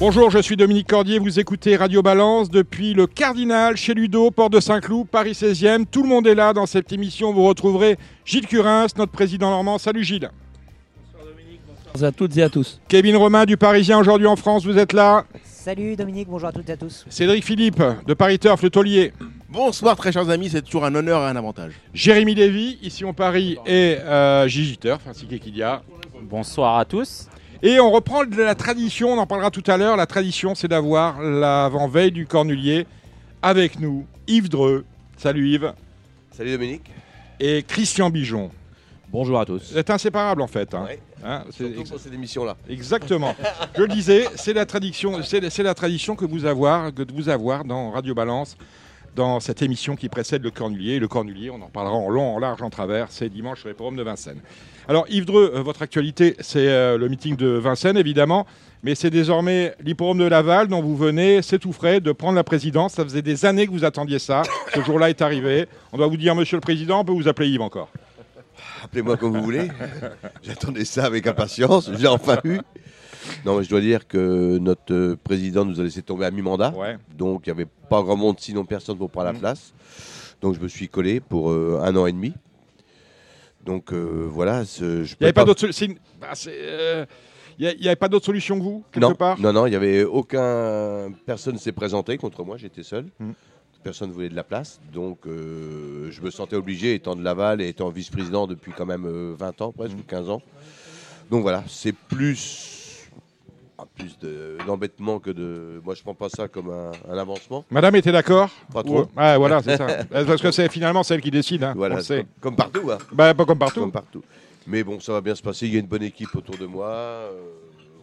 Bonjour, je suis Dominique Cordier, vous écoutez Radio Balance depuis le Cardinal chez Ludo, Port de Saint-Cloud, Paris 16e. Tout le monde est là dans cette émission. Vous retrouverez Gilles Curins, notre président normand. Salut Gilles. Bonjour à toutes et à tous. Kevin Romain du Parisien aujourd'hui en France, vous êtes là. Salut Dominique, bonjour à toutes et à tous. Cédric Philippe de Paris Turf, le taulier. Bonsoir très chers amis, c'est toujours un honneur et un avantage. Jérémy Lévy, ici en Paris, et euh, Gigi Turf, ainsi qu'Equidia. Bonsoir à tous. Et on reprend de la tradition, on en parlera tout à l'heure. La tradition, c'est d'avoir l'avant-veille du Cornulier avec nous, Yves Dreux. Salut Yves. Salut Dominique. Et Christian Bijon. Bonjour à tous. Vous êtes inséparables en fait. Hein. Ouais. Hein, c'est Surtout pour cette émission-là. Exactement. Je le disais, c'est la tradition, c'est c'est la tradition que vous avoir, que de vous avoir dans Radio Balance, dans cette émission qui précède le Cornulier. Le Cornulier, on en parlera en long, en large, en travers. C'est dimanche sur l'hippodrome de Vincennes. Alors Yves Dreux, euh, votre actualité, c'est euh, le meeting de Vincennes évidemment, mais c'est désormais l'hippodrome de Laval dont vous venez, c'est tout frais, de prendre la présidence. Ça faisait des années que vous attendiez ça. Ce jour-là est arrivé. On doit vous dire, Monsieur le Président, on peut vous appeler Yves encore. Appelez-moi comme vous voulez. J'attendais ça avec impatience. J'ai enfin eu. Non, mais je dois dire que notre euh, président nous a laissé tomber à mi-mandat. Ouais. Donc, il n'y avait pas grand monde, sinon personne pour prendre la Mhm. place. Donc, je me suis collé pour euh, un an et demi. Donc, euh, voilà. ce- je Il n'y avait peux pas d'autre solu- c'est une- bah, euh, il y a- il y avait pas d'autre solution que vous, quelque Non, part non, non, il y avait aucun. Personne s'est présenté contre moi, j'étais seul. Mhm. Personne ne voulait de la place. Donc, euh, je me sentais obligé, étant de Laval et étant vice-président depuis quand même euh, 20 ans, presque, ou 15 ans. Donc voilà, c'est plus. Ah, plus de- d'embêtement que de. Moi, je prends pas ça comme un, un avancement. Madame était d'accord Pas trop. Ouais, voilà, c'est ça. Euh, Parce que c'est finalement celle qui décide, hein, Voilà, comme, comme partout. Hein. Bah, pas comme partout. Comme partout. Mais bon, ça va bien se passer. Il y a une bonne équipe autour de moi. euh,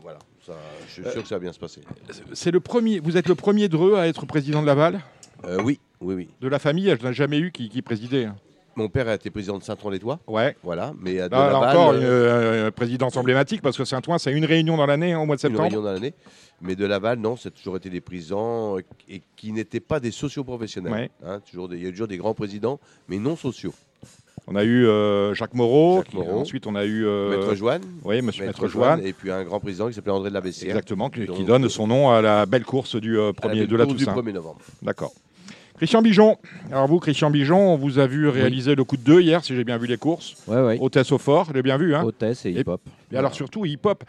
voilà, ça, je suis sûr que ça va bien se passer. C'est le premier. Vous êtes le premier Dreux à être président de Laval Euh, oui, oui, oui. de la famille. Elle n'a jamais eu qui, qui présidait. Mon père a été président de Saint-Ouen-les-Tois. Ouais. Voilà, mais à de Là, encore euh, une euh, présidence emblématique parce que Saint-Ouen, c'est une réunion dans l'année, hein, au mois de une septembre. réunion dans l'année. Mais de Laval, non, c'est toujours été des présidents euh, et qui n'étaient pas des socioprofessionnels. Ouais. Hein, toujours des- il y a toujours des grands présidents, mais non sociaux. On a eu euh, Jacques Moreau. Jacques qui- Moreau. ensuite, on a eu. euh, Maître Joanne, Oui, monsieur Maître, Maître Joanne. Et puis un grand président qui s'appelait André de la Bessière. Exactement, qui, qui donne son nom à la belle course du euh, à la premier belle de la course du Toussaint. 1er novembre. D'accord. Christian Bijon. Alors vous, Christian Bijon, on vous a vu réaliser le coup de deux hier, si j'ai bien vu les courses. Ouais, ouais. Hôtesse au fort, j'ai bien vu. Hein. Hôtesse et Et- hip-hop. Et alors surtout, hip-hop.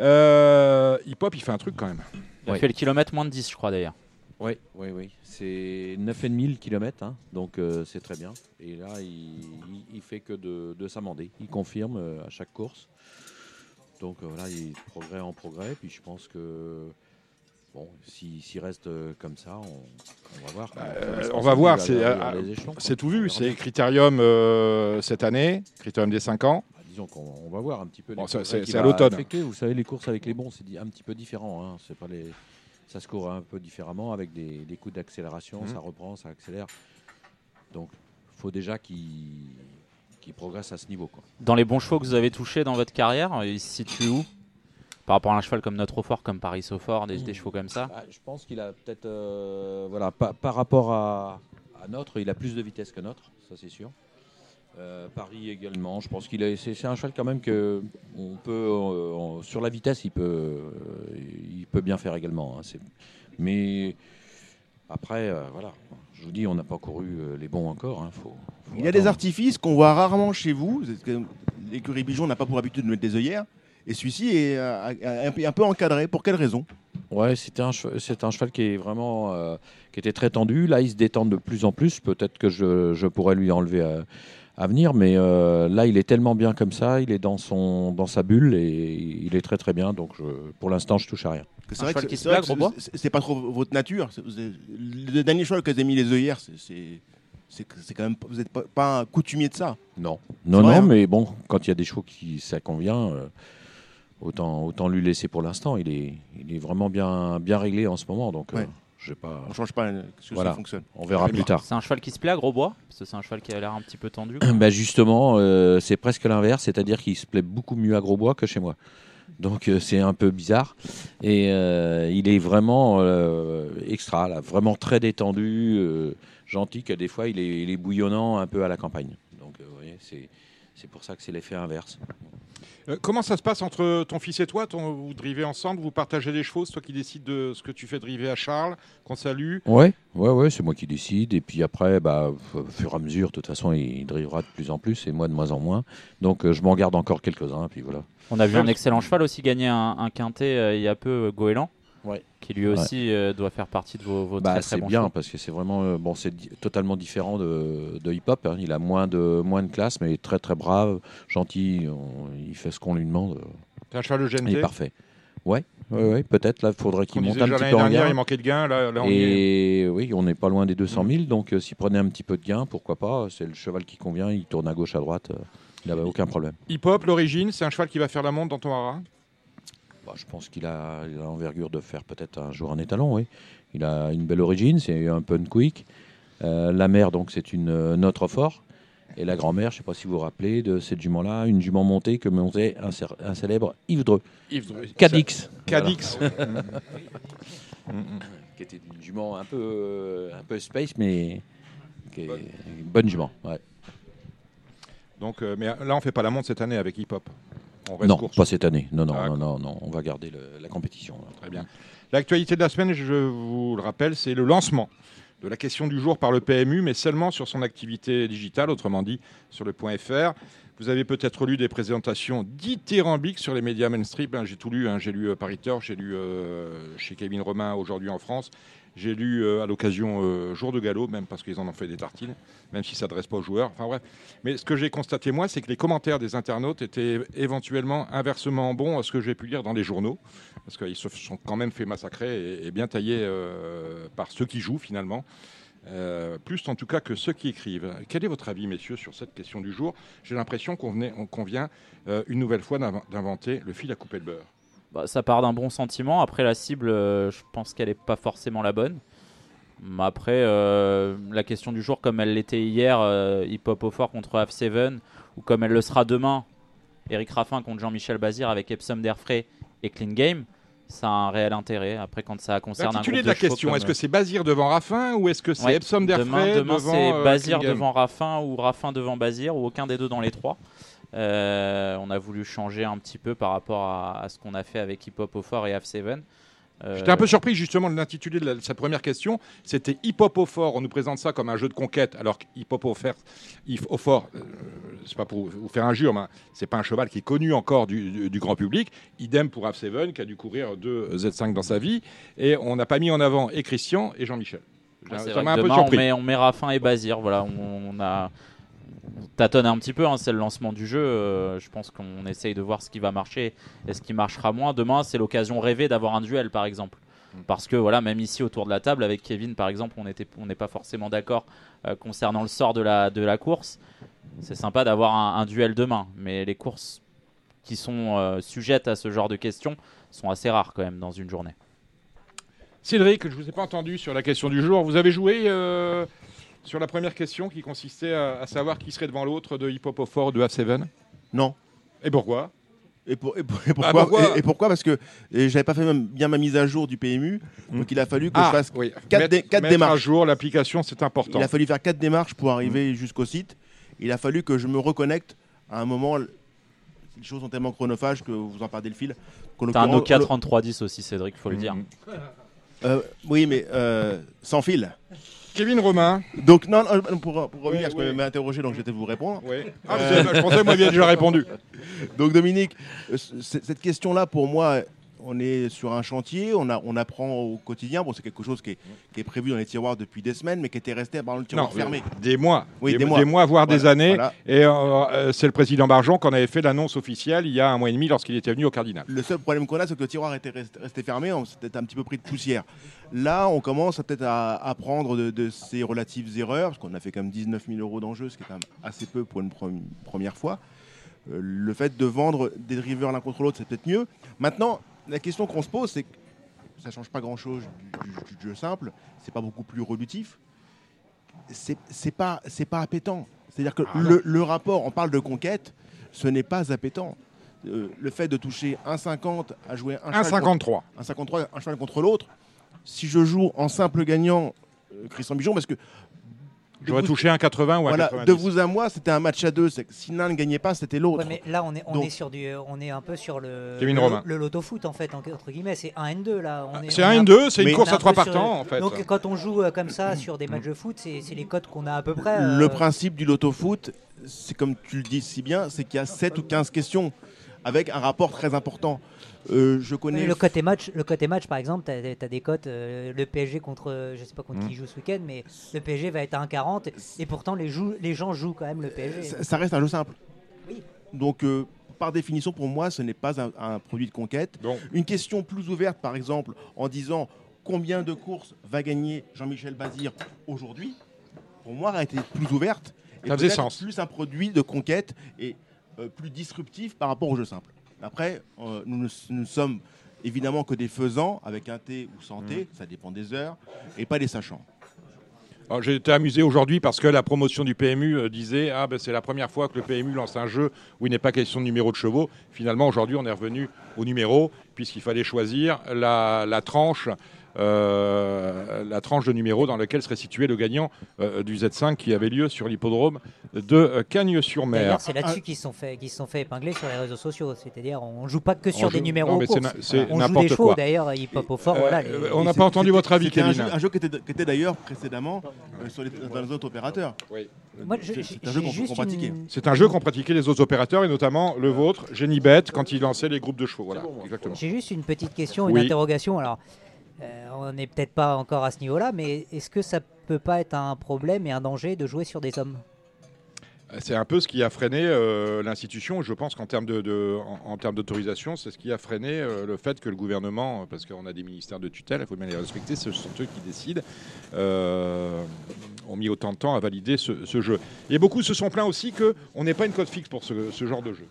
Euh, hip-hop, il fait un truc quand même. Il a fait le kilomètre moins de 10, je crois d'ailleurs. Oui, oui, oui. C'est 9,5 km, hein, donc euh, c'est très bien. Et là, il, il, il fait que de, de s'amender. Il confirme euh, à chaque course. Donc euh, voilà, il est progrès en progrès. Puis je pense que, bon, s'il s'il reste euh, comme ça, on, on va voir. Euh, on va voir, c'est, euh. C'est tout vu, c'est. Critérium euh, cette année, Critérium des 5 ans. Bah, disons qu'on on va voir un petit peu. Bon, c'est- à l'automne. Vous savez, les courses avec les bons, c'est un petit peu différent. hein. C'est pas les, ça se court un peu différemment avec des, des coups d'accélération. Mhm. Ça reprend, ça accélère. Donc, faut déjà qu'il qu'il progresse à ce niveau. Quoi. Dans les bons chevaux que vous avez touchés dans votre carrière, il se situe où? Par rapport à un cheval comme Notre Fort, comme Paris Saufort, des, des chevaux comme ça Ah, je pense qu'il a peut-être, euh, voilà, par, par rapport à, à notre, il a plus de vitesse que notre, ça c'est sûr. Euh, Paris également, je pense qu'il a, c'est, un cheval quand même que on peut, euh, on- sur la vitesse, il peut, euh, il peut bien faire également. hein, mais après, euh, voilà, je vous dis, on n'a pas couru euh, les bons encore. hein, faut, faut Il y a des artifices qu'on voit rarement chez vous. C'est que L'écurie Bijon n'a pas pour habitude de mettre des œillères. Et celui-ci est euh, un, peu- un peu encadré. Pour quelle raison? Ouais, c'était un, cheval- c'est un cheval qui est vraiment, euh, qui était très tendu. Là, il se détend de plus en plus. Peut-être que je, je pourrais lui enlever à, à venir, mais euh, là, il est tellement bien comme ça. Il est dans son, dans sa bulle et il est très très bien. Donc, je, pour l'instant, je touche à rien. C'est- qui se c'est vrai que c'est- c'est pas trop votre nature. Le dernier cheval que vous avez mis les œillères, c'est- c'est c'est que- c'est quand même vous n'êtes pas, pas un coutumier de ça. Non, non, vrai, non, hein. mais bon, quand il y a des chevaux qui ça convient, euh, autant, autant lui laisser pour l'instant. Il est, il est vraiment bien, bien réglé en ce moment. Donc, euh. Je pas. On change pas euh, que Voilà. ça fonctionne. On verra plus tard. C'est un cheval qui se plaît à gros bois Parce que c'est un cheval qui a l'air un petit peu tendu. Bah justement, euh, c'est presque l'inverse, c'est-à-dire qu'il se plaît beaucoup mieux à Grosbois que chez moi. Donc euh, c'est un peu bizarre. Et euh, il est vraiment euh, extra, là, vraiment très détendu, euh, gentil, que des fois il est, il est bouillonnant un peu à la campagne. Donc euh, vous voyez, c'est, c'est pour ça que c'est l'effet inverse. Euh, comment ça se passe entre ton fils et toi? Ton- Vous drivez ensemble, vous partagez les chevaux, c'est toi qui décides de ce que tu fais driver à Charles, qu'on salue. Ouais, ouais, ouais, c'est moi qui décide. Et puis après, bah, au fur et à mesure, de toute façon, il drivera de plus en plus et moi de moins en moins. Donc euh, je m'en garde encore quelques-uns. Puis voilà. On a vu un excellent cheval aussi gagner un, un quintet euh, il y a peu, Goéland, Ouais. qui lui aussi euh, doit faire partie de vos, vos Bah, très très c'est bons bien parce que c'est vraiment euh, bon, c'est di- totalement différent de, de hip-hop. hein. Il a moins de moins de classe, mais il est très très brave, gentil. on- il fait ce qu'on lui demande. T'es un cheval de Il est GNT parfait. Ouais, ouais, ouais, peut-être. Là, il faudrait qu'il monte un petit peu en dernière, il gain. manquait de gains, là, là on est. Et oui, on n'est pas loin des 200 000, donc euh, s'il prenait un petit peu de gain, pourquoi pas C'est le cheval qui convient, il tourne à gauche, à droite, euh, il n'avait aucun problème. Hip-hop, l'origine, c'est un cheval qui va faire la monte dans ton haras Bah, je pense qu'il a l'envergure de faire peut-être un jour un étalon, oui. Il a une belle origine, c'est un pun quick. Euh, la mère, donc, c'est une euh, notre fort. Et la grand-mère, je ne sais pas si vous vous rappelez de cette jument-là, une jument montée que montait un, un célèbre Yves Dreux. Yves Dreux. Cadix. Cadix. Voilà. Qui était une jument un peu, euh, un peu space, mais qui est une bonne jument. ouais. Donc, euh, mais là, on fait pas la monte cette année avec hip-hop. On reste Non, pas cette année. Non, non, non, non, non, on va garder le- la compétition. là. Très bien. L'actualité de la semaine, je vous le rappelle, c'est le lancement de la question du jour par le PMU, mais seulement sur son activité digitale, autrement dit sur le point .fr. Vous avez peut-être lu des présentations dithyrambiques sur les médias mainstream. j'ai tout lu. hein, j'ai lu euh, j'ai lu euh, chez Kevin Romain aujourd'hui en France. J'ai lu euh, à l'occasion euh, Jour de Galop, même parce qu'ils en ont fait des tartines, même si ça ne s'adresse pas aux joueurs. Enfin bref. Mais ce que j'ai constaté, moi, c'est que les commentaires des internautes étaient éventuellement inversement bons à ce que j'ai pu lire dans les journaux parce qu'ils se sont quand même fait massacrer et, bien taillés euh, par ceux qui jouent finalement. Plus en tout cas que ceux qui écrivent. Quel est votre avis, messieurs, sur cette question du jour? J'ai l'impression qu'on qu'on vient une nouvelle fois d'inv- d'inventer le fil à couper le beurre. Bah, ça part d'un bon sentiment. Après, la cible, euh, je pense qu'elle n'est pas forcément la bonne. Mais Après, euh, la question du jour, comme elle l'était hier, euh, Hip Hop au fort contre F7, ou comme elle le sera demain, Eric Raffin contre Jean-Michel Bazir avec Epsom d'Airfray et Clean Game, ça a un réel intérêt. Après, quand ça concerne un groupe de la question, comme, est-ce que c'est Bazir devant Raffin ou est-ce que c'est Ouais. Epsom Demain, d'Airfray demain devant c'est euh, Bazir devant Raffin ou Raffin devant Bazir ou aucun des deux dans les trois. Euh, on a voulu changer un petit peu par rapport à, à ce qu'on a fait avec Hip Hop au fort et F7. Euh, J'étais un peu surpris justement de l'intitulé de, la- de cette première question. C'était Hip Hop au fort. On nous présente ça comme un jeu de conquête, alors que Hip Hop au fort, Hip- au fort, euh, c'est pas pour vous faire injure, mais c'est pas un cheval qui est connu encore du, du- du grand public. Idem pour Av Seven qui a dû courir deux Z5 dans sa vie, et on n'a pas mis en avant et Christian et Jean-Michel. Ouais, c'est ça m'a un peu demain, on surpris. met, on met Raffin et Bazir. Voilà, on, on a tâtonne un petit peu. hein, c'est le lancement du jeu. euh, je pense qu'on essaye de voir ce qui va marcher et ce qui marchera moins. Demain, c'est l'occasion rêvée d'avoir un duel, par exemple. Parce que voilà, même ici autour de la table, avec Kevin par exemple, on n'est pas forcément d'accord euh, concernant le sort de la, de la course. C'est sympa d'avoir un, un duel demain, mais les courses qui sont euh, sujettes à ce genre de questions sont assez rares quand même dans une journée. Cédric, je vous ai pas entendu sur la question du jour. Vous avez joué euh, sur la première question qui consistait à, à savoir qui serait devant l'autre de Hip Hop au fort de F7. Non. Et pourquoi Et, pour- et pour- et Bah, pourquoi, pourquoi et, et pourquoi? Parce que j'avais pas fait même- bien ma mise à jour du PMU, donc il a fallu que Ah, je fasse oui. quatre, Mettre- dé- quatre mettre à démarches. jour l'application, c'est important. Il a fallu faire quatre démarches pour arriver jusqu'au site. Il a fallu que je me reconnecte à un moment. Les choses sont tellement chronophages que vous en perdez le fil. T'as un Nokia 3310 aussi, Cédric, faut le dire. Euh, oui, mais euh, sans fil. Kevin Romain. Donc, non, non, pour, pour revenir, je oui. m'ai interrogé, donc j'étais vous répondre. Oui. Ah, vous avez- je pensais que vous m'aviez déjà répondu. Donc, Dominique, euh, cette question-là, pour moi, on est sur un chantier, on, a, on apprend au quotidien. Bon, c'est quelque chose qui est, qui est prévu dans les tiroirs depuis des semaines, mais qui était resté par le tiroir Non, fermé. euh, Des mois. Oui, des, des mois. voire des années. voilà. Et euh, euh, c'est le président Barjon qu'on avait fait l'annonce officielle il y a un mois et demi lorsqu'il était venu au Cardinal. Le seul problème qu'on a, c'est que le tiroir était resté, resté fermé, on s'était un petit peu pris de poussière. Là, on commence peut-être à apprendre de, de ces relatives erreurs, parce qu'on a fait quand même 19 000 euros d'enjeu, ce qui est quand même assez peu pour une pre- première fois. Euh, le fait de vendre des drivers l'un contre l'autre, c'est peut-être mieux. Maintenant, la question qu'on se pose, c'est que ça change pas grand-chose du, du- du jeu simple. C'est pas beaucoup plus relutif. C'est pas c'est pas appétant. C'est-à-dire que Ah le, le rapport, on parle de conquête, ce n'est pas appétant. Euh, le fait de toucher 1,50 à jouer un cheval contre- 1,53. un 53, un cheval contre l'autre. Si je joue en simple gagnant, euh, Christian Bijon, parce que J'aurais vous- touché un 80 ou un voilà, 90. de vous à moi, c'était un match à deux. c'est que Si l'un ne gagnait pas, c'était l'autre. Ouais, mais là, on est, on Donc- est sur du, on est un peu sur le, Kevin le, Romain. le loto foot en fait, en- entre guillemets, c'est 1 N2 là. C'est on un est N2, c'est une course à un 3 peu sur- partants en fait. Donc quand on joue euh, comme ça sur des matchs de foot, c'est les codes qu'on a à peu près. Le euh, principe du loto-foot, c'est comme tu le dis si bien, c'est qu'il y a 7 ou 15 questions avec un rapport très important. Euh, je connais. Oui, le côté match, le côté match par exemple, tu as, des cotes, euh, le PSG contre, euh, je sais pas contre Mm. qui joue ce week-end, mais le PSG va être à 1,40 et pourtant les, jou- les gens jouent quand même le PSG. ça, ça reste un jeu simple. Oui. Donc, euh, par définition, pour moi, ce n'est pas un, un produit de conquête. Donc, Une question plus ouverte, par exemple, en disant combien de courses va gagner Jean-Michel Bazir aujourd'hui, pour moi, a été plus ouverte. Et Ça faisait peut-être sens. plus un produit de conquête et euh, plus disruptif par rapport au jeu simple. Après, euh, nous ne nous sommes évidemment que des faisants, avec un T ou sans Mm. T, ça dépend des heures, et pas des sachants. alors, j'ai été amusé aujourd'hui parce que la promotion du PMU euh, disait ah ben c'est la première fois que le PMU lance un jeu où il n'est pas question de numéro de chevaux. Finalement aujourd'hui on est revenu au numéro puisqu'il fallait choisir la, la tranche. Euh, la tranche de numéro dans laquelle serait situé le gagnant euh, du Z5 qui avait lieu sur l'hippodrome de euh, Cagnes-sur-Mer. D'ailleurs, c'est là-dessus qu'ils se sont fait, sont fait épingler sur les réseaux sociaux. C'est-à-dire, on joue pas que sur des numéros non, mais c'est On joue des chevaux. D'ailleurs, ils pop au fort. Voilà, les- on n'a pas entendu votre avis, un Kevin. jeu, un jeu qui était, d'ailleurs précédemment euh, sur les, dans les autres opérateurs. Oui. C'est un jeu j'ai qu'on juste qu'on pratiquait. une- C'est un jeu qu'ont pratiqué les autres opérateurs et notamment le vôtre, Genibet, quand il lançait les groupes de chevaux. Voilà, exactement. J'ai juste une petite question, une Oui. interrogation. Alors, euh, on n'est peut-être pas encore à ce niveau-là, mais est-ce que ça peut pas être un problème et un danger de jouer sur des hommes? C'est un peu ce qui a freiné euh, l'institution. Je pense qu'en termes de, de- en, en termes d'autorisation, c'est ce qui a freiné euh, le fait que le gouvernement, parce qu'on a des ministères de tutelle, il faut bien les respecter, ce sont eux qui décident, euh, ont mis autant de temps à valider ce, ce jeu. Et beaucoup se sont plaints aussi qu'on n'ait pas une cote fixe pour ce, ce genre de jeu.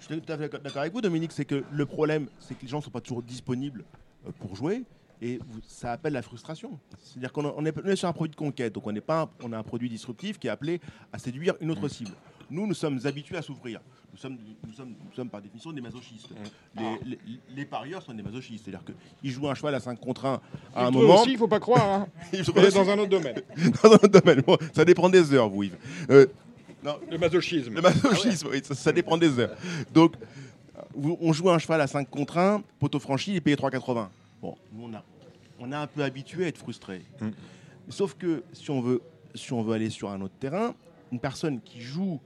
Je suis tout à fait d'accord avec vous, Dominique, c'est que le problème, c'est que les gens ne sont pas toujours disponibles euh, pour jouer et ça appelle la frustration. C'est-à-dire qu'on on est, sur un produit de conquête, donc on, n'est pas un- on a un produit disruptif qui est appelé à séduire une autre cible. Nous, nous sommes habitués à s'ouvrir. Nous sommes, nous, sommes, nous sommes par définition des masochistes. Les, les- les parieurs sont des masochistes. C'est-à-dire qu'ils jouent un cheval à 5 contre 1 à un Et moment. aussi, il ne faut pas croire. hein. Ils aussi- dans un autre domaine. dans un autre domaine. Bon, ça dépend des heures, vous, Yves. Euh, non, Le masochisme. le masochisme, oui, ça, ça dépend des heures. Donc, on joue un cheval à 5 contre 1, poteau franchi, il est payé 3,80. Bon, nous, on a, on a un peu habitué à être frustré. Mm. Sauf que si on, veut, si on veut aller sur un autre terrain, une personne qui joue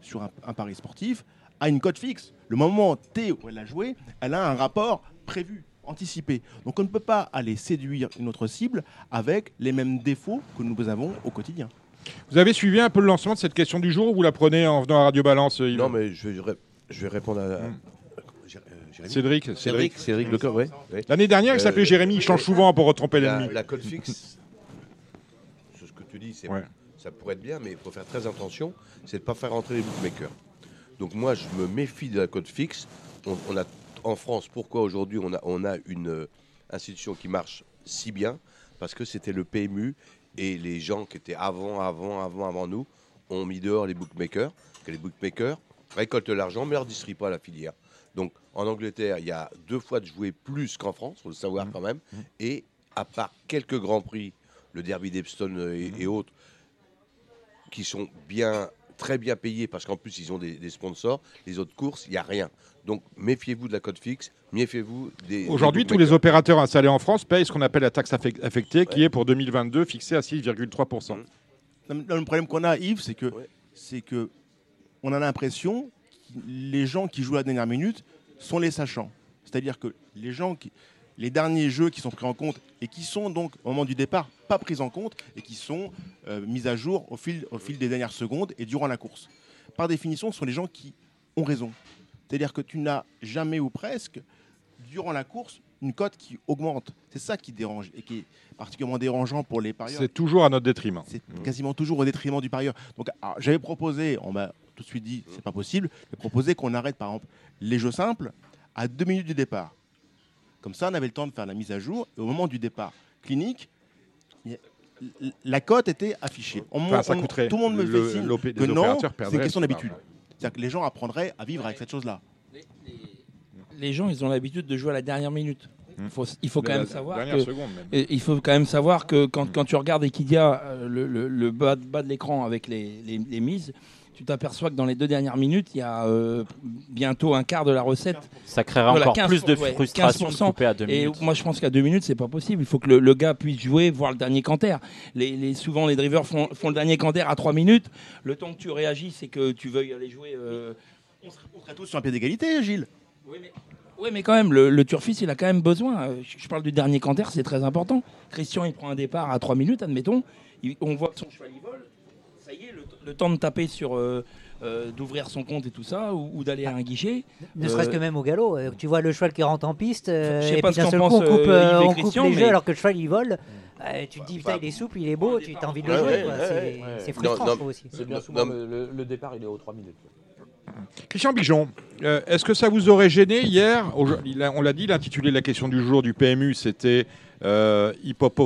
sur un, un pari sportif a une cote fixe. Le moment T où elle a joué, elle a un rapport prévu, anticipé. Donc on ne peut pas aller séduire une autre cible avec les mêmes défauts que nous avons au quotidien. Vous avez suivi un peu le lancement de cette question du jour ou vous la prenez en venant à Radio Balance Non, mais je vais, ré- je vais répondre à. Mm. Jé- euh, Jérémy Cédric, Cédric, Cédric. Oui. L'année dernière, il Euh, s'appelait Jérémy, il change souvent pour retromper La, l'ennemi. la cote fixe, c'est ce que tu dis, c'est Ouais. ça pourrait être bien, mais il faut faire très attention, c'est de ne pas faire rentrer les bookmakers. Donc moi, je me méfie de la cote fixe. On, on a en France, pourquoi aujourd'hui on a, on a une euh, institution qui marche si bien? Parce que c'était le PMU et les gens qui étaient avant, avant, avant, avant nous ont mis dehors les bookmakers. Que les bookmakers récoltent l'argent, mais ne leur distribuent pas à la filière. Donc en Angleterre, il y a deux fois de jouer plus qu'en France, faut le savoir quand même. Et à part quelques grands prix, le Derby d'Epstone euh, et, et autres, qui sont bien, très bien payés parce qu'en plus ils ont des, des sponsors, les autres courses, il n'y a rien. Donc méfiez-vous de la cote fixe, méfiez-vous des. Aujourd'hui, tous les opérateurs installés en France payent ce qu'on appelle la taxe affec- affectée, qui est pour 2022 fixée à 6,3%. Mm. Non, mais Le problème qu'on a, Yves, c'est que, Ouais. c'est que on a l'impression les gens qui jouent à la dernière minute sont les sachants. C'est-à-dire que les gens qui, les derniers jeux qui sont pris en compte et qui sont donc au moment du départ pas pris en compte et qui sont euh, mis à jour au fil, au fil des dernières secondes et durant la course. Par définition, ce sont les gens qui ont raison. C'est-à-dire que tu n'as jamais ou presque, durant la course, une cote qui augmente. C'est ça qui dérange et qui est particulièrement dérangeant pour les parieurs. C'est toujours à notre détriment. C'est quasiment toujours au détriment du parieur. Donc, j'avais proposé, on m'a tout de suite dit, c'est pas possible. J'ai proposé qu'on arrête, par exemple, les jeux simples à deux minutes du départ. Comme ça, on avait le temps de faire la mise à jour. Et au moment du départ clinique, la cote était affichée. On- Enfin, ça on- coûterait. tout le monde me Le- fait signe que non, c'est une question d'habitude. C'est-à-dire que les gens apprendraient à vivre avec cette chose-là. Les gens, ils ont l'habitude de jouer à la dernière minute. Il faut, il faut quand même savoir que, seconde, même. et il faut quand même savoir que quand, quand tu regardes Equidia, euh, le, le- le bas, bas de l'écran avec les, les- les mises, tu t'aperçois que dans les deux dernières minutes, il y a euh, bientôt un quart de la recette. Ça créera Voilà, encore 15%, plus de ouais, frustration de 15%. couper à deux Et minutes. moi, je pense qu'à deux minutes, c'est pas possible. Il faut que le, le gars puisse jouer, voir le dernier canter. Les, les- souvent, les drivers font, font le dernier canter à trois minutes. Le temps que tu réagis, c'est que tu veuilles aller jouer. euh, On serait, on serait tous sur un pied d'égalité, Gilles. Oui, mais quand même, le, le turfiste, il a quand même besoin. Euh, Je je parle du dernier canter, c'est très important. Christian, il prend un départ à 3 minutes, admettons. Il- on voit que son cheval, il vole. Le, temps de taper sur. euh, euh, d'ouvrir son compte et tout ça, ou, ou d'aller à un guichet. Ne serait-ce Euh, que même au galop, euh, tu vois le cheval qui rentre en piste, euh, et puis d'un seul coup on coupe, euh, euh, Yves et on coupe Christian, les mais- jeux alors que le cheval il vole. Euh, tu te dis putain il est souple, il est beau, tu as envie de le jouer. ouais, quoi. ouais, C'est- ouais. C'est Non, frustrant non, je trouve aussi. C'est bien Non, souvent non, le, le- le départ, il est aux 3 minutes. Christian Bijon, euh, est-ce que ça vous aurait gêné hier On l'a dit, l'intitulé de la question du jour du PMU, c'était euh,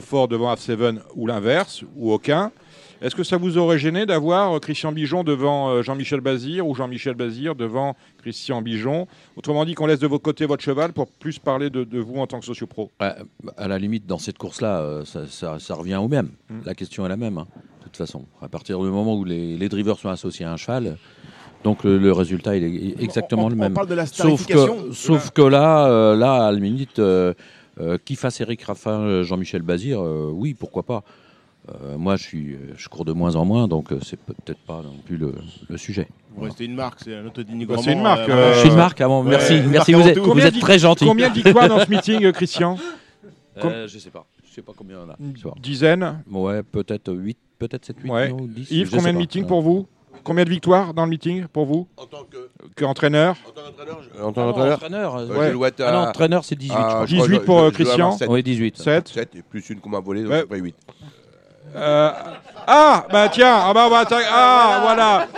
fort devant F7 ou l'inverse, ou aucun. Est-ce que ça vous aurait gêné d'avoir euh, Christian Bijon devant euh, Jean-Michel Bazir ou Jean-Michel Bazir devant Christian Bijon? Autrement dit, qu'on laisse de votre côté votre cheval pour plus parler de, de vous en tant que socio-pro. À, à la limite, dans cette course-là, euh, ça, ça- ça revient au même. Mm. La question est la même, hein, de toute façon. À partir du moment où les, les drivers sont associés à un cheval, donc le, le résultat il est exactement on, le on même. parle de la Sauf que, sauf que là, euh, là, à la limite, euh, euh, qui fasse Eric Raffin, Jean-Michel Bazir, euh, oui, pourquoi pas. Euh, moi, je, suis, euh, je cours de moins en moins, donc euh, c'est peut-être pas non plus le, le sujet. Ouais, C'était une marque, c'est un Bah, autodénigrement. c'est une marque, euh, euh, je suis une marque avant. ouais, merci, une merci. marque Vous êtes, vous êtes très gentil. Combien de victoires dans ce meeting, Christian Com- Euh, Je sais pas. Je sais pas combien on a. soir. Dizaine Ouais, peut-être 8, peut-être 7, 8, Ouais. non, 10. Yves, combien de meetings pour vous? Combien de victoires dans le meeting pour vous? En tant que- Qu'entraîneur en tant qu'entraîneur, je- en Ah tant qu'entraîneur, euh, ouais. Ah non, entraîneur, c'est 18. à- je crois. je crois 18 que pour, je- Christian. sept. Oui, 18. 7 7 et plus une qu'on m'a volée, donc Ouais. ça fait 8. Euh, Ah, bah tiens, ah, bah, atta- ah voilà.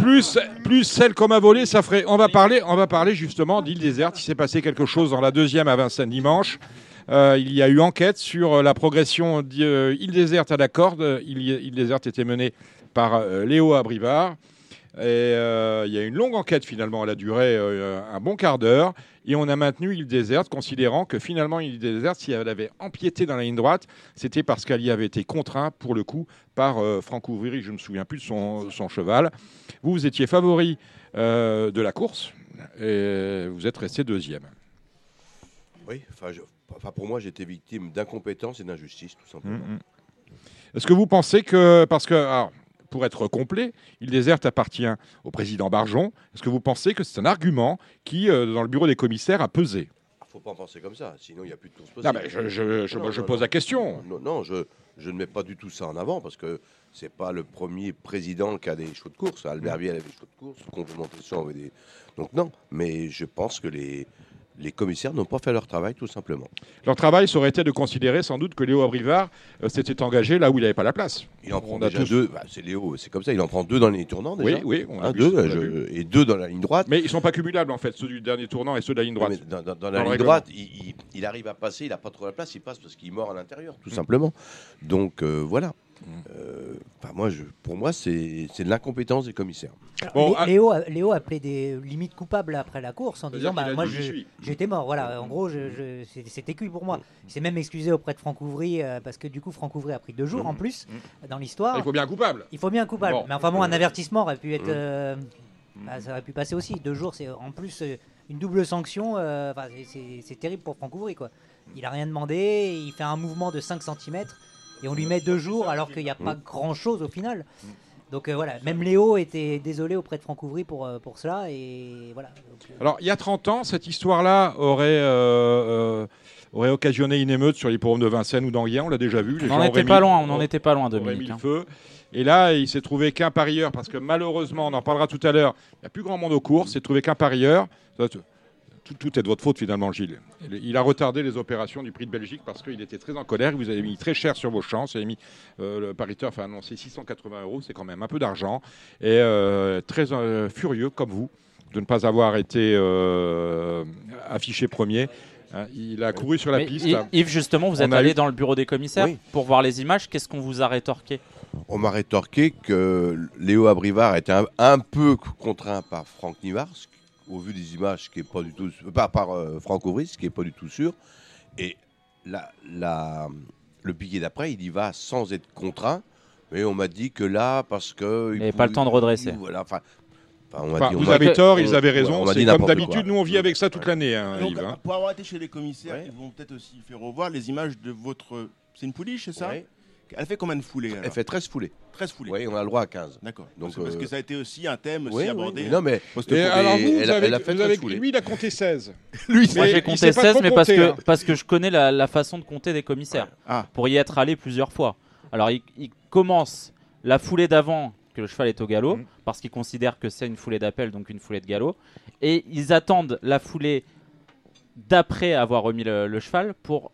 Plus, plus celle qu'on m'a volée, ça ferait. On va parler, on va parler justement d'île déserte. Il s'est passé quelque chose dans la deuxième à Vincennes dimanche. Euh, il y a eu enquête sur euh, la progression d'île déserte à la corde. Île, déserte était menée par Léo Abrivard. Et euh, il y a eu une longue enquête finalement, elle a duré euh, un bon quart d'heure. Et on a maintenu île déserte, considérant que finalement île déserte, si elle avait empiété dans la ligne droite, c'était parce qu'elle y avait été contrainte pour le coup par euh, Franck Ouvry, je ne me souviens plus de son, son cheval. Vous, vous étiez favori euh, de la course et vous êtes resté deuxième. Oui, enfin, je- enfin, pour moi, j'étais victime d'incompétence et d'injustice, tout simplement. Mhm. Est-ce que vous pensez que, parce que, alors, pour être complet, île déserte appartient au président Barjon, est-ce que vous pensez que c'est un argument qui, euh, dans le bureau des commissaires, a pesé? Faut pas en penser comme ça, sinon il n'y a plus de course Non, possible. mais je, je- je- Non, je non, pose la question. Non, non, je, je ne mets pas du tout ça en avant parce que c'est pas le premier président qui a des chevaux de course. Albert Viel avait des chevaux de course, complémentation avait des. Donc non, mais je pense que les, les commissaires n'ont pas fait leur travail tout simplement. Leur travail, ça aurait été de considérer sans doute que Léo Abrivard euh, s'était engagé là où il n'avait pas la place. Il en prend On déjà tous- deux. Bah, c'est Léo, c'est comme ça. Il en prend deux dans les tournants déjà. Oui, oui, on a Hein, vu deux, ça, on a je- vu. et deux dans la ligne droite. Mais ils ne sont pas cumulables en fait, ceux du dernier tournant et ceux de la ligne droite. Dans, dans- dans Dans la ligne règlement. droite, il, il- il arrive à passer, il n'a pas trop la place, il passe parce qu'il mord à l'intérieur, tout simplement. Donc euh, voilà. Euh, enfin, moi, je, pour moi, c'est de l'incompétence des commissaires. Bon, Lé- ah- Léo, a- Léo a appelé des limites coupables après la course en disant bah, moi j'étais mort. Voilà en gros je, je- c'est- c'était cuit pour moi. Il s'est même excusé auprès de Franck Ouvry euh, parce que du coup Franck Ouvry a pris deux jours en plus dans l'histoire. Il faut bien un coupable. il faut bien un coupable. Bon. mais enfin bon un avertissement aurait pu être euh, bah, ça aurait pu passer aussi. Deux jours c'est en plus euh, une double sanction euh, enfin, c'est- c'est c'est terrible pour Franck Ouvry quoi. Il a rien demandé il fait un mouvement de 5 cm et on lui met deux jours alors qu'il n'y a pas grand chose au final donc euh, voilà, même Léo était désolé auprès de Franck Ouvry pour, euh, pour cela. Et voilà. Donc, euh, Alors, il y a 30 ans, cette histoire-là aurait, euh, euh, aurait occasionné une émeute sur les forums de Vincennes ou d'Anguien, on l'a déjà vu. Les On n'en était mis- pas loin, on n'en auraient- était pas loin, auraient mis Dominique. le hein. feu. Et là, il s'est trouvé qu'un parieur, parce que malheureusement, on en parlera tout à l'heure, il n'y a plus grand monde aux courses, il s'est trouvé qu'un parieur. Tout, tout est de votre faute finalement, Gilles. Il- a retardé les opérations du prix de Belgique parce qu'il était très en colère. Vous avez mis très cher sur vos chances. Vous avez mis euh, le pariteur a annoncé 680 euros, c'est quand même un peu d'argent. Et euh, très euh, furieux comme vous de ne pas avoir été euh, affiché premier. Hein, il a couru sur la Mais piste. Yves- justement, vous êtes allé eu- dans le bureau des commissaires Oui. pour voir les images. Qu'est-ce qu'on vous a rétorqué? On m'a rétorqué que Léo Abrivard était un, un peu contraint par Franck Nivard, ce qui- au vu des images, qui est pas du tout, pas par euh, Franck Auvry, ce qui est pas du tout sûr. Et la, la- le piqué d'après, il y va sans être contraint. Mais on m'a dit que là, parce que Il n'avait pas le temps de redresser. Voilà, enfin, on dit- on vous m'a avez tort, on- ils avaient raison. on C'est comme d'habitude, nous on vit avec ça toute l'année, hein, hein. pour avoir été chez les commissaires, Ouais. ils vont peut-être aussi faire revoir les images de votre. C'est une pouliche, c'est ça? Ouais. Elle fait combien de foulées alors Elle fait 13 foulées. 13 foulées. Oui, on a le droit à 15. D'accord. Donc, Donc, parce euh, que ça a été aussi un thème aussi Oui, oui, abordé. oui. Non, mais Et alors vous, elle vous a- avez, elle a fait vous 13 avez- foulées. lui, il a compté 16. Lui, Moi, j'ai compté sait pas 16, trop mais parce que, hein. parce que je connais la, la façon de compter des commissaires. Ah. Pour y être allé plusieurs fois. Alors, il, il commence la foulée d'avant, que le cheval est au galop, Mhm. parce qu'ils considèrent que c'est une foulée d'appel, donc une foulée de galop. Et ils attendent la foulée d'après avoir remis le, le cheval pour.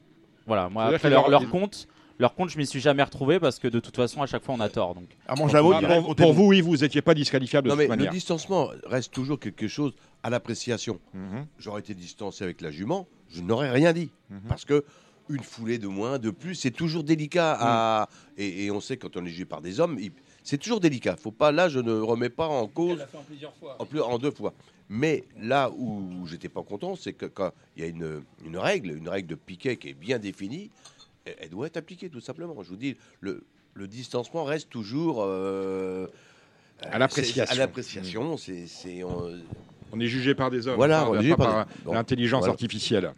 Voilà, moi, après leur, leur- compte. Leur compte, je m'y suis jamais retrouvé parce que de toute façon, à chaque fois, on a tort. Donc. Ah, pour, vous, oui, vous n'étiez pas disqualifiable de Non, toute mais le distancement reste toujours quelque chose à l'appréciation. Mhm. J'aurais été distancé avec la jument, je n'aurais rien dit. Mhm. Parce que une foulée de moins, de plus, c'est toujours délicat. À... Mm. Et, et on sait quand on est jugé par des hommes, il- c'est toujours délicat. Faut pas, là, je ne remets pas en cause Elle l'a fait en plusieurs fois. en, plus, en deux fois. Mais là où j'étais pas content, c'est que quand il y a une, une règle, une règle de piquet qui est bien définie, elle, doit être appliquée tout simplement. Je vous dis, le, le distancement reste toujours euh, À l'appréciation. À l'appréciation, c'est c'est, on- On est jugé par des hommes, Voilà, pas, on est pas jugé par, des- l'intelligence voilà. artificielle.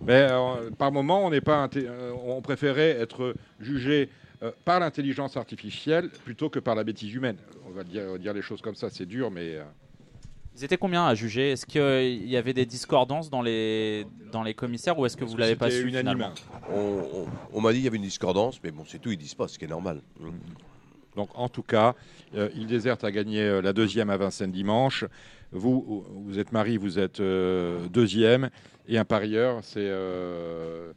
Mais euh, par moment, on n'est pas, inté- euh, on préférait être jugé euh, par l'intelligence artificielle plutôt que par la bêtise humaine. On va dire, dire les choses comme ça, c'est dur, mais euh, Ils étaient combien à juger? Est-ce qu'il y avait des discordances dans les, dans les commissaires ou est-ce que vous l'avez pas c'était su unanime. finalement on, on- on m'a dit qu'il y avait une discordance, mais bon, c'est tout, ils disent pas, ce qui est normal. Donc en tout cas, euh, il déserte a gagné euh, la deuxième à Vincennes dimanche. Vous, vous êtes Marie, vous êtes euh, deuxième. Et un parieur s'est euh,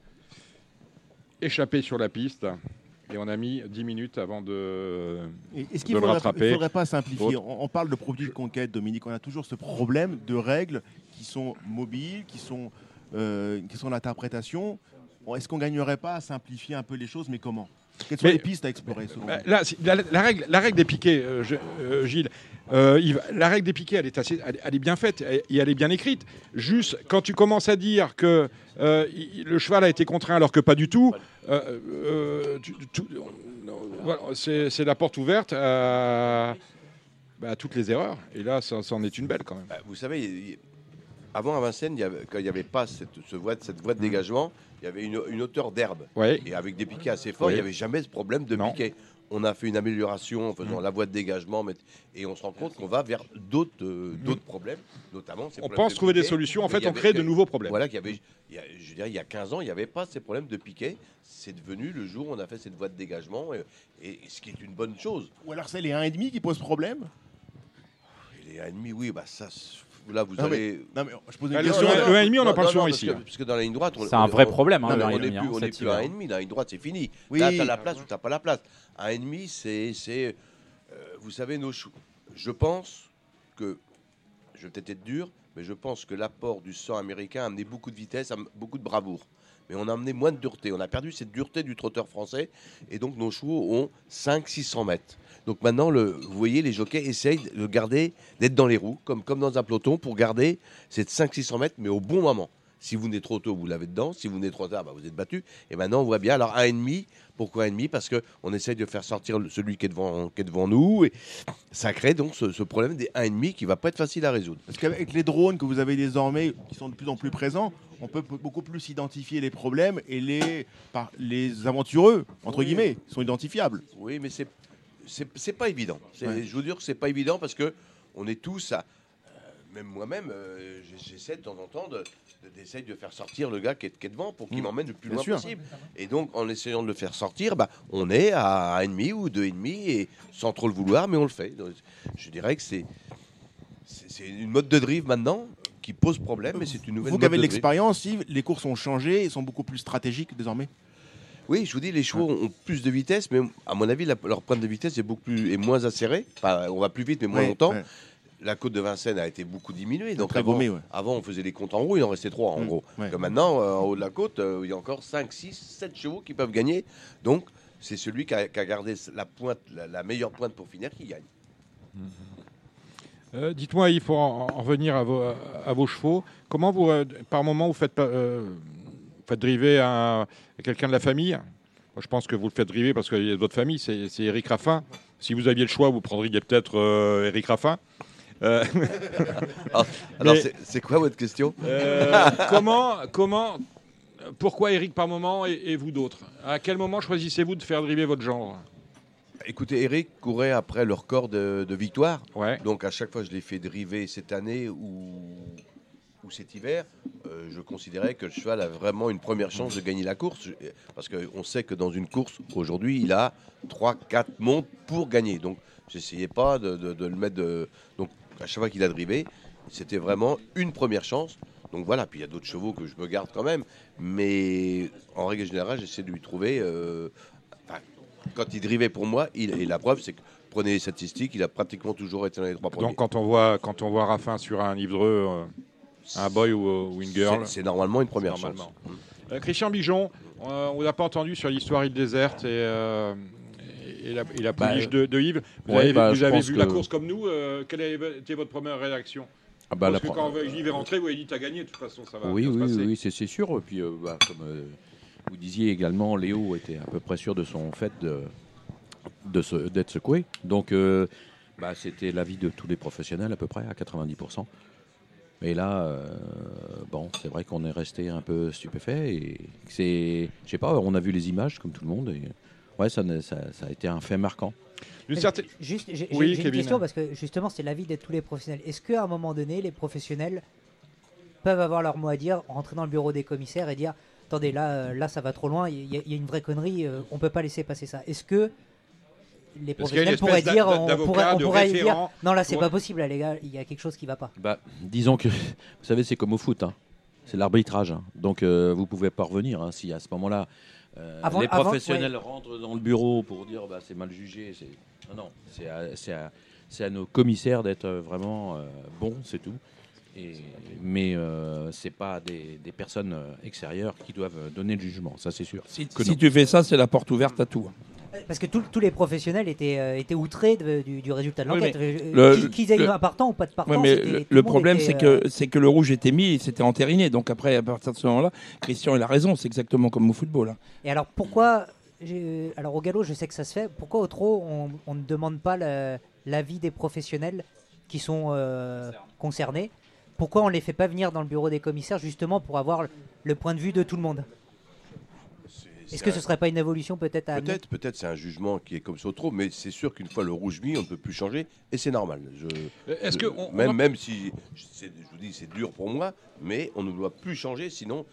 échappé sur la piste. Et on a mis 10 minutes avant de, Est-ce qu'il le ne faudrait, rattraper. il faudrait pas simplifier Autre. on, parle de produits de conquête, Dominique. On a toujours ce problème de règles qui sont mobiles, qui sont euh, qui sont d'interprétation. Bon, Est-ce qu'on gagnerait pas à simplifier un peu les choses, mais comment? Quelles sont Mais- les pistes à explorer selon Bah, là, la, la règle, la règle des piquets, euh, je- euh, Gilles, euh, Yves, la règle des piquets, elle est, assez, elle, elle est bien faite et elle est bien écrite. Juste, quand tu commences à dire que euh, il- le cheval a été contraint alors que pas du tout, euh, euh, tu- tu- non, voilà, c'est la porte ouverte à, bah, à toutes les erreurs. Et là, ça, ça en est une belle quand même. Bah, vous savez, avant à Vincennes, il y avait- quand il n'y avait pas cette, ce voie, cette voie de dégagement, il y avait une, une hauteur d'herbe. Ouais. Et avec des piquets assez forts, il n'y avait jamais ce problème de Non. piquet. On a fait une amélioration en faisant Mm. la voie de dégagement, mais- et on se rend compte qu'on va vers d'autres euh, d'autres problèmes, notamment. ces On problèmes pense de trouver des solutions. En fait, on crée que- de nouveaux problèmes. Voilà, qu'il y avait, il y a- je dirais, il y a 15 ans, il n'y avait pas ces problèmes de piquet. C'est devenu le jour où on a fait cette voie de dégagement, et, et ce qui est une bonne chose. Ou alors c'est les 1,5 qui posent problème? Et les 1,5, oui, bah ça, là, vous Non, mais- allez. Non, mais je pose une Ah, question. le- là. le 1,5, on en parle non, souvent ici, Parce hein. que, parce que dans la ligne droite, on- C'est un vrai problème, hein, non, le mais on 1,5, n'est hein, plus, à hiver. 1,5. La ligne droite, c'est fini. Oui. Là, tu as la place ou tu n'as pas la place. À 1,5, c'est. c'est, euh, vous savez, nos choux. Je pense que. Je vais peut-être être dur, mais je pense que l'apport du sang américain a amené beaucoup de vitesse, beaucoup de bravoure. Mais on a amené moins de dureté. On a perdu cette dureté du trotteur français. Et donc, nos chevaux ont 500-600 mètres. Donc maintenant, le, vous voyez, les jockeys essayent de garder, d'être dans les roues, comme, comme dans un peloton, pour garder cette 500-600 mètres, mais au bon moment. Si vous venez trop tôt, vous l'avez dedans. Si vous venez trop tard, bah, vous êtes battu. Et maintenant, on voit bien. Alors, 1,5. Pourquoi 1,5 Parce qu'on essaye de faire sortir celui qui est devant, qui est devant nous. Et ça crée donc ce, ce problème des 1,5 qui va pas être facile à résoudre. Parce qu'avec les drones que vous avez désormais, qui sont de plus en plus présents, on peut beaucoup plus identifier les problèmes et les, par, les aventureux, entre Oui. guillemets, sont identifiables. Oui, mais c'est c'est pas évident. Ouais. Je vous dire que c'est pas évident parce que on est tous à euh, même moi-même, euh, j'essaie de temps en temps de, de- d'essayer de faire sortir le gars qui est, qui est devant pour qu'il Mm. m'emmène le plus Bien loin sûr. possible. Et donc, en essayant de le faire sortir, bah, on est à 1,5 ou 2,5 et sans trop le vouloir, mais on le fait. Donc, je dirais que c'est une mode de drive maintenant qui pose problème, mais c'est une nouvelle Vous qui avez de l'expérience, Yves, les courses ont changé et sont beaucoup plus stratégiques désormais? Oui, je vous dis, les chevaux ont plus de vitesse, mais à mon avis, la- leur pointe de vitesse est beaucoup plus est moins acérée. Enfin, on va plus vite, mais moins Ouais, longtemps. ouais. la côte de Vincennes a été beaucoup diminuée. Donc Très avant, gommée, ouais. avant, on faisait les comptes en roue, il en restait trois en Mm, gros. ouais. Comme maintenant, euh, en haut de la côte, euh, il y a encore 5, 6, 7 chevaux qui peuvent gagner. Donc, c'est celui qui a, qui a gardé la, pointe, la, la meilleure pointe pour finir qui gagne. Euh, Dites-moi, il faut en, en revenir à vos, à vos chevaux. Comment vous, euh, par moment, vous faites, pas- euh, faites driver un- quelqu'un de la famille Moi, Je pense que vous le faites driver parce qu'il y a d'autres familles. C'est c'est Eric Raffin. Si vous aviez le choix, vous prendriez peut-être euh, Eric Raffin. Euh, Alors, alors, Mais- c'est- c'est quoi votre question? Euh, comment, comment, pourquoi Eric par moment et, et vous d'autres? À quel moment choisissez-vous de faire driver votre genre? Écoutez, Eric courait après le record de, de victoire. Ouais. Donc, à chaque fois, je l'ai fait driver cette année ou, ou cet hiver. euh, je considérais que le cheval a vraiment une première chance de gagner la course. Parce qu'on sait que dans une course, aujourd'hui, il a 3-4 montes pour gagner. Donc, j'essayais pas de, le mettre. De... Donc, à chaque fois qu'il a drivé, c'était vraiment une première chance. Donc voilà, puis il y a d'autres chevaux que je me garde quand même. Mais en règle générale, j'essaie de lui trouver. euh, enfin, quand il drivait pour moi, il, et la preuve, c'est que prenez les statistiques, il a pratiquement toujours été dans les trois premiers. Donc quand on voit quand on voit Raffin sur un livreux, euh, un boy ou, ou une girl, C'est- normalement une première chance. Euh, Christian Bijon, euh, on n'a pas entendu sur l'histoire île déserte et, euh, et la, et la Bah, de, de Yves. Vous ouais, avez, bah, vous vu la que- course comme nous. euh, quelle a été votre première réaction? Ah bah, Parce la que quand Yves est rentré, vous avez dit t'as gagné, de toute façon ça va Oui, se oui, passer. oui, c'est sûr. Et puis, euh, bah, comme euh, vous disiez également, Léo était à peu près sûr de son fait de d'être secoué. Donc, euh, bah, c'était l'avis de tous les professionnels à peu près à 90%. Mais là, euh, bon, c'est vrai qu'on est resté un peu stupéfait et c'est, je sais pas, on a vu les images comme tout le monde et ouais, ça, ne- ça, ça a été un fait marquant. Certaine- Juste, j'ai j'ai- Oui, j'ai une question parce que justement, c'est l'avis de tous les professionnels. Est-ce qu'à un moment donné, les professionnels peuvent avoir leur mot à dire, rentrer dans le bureau des commissaires et dire Attendez, là, euh, là ça va trop loin, il y, y a une vraie connerie, euh, on peut pas laisser passer ça. Est-ce que les professionnels pourraient dire, on pourrait, on pourrait dire Non, là, c'est pour- pas possible, là, les gars, il y a quelque chose qui va pas. Bah, disons que, vous savez, c'est comme au foot, hein. c'est l'arbitrage. hein. Donc, euh, vous pouvez pas revenir hein, si à ce moment-là, euh, Avant- les avant- professionnels rentrent dans le bureau pour dire bah, c'est mal jugé. c'est- Non, non, c'est à, c'est à- c'est à nos commissaires d'être euh, vraiment euh, bons, c'est tout. Et, mais euh, c'est pas des, des personnes extérieures qui doivent donner le jugement, ça c'est sûr. Si, tu fais ça, c'est la porte ouverte à tout. Parce que tous- tous les professionnels étaient, euh, étaient outrés de- du, du résultat de l'enquête. Euh, le- Qu'ils qu'ils aient un partant ou pas de partant, mais le, tout problème, c'est euh, que, c'est que le rouge était mis et c'était entériné. Donc après, à partir de ce moment-là, Christian, il a raison. C'est exactement comme au football. hein. Et alors pourquoi Alors au galop, je sais que ça se fait. Pourquoi au trot, on, on ne demande pas l'avis des professionnels qui sont euh, concernés? Pourquoi on les fait pas venir dans le bureau des commissaires justement pour avoir le point de vue de tout le monde? Est-ce que ce serait pas une évolution peut-être à Peut-être, peut-être c'est un jugement qui est comme ça trop, mais c'est sûr qu'une fois le rouge mis, on ne peut plus changer, et c'est normal. Je, Est-ce je- que on- on même, même si je vous dis c'est dur pour moi, mais on ne doit plus changer, sinon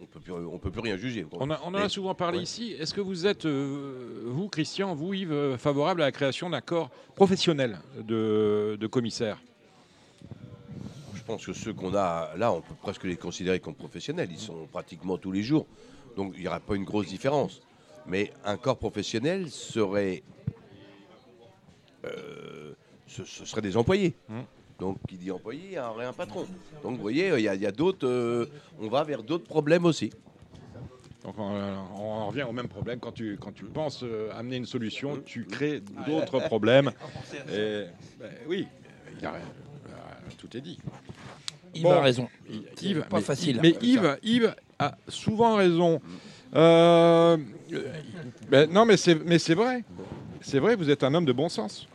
on peut plus, on peut plus rien juger. On, a- on en Mais- a souvent parlé ouais. ici. Est-ce que vous êtes, euh, vous, Christian, vous, Yves, euh, favorable à la création d'un corps professionnel de, de commissaires Je pense que ceux qu'on a là, on peut presque les considérer comme professionnels. Ils sont pratiquement tous les jours. Donc il n'y aura pas une grosse différence. Mais un corps professionnel serait. euh, ce, ce serait des employés. Hum. Donc qui dit employé, il y a un, un patron. Donc vous voyez, il y a, il y a d'autres. euh, on va vers d'autres problèmes aussi. Donc on, on en revient au même problème. Quand tu, quand tu penses euh, amener une solution, tu crées d'autres problèmes. Et, ben, oui, il a- euh, tout est dit. Bon, a raison. Yves, pas mais, facile. Mais Yves. Yves a souvent raison. Euh, ben, non, mais c'est, mais c'est vrai. C'est vrai, vous êtes un homme de bon sens.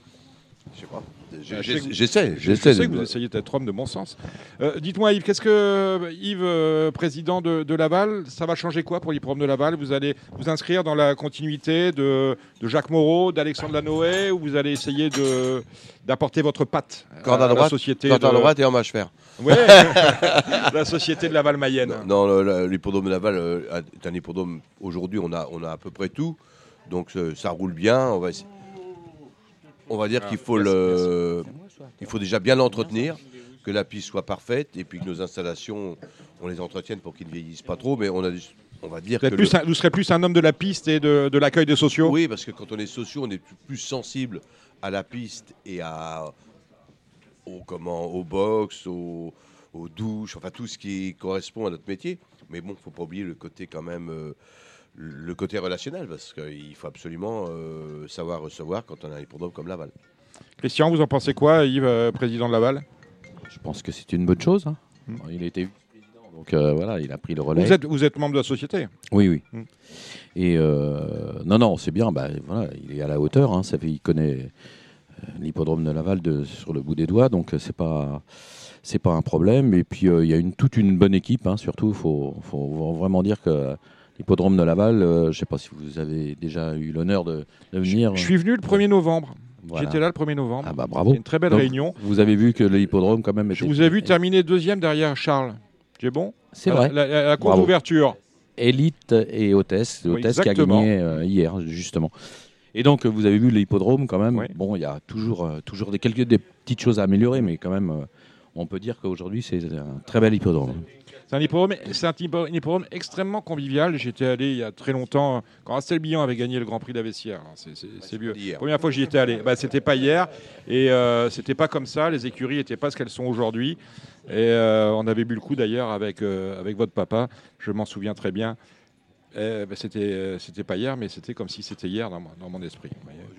Je sais pas. J'ai- Ah, je j'ai- sais que vous- J'essaie, Je j'essaie. sais que de- vous essayez d'être homme de bon sens. Euh, dites-moi, Yves, qu'est-ce que Yves, euh, président de, de Laval, ça va changer quoi pour l'hippodrome de Laval? Vous allez vous inscrire dans la continuité de, de Jacques Moreau, d'Alexandre Lanoé, ou vous allez essayer de d'apporter votre patte Corde à la droite, société Corde à de... droite et en mâche fer. Ouais. la société de Laval Mayenne. Non, le- l'hippodrome Laval euh, est un hippodrome. Aujourd'hui, on a, on a à peu près tout. Donc ça roule bien. On va, essa- on va dire Ah, qu'il faut, merci, le, il faut déjà bien l'entretenir, que la piste soit parfaite et puis que nos installations, on les entretienne pour qu'ils ne vieillissent pas trop. Mais on, a, on va dire Vous, que. plus le- un- vous serez plus un homme de la piste et de, de l'accueil des sociaux? Oui, parce que quand on est sociaux, on est plus- plus sensible à la piste et à, au, comment, au box, au- aux douches, enfin tout ce qui correspond à notre métier. Mais bon, faut pas oublier le côté quand même, euh, le côté relationnel, parce qu'il faut absolument euh, savoir recevoir quand on a un hippodrome comme Laval. Christian, vous en pensez quoi, Yves, euh, président de Laval? Je pense que c'est une bonne chose. hein. Hmm. Il a été vice-président, donc euh, voilà, il a pris le relais. vous êtes, vous êtes membre de la société? Oui, oui. Hmm. Et euh, non, non, c'est bien. Bah, voilà, il est à la hauteur. hein, ça fait, il connaît l'hippodrome de Laval de, sur le bout des doigts, donc c'est pas c'est pas un problème. Et puis euh, il y a une, toute une bonne équipe. hein, surtout, il faut, faut vraiment dire que l'hippodrome de Laval, euh, je ne sais pas si vous avez déjà eu l'honneur de, de venir. Je suis venu le 1er novembre. Voilà. J'étais là le 1er novembre. Ah bah bravo. Une très belle Donc, réunion. Vous avez vu que l'hippodrome quand même. Je était- vous ai vu terminer deuxième derrière Charles. C'est bon? C'est vrai. La, la- la course d'ouverture. Élite et hôtesse. Oui, Hôtesse qui a gagné euh, hier, justement. Et donc, vous avez vu l'hippodrome quand même. Oui. Bon, il y a toujours, euh, toujours des, quelques des petites choses à améliorer, mais quand même, euh, on peut dire qu'aujourd'hui, c'est un très bel hippodrome. C'est un hippodrome, c'est un hippo- un hippodrome extrêmement convivial. J'étais allé il y a très longtemps, euh, quand Astel Billon avait gagné le Grand Prix d'Avessière. Alors, C'est, c'est- vieux. Première fois que j'y étais allé. Bah, c'était pas hier. Et euh, c'était pas comme ça. Les écuries n'étaient pas ce qu'elles sont aujourd'hui. Et euh, on avait bu le coup d'ailleurs avec, euh, avec votre papa. Je m'en souviens très bien. Eh, bah, c'était, euh, c'était pas hier, mais c'était comme si c'était hier dans, mon- dans mon esprit.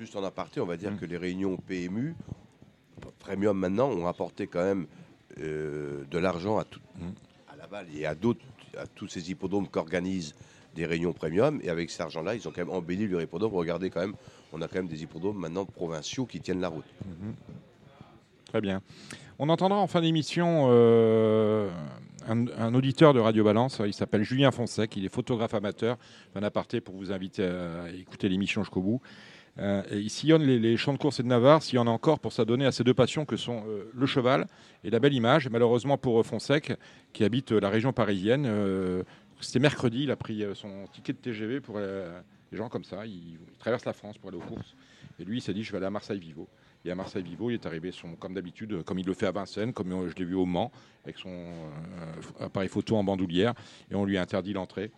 Juste en aparté, on va dire Mm. que les réunions PMU, Premium maintenant, ont apporté quand même euh, de l'argent à, tout- Mm. Laval et à d'autres, à tous ces hippodromes qui organisent des réunions Premium. Et avec cet argent-là, ils ont quand même embelli leur hippodrome. Regardez quand même, on a quand même des hippodromes maintenant provinciaux qui tiennent la route. Très bien. On entendra en fin d'émission euh, un, un auditeur de Radio Balance. Il s'appelle Julien Fonsec. Il est photographe amateur. Un aparté pour vous inviter à écouter l'émission jusqu'au bout. Euh, il sillonne les, les champs de course et de Navarre, s'il y en a encore, pour s'adonner à ces deux passions que sont euh, le cheval et la belle image. Malheureusement pour euh, Fonsec, qui habite euh, la région parisienne, euh, c'était mercredi, il a pris euh, son ticket de TGV pour euh, les gens comme ça. Il, traverse la France pour aller aux courses. Et lui, il s'est dit, je vais aller à Marseille-Vivo. Et à Marseille-Vivo, il est arrivé, son, comme d'habitude, euh, comme il le fait à Vincennes, comme euh, je l'ai vu au Mans, avec son euh, appareil photo en bandoulière, et on lui a interdit l'entrée.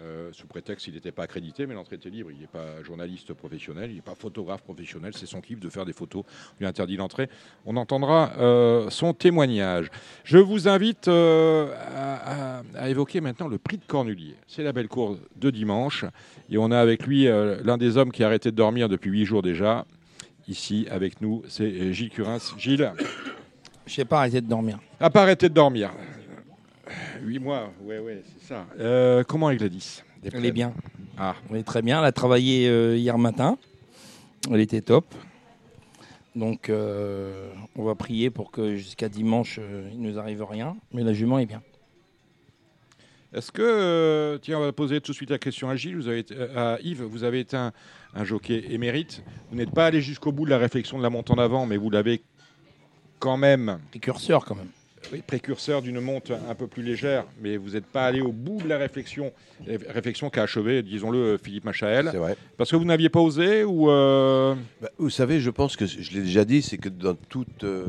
Euh, sous prétexte qu'il n'était pas accrédité, mais l'entrée était libre. Il n'est pas journaliste professionnel, il n'est pas photographe professionnel, c'est son kiff de faire des photos. On lui interdit l'entrée. On entendra euh, son témoignage. Je vous invite euh, à, à- à évoquer maintenant le prix de Cornulier. C'est la belle course de dimanche, et on a avec lui l'un des hommes qui a arrêté de dormir depuis huit jours déjà. Ici, avec nous, c'est Gilles Curins. Gilles, Je sais pas arrêter de dormir. a pas arrêté de dormir. Huit mois, ouais, ouais, c'est ça. Euh, comment est Gladys Elle est bien. Ah, Elle est très bien. Elle a travaillé euh, hier matin. Elle était top. Donc, euh, on va prier pour que jusqu'à dimanche, euh, il ne nous arrive rien. Mais la jument est bien. Est-ce que, euh, tiens, on va poser tout de suite la question à Gilles, vous avez été- euh, à Yves, vous avez été un, un jockey émérite. Vous n'êtes pas allé jusqu'au bout de la réflexion de la monte en avant, mais vous l'avez quand même, Précurseur quand même. Oui, précurseur d'une monte un peu plus légère, mais vous n'êtes pas allé au bout de la réflexion, ré- réflexion qu'a achevé, disons-le, Philippe Machael, C'est vrai. parce que vous n'aviez pas osé ou euh, Bah, vous savez, je pense que je l'ai déjà dit, c'est que dans toute euh,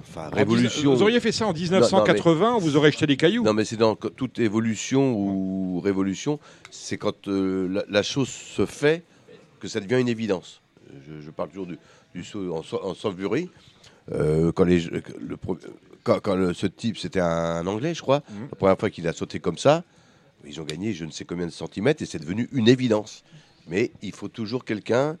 enfin, révolution. Vous auriez fait ça en 1980, vous aurez jeté des cailloux. Non, mais c'est dans toute évolution ou révolution, c'est quand euh, la, la chose se fait que ça devient une évidence. Je, je parle toujours du, du saut en, en. Euh, quand les, le quand, quand le- ce type, c'était un, Anglais, je crois, Mhm. la première fois qu'il a sauté comme ça, ils ont gagné je ne sais combien de centimètres et c'est devenu une évidence. Mais il faut toujours quelqu'un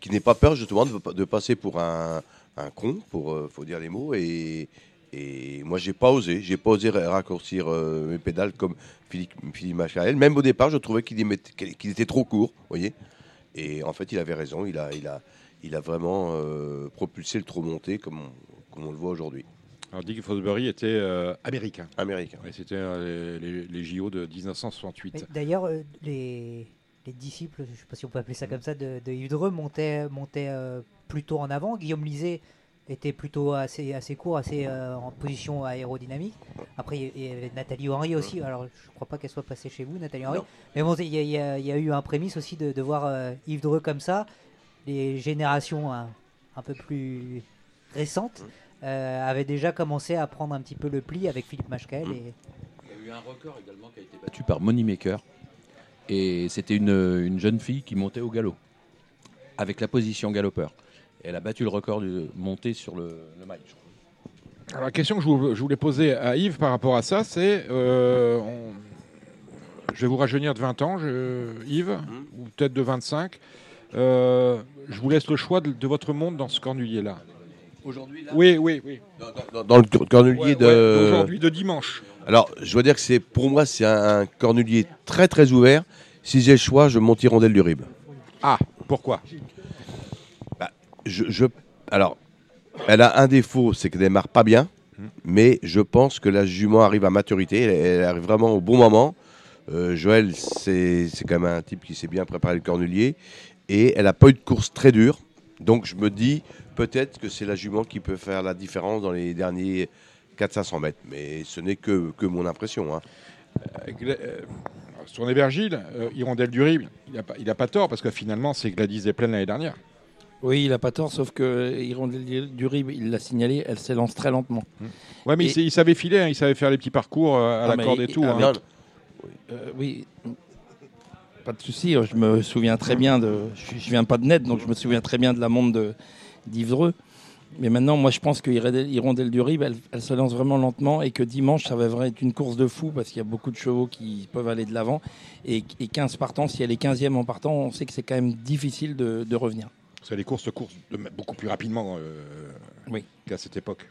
qui n'ait pas peur justement de, de passer pour un, un con, pour euh, faut dire les mots. Et, et moi, j'ai pas osé, j'ai pas osé ra- raccourcir euh, mes pédales comme Philippe, Philippe Machael. Même au départ, je trouvais qu'il était trop court, voyez. Et en fait, il avait raison. Il a, il a, il a vraiment euh, propulsé le trop monté comme on, comme on le voit aujourd'hui. Alors Dick Fosbury était euh, américain. Américain. Ouais, C'était euh, les, JO de 1968. Mais D'ailleurs, euh, les, les disciples, je ne sais pas si on peut appeler ça comme ça, de, de Yves Dreux montaient, montaient euh, plutôt en avant. Guillaume Lisée était plutôt assez, assez court, assez euh, en position aérodynamique. Après, il y- avait Nathalie Henry aussi. Alors, je ne crois pas qu'elle soit passée chez vous, Nathalie Henry. Non. Mais bon, il y, a- y y eu un prémisse aussi de, de voir euh, Yves Dreux comme ça. Les générations hein, un peu plus récentes euh, avaient déjà commencé à prendre un petit peu le pli avec Philippe Machkel. Et... Il y a eu un record également qui a été battu par Money Maker. Et c'était une, une jeune fille qui montait au galop, avec la position galopeur. Et elle a battu le record de monter sur le, le mail, je crois. Alors, la question que je vou- je voulais poser à Yves par rapport à ça, c'est. euh, on- Je vais vous rajeunir de 20 ans, je- Yves, ou peut-être de 25. Euh, je vous laisse le choix de, de votre monde dans ce cornulier-là. Aujourd'hui, là Oui, oui, oui. Dans, dans le cor- cornulier Ouais, de. ouais, d'aujourd'hui, de dimanche. Alors, je dois dire que c'est pour moi, c'est un, un cornulier très très ouvert. Si j'ai le choix, je monte Hirondelle du Rib. Ah, pourquoi? Je, je- alors, elle a un défaut, c'est qu'elle démarre pas bien, mais je pense que la jument arrive à maturité, elle, elle arrive vraiment au bon moment. Euh, Joël, c'est c'est quand même un type qui s'est bien préparé le cornulier, et elle n'a pas eu de course très dure, donc je me dis peut-être que c'est la jument qui peut faire la différence dans les derniers 400-500 mètres, mais ce n'est que, que mon impression. hein. Euh, euh, Sur les Vergil, euh, Hirondelle du Rib, il n'a pas, il a pas tort, parce que finalement, c'est Gladys des Plaines l'année dernière. Oui, il a pas tort, sauf que Hirondelle du Rib, il l'a signalé, elle s'élance très lentement. Ouais, mais Et- il, savait filer, hein, il savait faire les petits parcours euh, à la mais corde et tout. ah, hein. mais- Euh, oui, pas de souci. Je me souviens très bien de. Je, je viens pas de net, donc je me souviens très bien de la montre de d'Ivreux. Mais maintenant, moi, je pense que Hirondelle Hirondelle du Rib, elle, elle se lance vraiment lentement et que dimanche, ça va vraiment être une course de fou parce qu'il y a beaucoup de chevaux qui peuvent aller de l'avant. Et, et 15 partants, si elle est 15e en partant, on sait que c'est quand même difficile de, de revenir. Parce que les courses se courent beaucoup plus rapidement euh, Oui. qu'à cette époque.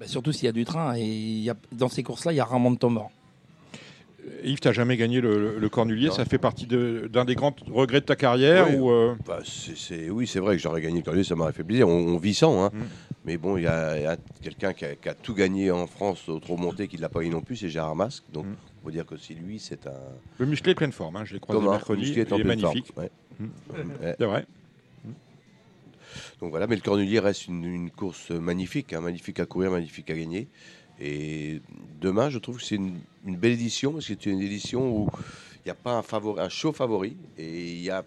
Bah, surtout s'il y a du train. Et il y a, dans ces courses-là, il y a rarement de temps mort. Yves, tu n'as jamais gagné le, le- le cornulier, Non. ça fait partie de- d'un des grands regrets de ta carrière Oui. ou, euh, Bah, oui, c'est vrai que j'aurais gagné le cornulier, ça m'aurait fait plaisir. On, on vit sans. hein. Mm. Mais bon, il y a, quelqu'un qui, a- qui a tout gagné en France au trop monté qui ne l'a pas gagné non plus, c'est Gérard Masque. Donc, Mm. on peut dire que si lui, c'est un. Le musclé est pleine forme, hein, je l'ai croisé Thomas, mercredi, musclé est en il est magnifique. ouais. Mm. Ouais. C'est vrai. Donc voilà, mais le cornulier reste une, une course magnifique, hein, magnifique à courir, magnifique à gagner. Et demain, je trouve que c'est une, une belle édition, parce que c'est une édition où il n'y a pas un, favori, un chaud favori, et il y a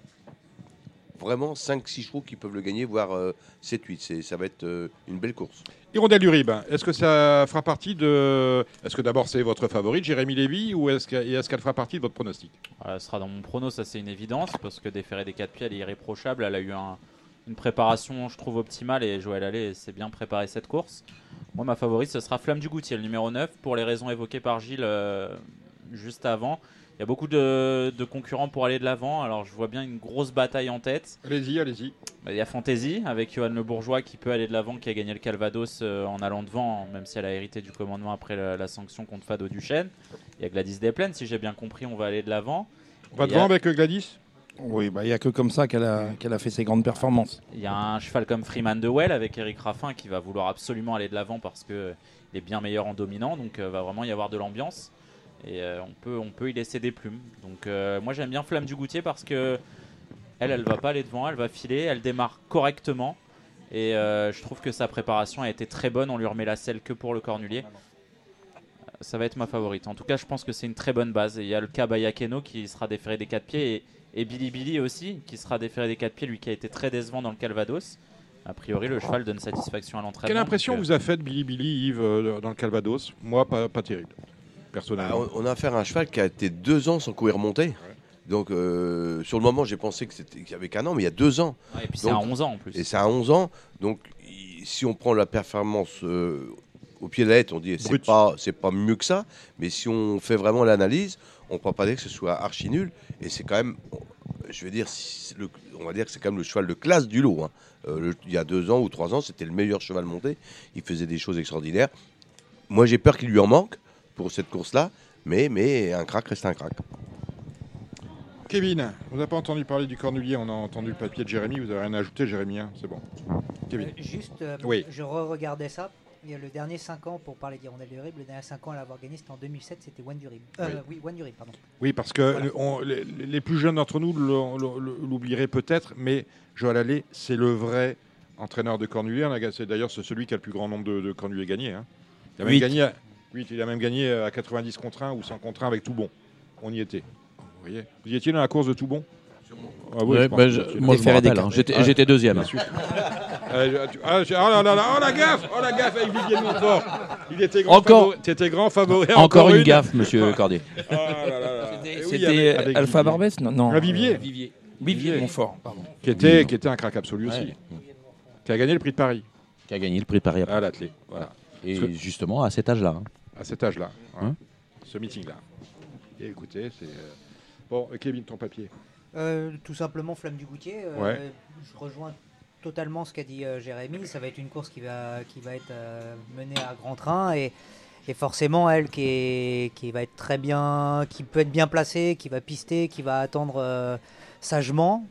vraiment 5-6 chevaux qui peuvent le gagner, voire euh, 7-8. C'est- Ça va être euh, une belle course. Hirondelle du Rib, est-ce que ça fera partie de. Est-ce que d'abord c'est votre favorite, Jérémy Lévy, ou est-ce qu'elle est qu'elle fera partie de votre pronostic? Voilà, elle sera dans mon prono, ça c'est une évidence, parce que déférer des 4 pieds, elle est irréprochable. Elle a eu un- une préparation, je trouve, optimale, et Joël Allais s'est bien préparé cette course. Moi, ma favorite, ce sera Flamme du Goutier, le numéro 9, pour les raisons évoquées par Gilles euh, juste avant. Il y a beaucoup de, de concurrents pour aller de l'avant, alors je vois bien une grosse bataille en tête. Allez-y, allez-y. Bah, Il y a Fantasy avec Johan Le Bourgeois qui peut aller de l'avant, qui a gagné le Calvados euh, en allant devant, même si elle a hérité du commandement après la, la sanction contre Fado Duchesne. Il y a Gladys Desplaines, si j'ai bien compris, on va aller de l'avant. On va devant a- avec euh, Gladys? Oui, bah, il n'y a que comme ça qu'elle a, qu'elle a fait ses grandes performances. Il y a un cheval comme Freeman de Well avec Eric Raffin qui va vouloir absolument aller de l'avant parce que euh, est bien meilleur en dominant, donc euh, va vraiment y avoir de l'ambiance et euh, on peut on peut y laisser des plumes. Donc euh, moi j'aime bien Flamme du Goutier parce que elle elle va pas aller devant, elle va filer, elle démarre correctement et euh, je trouve que sa préparation a été très bonne. On lui remet la selle que pour le cornulier. Ça va être ma favorite. En tout cas, je pense que c'est une très bonne base. Et il y a le cas Bayakeno qui sera déféré des 4 pieds et, et Billy Billy aussi qui sera déféré des 4 pieds, lui qui a été très décevant dans le Calvados. A priori, le cheval donne satisfaction à l'entraînement. Quelle impression donc, vous a fait Billy Billy, Yves, euh, dans le Calvados? Moi, pas, pas terrible, personnellement. on, on a affaire à un cheval qui a été deux ans sans courir monter. Donc, euh, sur le moment, j'ai pensé qu'il y avait qu'un an, mais il y a deux ans. ouais, et puis c'est à Donc- 11 ans en plus. Et c'est à 11 ans. Donc, si on prend la performance euh, au pied de la lettre, on dit c'est pas, c'est pas mieux que ça. Mais si on fait vraiment l'analyse, on ne peut pas dire que ce soit archi nul. Et c'est quand même, je vais dire, si- le- on va dire que c'est quand même le cheval de classe du lot. hein. Euh, le- il y a deux ans ou trois ans, c'était le meilleur cheval monté. Il faisait des choses extraordinaires. Moi, j'ai peur qu'il lui en manque pour cette course-là. Mais, mais un crack reste un crack. Kevin, on n'a pas entendu parler du cornulier, on a entendu le papier de Jérémy, vous n'avez rien à ajouter, Jérémy, hein, c'est bon. Kevin. Euh, juste, euh, Oui. je re-regardais ça. Le dernier 5 ans, pour parler d'Hirondelle du Rib, le dernier 5 ans à l'avoir gagné, c'était en 2007, c'était One du Rib. Euh, oui. One du Rib, pardon. Oui, parce que on- les, les plus jeunes d'entre nous l'oublieraient peut-être, mais Joël Allais, c'est le vrai entraîneur de cornulier. C'est d'ailleurs c'est celui qui a le plus grand nombre de, de cornuliers gagnés. hein. Il, a même Huit. gagné à, huit, il a même gagné à 90 contre 1 ou 100 contre 1 avec Toubon. On y était. Vous voyez Vous y étiez dans la course de Toubon? Ah oui, Ouais, bah, je- moi, je rappelle. hein. J'étais Ah. deuxième. Euh, tu- ah, oh là là là, oh la gaffe, oh la gaffe avec Didier de Montfort. Il était grand Encore- favori. Grand favori. Encore une gaffe, monsieur Cordier. Oh oui, C'était avec Alpha Vivier. Barbès Non, non. Ah, Vivier. Vivier. Vivier Montfort, pardon. Qui était, qui était un crack absolu aussi. Qui a gagné le prix de Paris. Qui a gagné le prix de Paris après. À l'athlé. Voilà. Et Parce que- justement, à cet âge-là. hein. à cet âge-là, hein, Hein ce meeting-là. Et écoutez, c'est euh, bon. Kevin, ton papier. Euh, tout simplement Flamme du Goutier. euh, Ouais. Je rejoins totalement ce qu'a dit euh, Jérémy. Ça va être une course qui va, qui va être menée à grand train et, et forcément elle qui, est, qui va être très bien, qui peut être bien placée, qui va pister, qui va attendre sagement.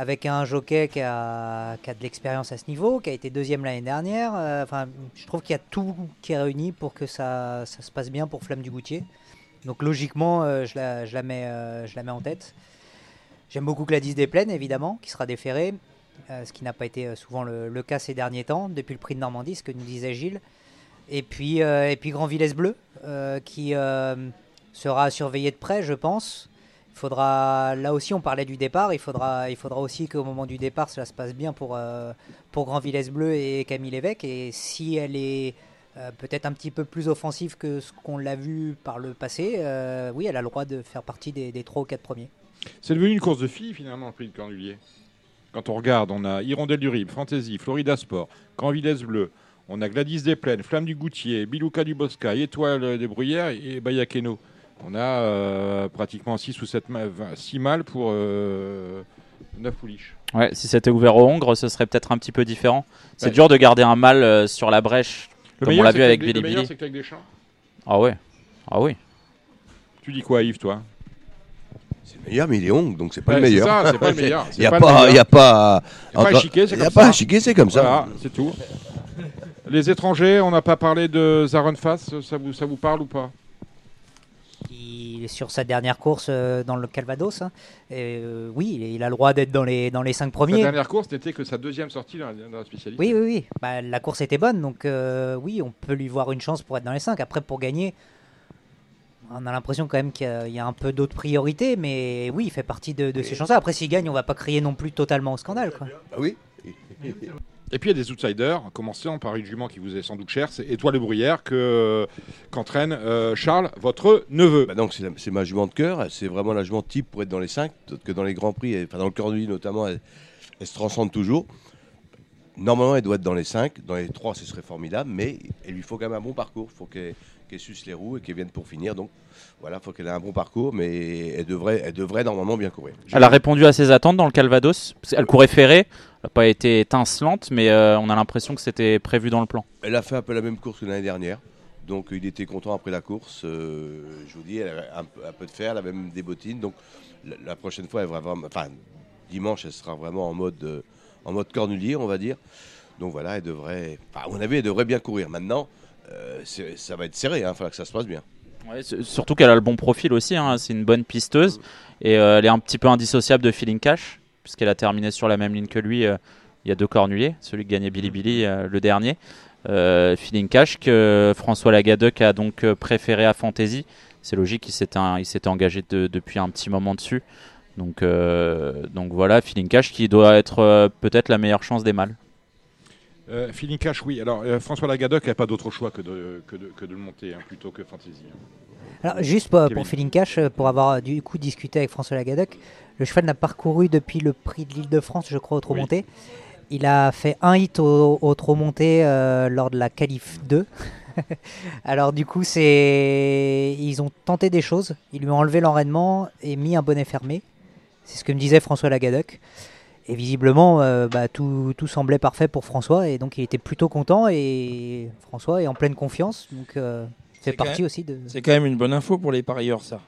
Avec un jockey qui a, qui a de l'expérience à ce niveau, qui a été deuxième l'année dernière. Enfin, je trouve qu'il y a tout qui est réuni pour que ça, ça se passe bien pour Flamme du Goutier. Donc logiquement, je, la, je, la mets, je la mets en tête. J'aime beaucoup Gladys Desplaines, évidemment, qui sera déférée, euh, ce qui n'a pas été euh, souvent le, cas ces derniers temps, depuis le prix de Normandie, ce que nous disait Gilles. Et puis, euh, et puis Bleu, euh, qui sera surveillé de près, je pense. Faudra, là aussi, on parlait du départ, il faudra, il faudra aussi qu'au moment du départ, cela se passe bien pour, pour Grand Villesse Bleu et Camille Lévesque. Et si elle est peut-être un petit peu plus offensive que ce qu'on l'a vu par le passé, oui, elle a le droit de faire partie des, des 3 ou 4 premiers. C'est devenu une course de filles finalement, le prix de Cornulier. Quand on regarde, on a Hirondelle du Rib, Fantasy, Florida Sport, Grand Villesse Bleu, on a Gladys des Plaines, Flamme du Goutier, Bilouka du Boscaï, Étoile des Bruyères et Bayakeno. On a euh, pratiquement 6 ou 7 6 mâles pour 9 pouliches. Ouais, si c'était ouvert aux Hongres, ce serait peut-être un petit peu différent. C'est dur de garder un mâle euh, sur la brèche, Le comme on l'a vu avec Billy Le meilleur, Billy. c'est qu'avec des champs. Ah ouais, ah oui. Tu dis quoi, Yves, toi? C'est le meilleur, mais il est Hong, donc c'est pas Ouais, le c'est meilleur. ça, c'est pas le meilleur, Il n'y a pas il y a pas, Y a pas à chiquer, c'est il y a comme pas ça. à chiquer, c'est comme ça. Voilà, c'est tout. Les étrangers, on n'a pas parlé de Zaron Fass, ça vous, ça vous parle ou pas? Il est sur sa dernière course euh, dans le Calvados. hein. Et, euh, oui, il- il a le droit d'être dans les, dans les 5 Sa premiers. dernière course n'était que sa deuxième sortie dans la, spécialité. Oui, oui, oui. Bah, la course était bonne, donc euh, oui, on peut lui voir une chance pour être dans les 5. Après, pour gagner, on a l'impression quand même qu'il y a- il y a un peu d'autres priorités, mais oui, il fait partie de, de ces chances-là. Après, s'il gagne, on va pas crier non plus totalement au scandale. Quoi. Bah oui. Et puis il y a des outsiders, en commençant par une jument qui vous est sans doute chère, c'est Étoile de Bruyère que qu'entraîne euh, Charles, votre neveu. Bah donc c'est ma jument de cœur, c'est vraiment la jument type pour être dans les 5, que dans les grands prix, et- enfin dans le Cornulier notamment, elle, elle se transcende toujours. Normalement, elle doit être dans les 5, dans les 3, ce serait formidable, mais il lui faut quand même un bon parcours, il faut qu'elle qu'elle suce les roues et qu'elle vienne pour finir. Donc voilà, il faut qu'elle ait un bon parcours, mais elle devrait, elle devrait normalement bien courir. Elle a répondu à ses attentes dans le Calvados. Elle courait ferrée, elle n'a pas été étincelante, mais euh, on a l'impression que c'était prévu dans le plan. Elle a fait un peu la même course que l'année dernière. Donc il était content après la course. Euh, je vous dis, elle a un peu, un peu de fer, elle a même des bottines. Donc la, la prochaine fois, elle va vraiment, enfin dimanche, elle sera vraiment en mode, euh, en mode cornulier, on va dire. Donc voilà, elle devrait, enfin, à mon avis, elle devrait bien courir. Maintenant, ça va être serré, il va falloir que ça se passe bien. Surtout qu'elle a le bon profil aussi, hein, c'est une bonne pisteuse et euh, elle est un petit peu indissociable de Feeling Cash puisqu'elle a terminé sur la même ligne que lui euh, il y a deux cornuliers, celui qui gagnait Billy Billy euh, le dernier. Euh, Feeling Cash que François Lagadec a donc euh, préféré à Fantasy. C'est logique, il s'était engagé de- depuis un petit moment dessus. Donc, euh, voilà, Feeling Cash qui doit être euh, peut-être la meilleure chance des mâles. Euh, Feeling Cash, oui. Alors euh, François Lagadoc n'a pas d'autre choix que de, que de, que de le monter hein, plutôt que Fantasy. Alors, juste pour, pour Feeling Cash, euh, pour avoir euh, du coup discuté avec François Lagadec, le cheval n'a parcouru depuis le prix de l'île de France, je crois, au Oui. monté. Il a fait un hit au, au trot monté euh, lors de la qualif 2. Alors du coup, c'est ils ont tenté des choses. Ils lui ont enlevé l'enraînement et mis un bonnet fermé. C'est ce que me disait François Lagadec. Et visiblement, euh, bah, tout, tout semblait parfait pour François et donc il était plutôt content et François est en pleine confiance. Donc euh, c'est C'est quand parti même- aussi de. C'est quand même une bonne info pour les parieurs, ça.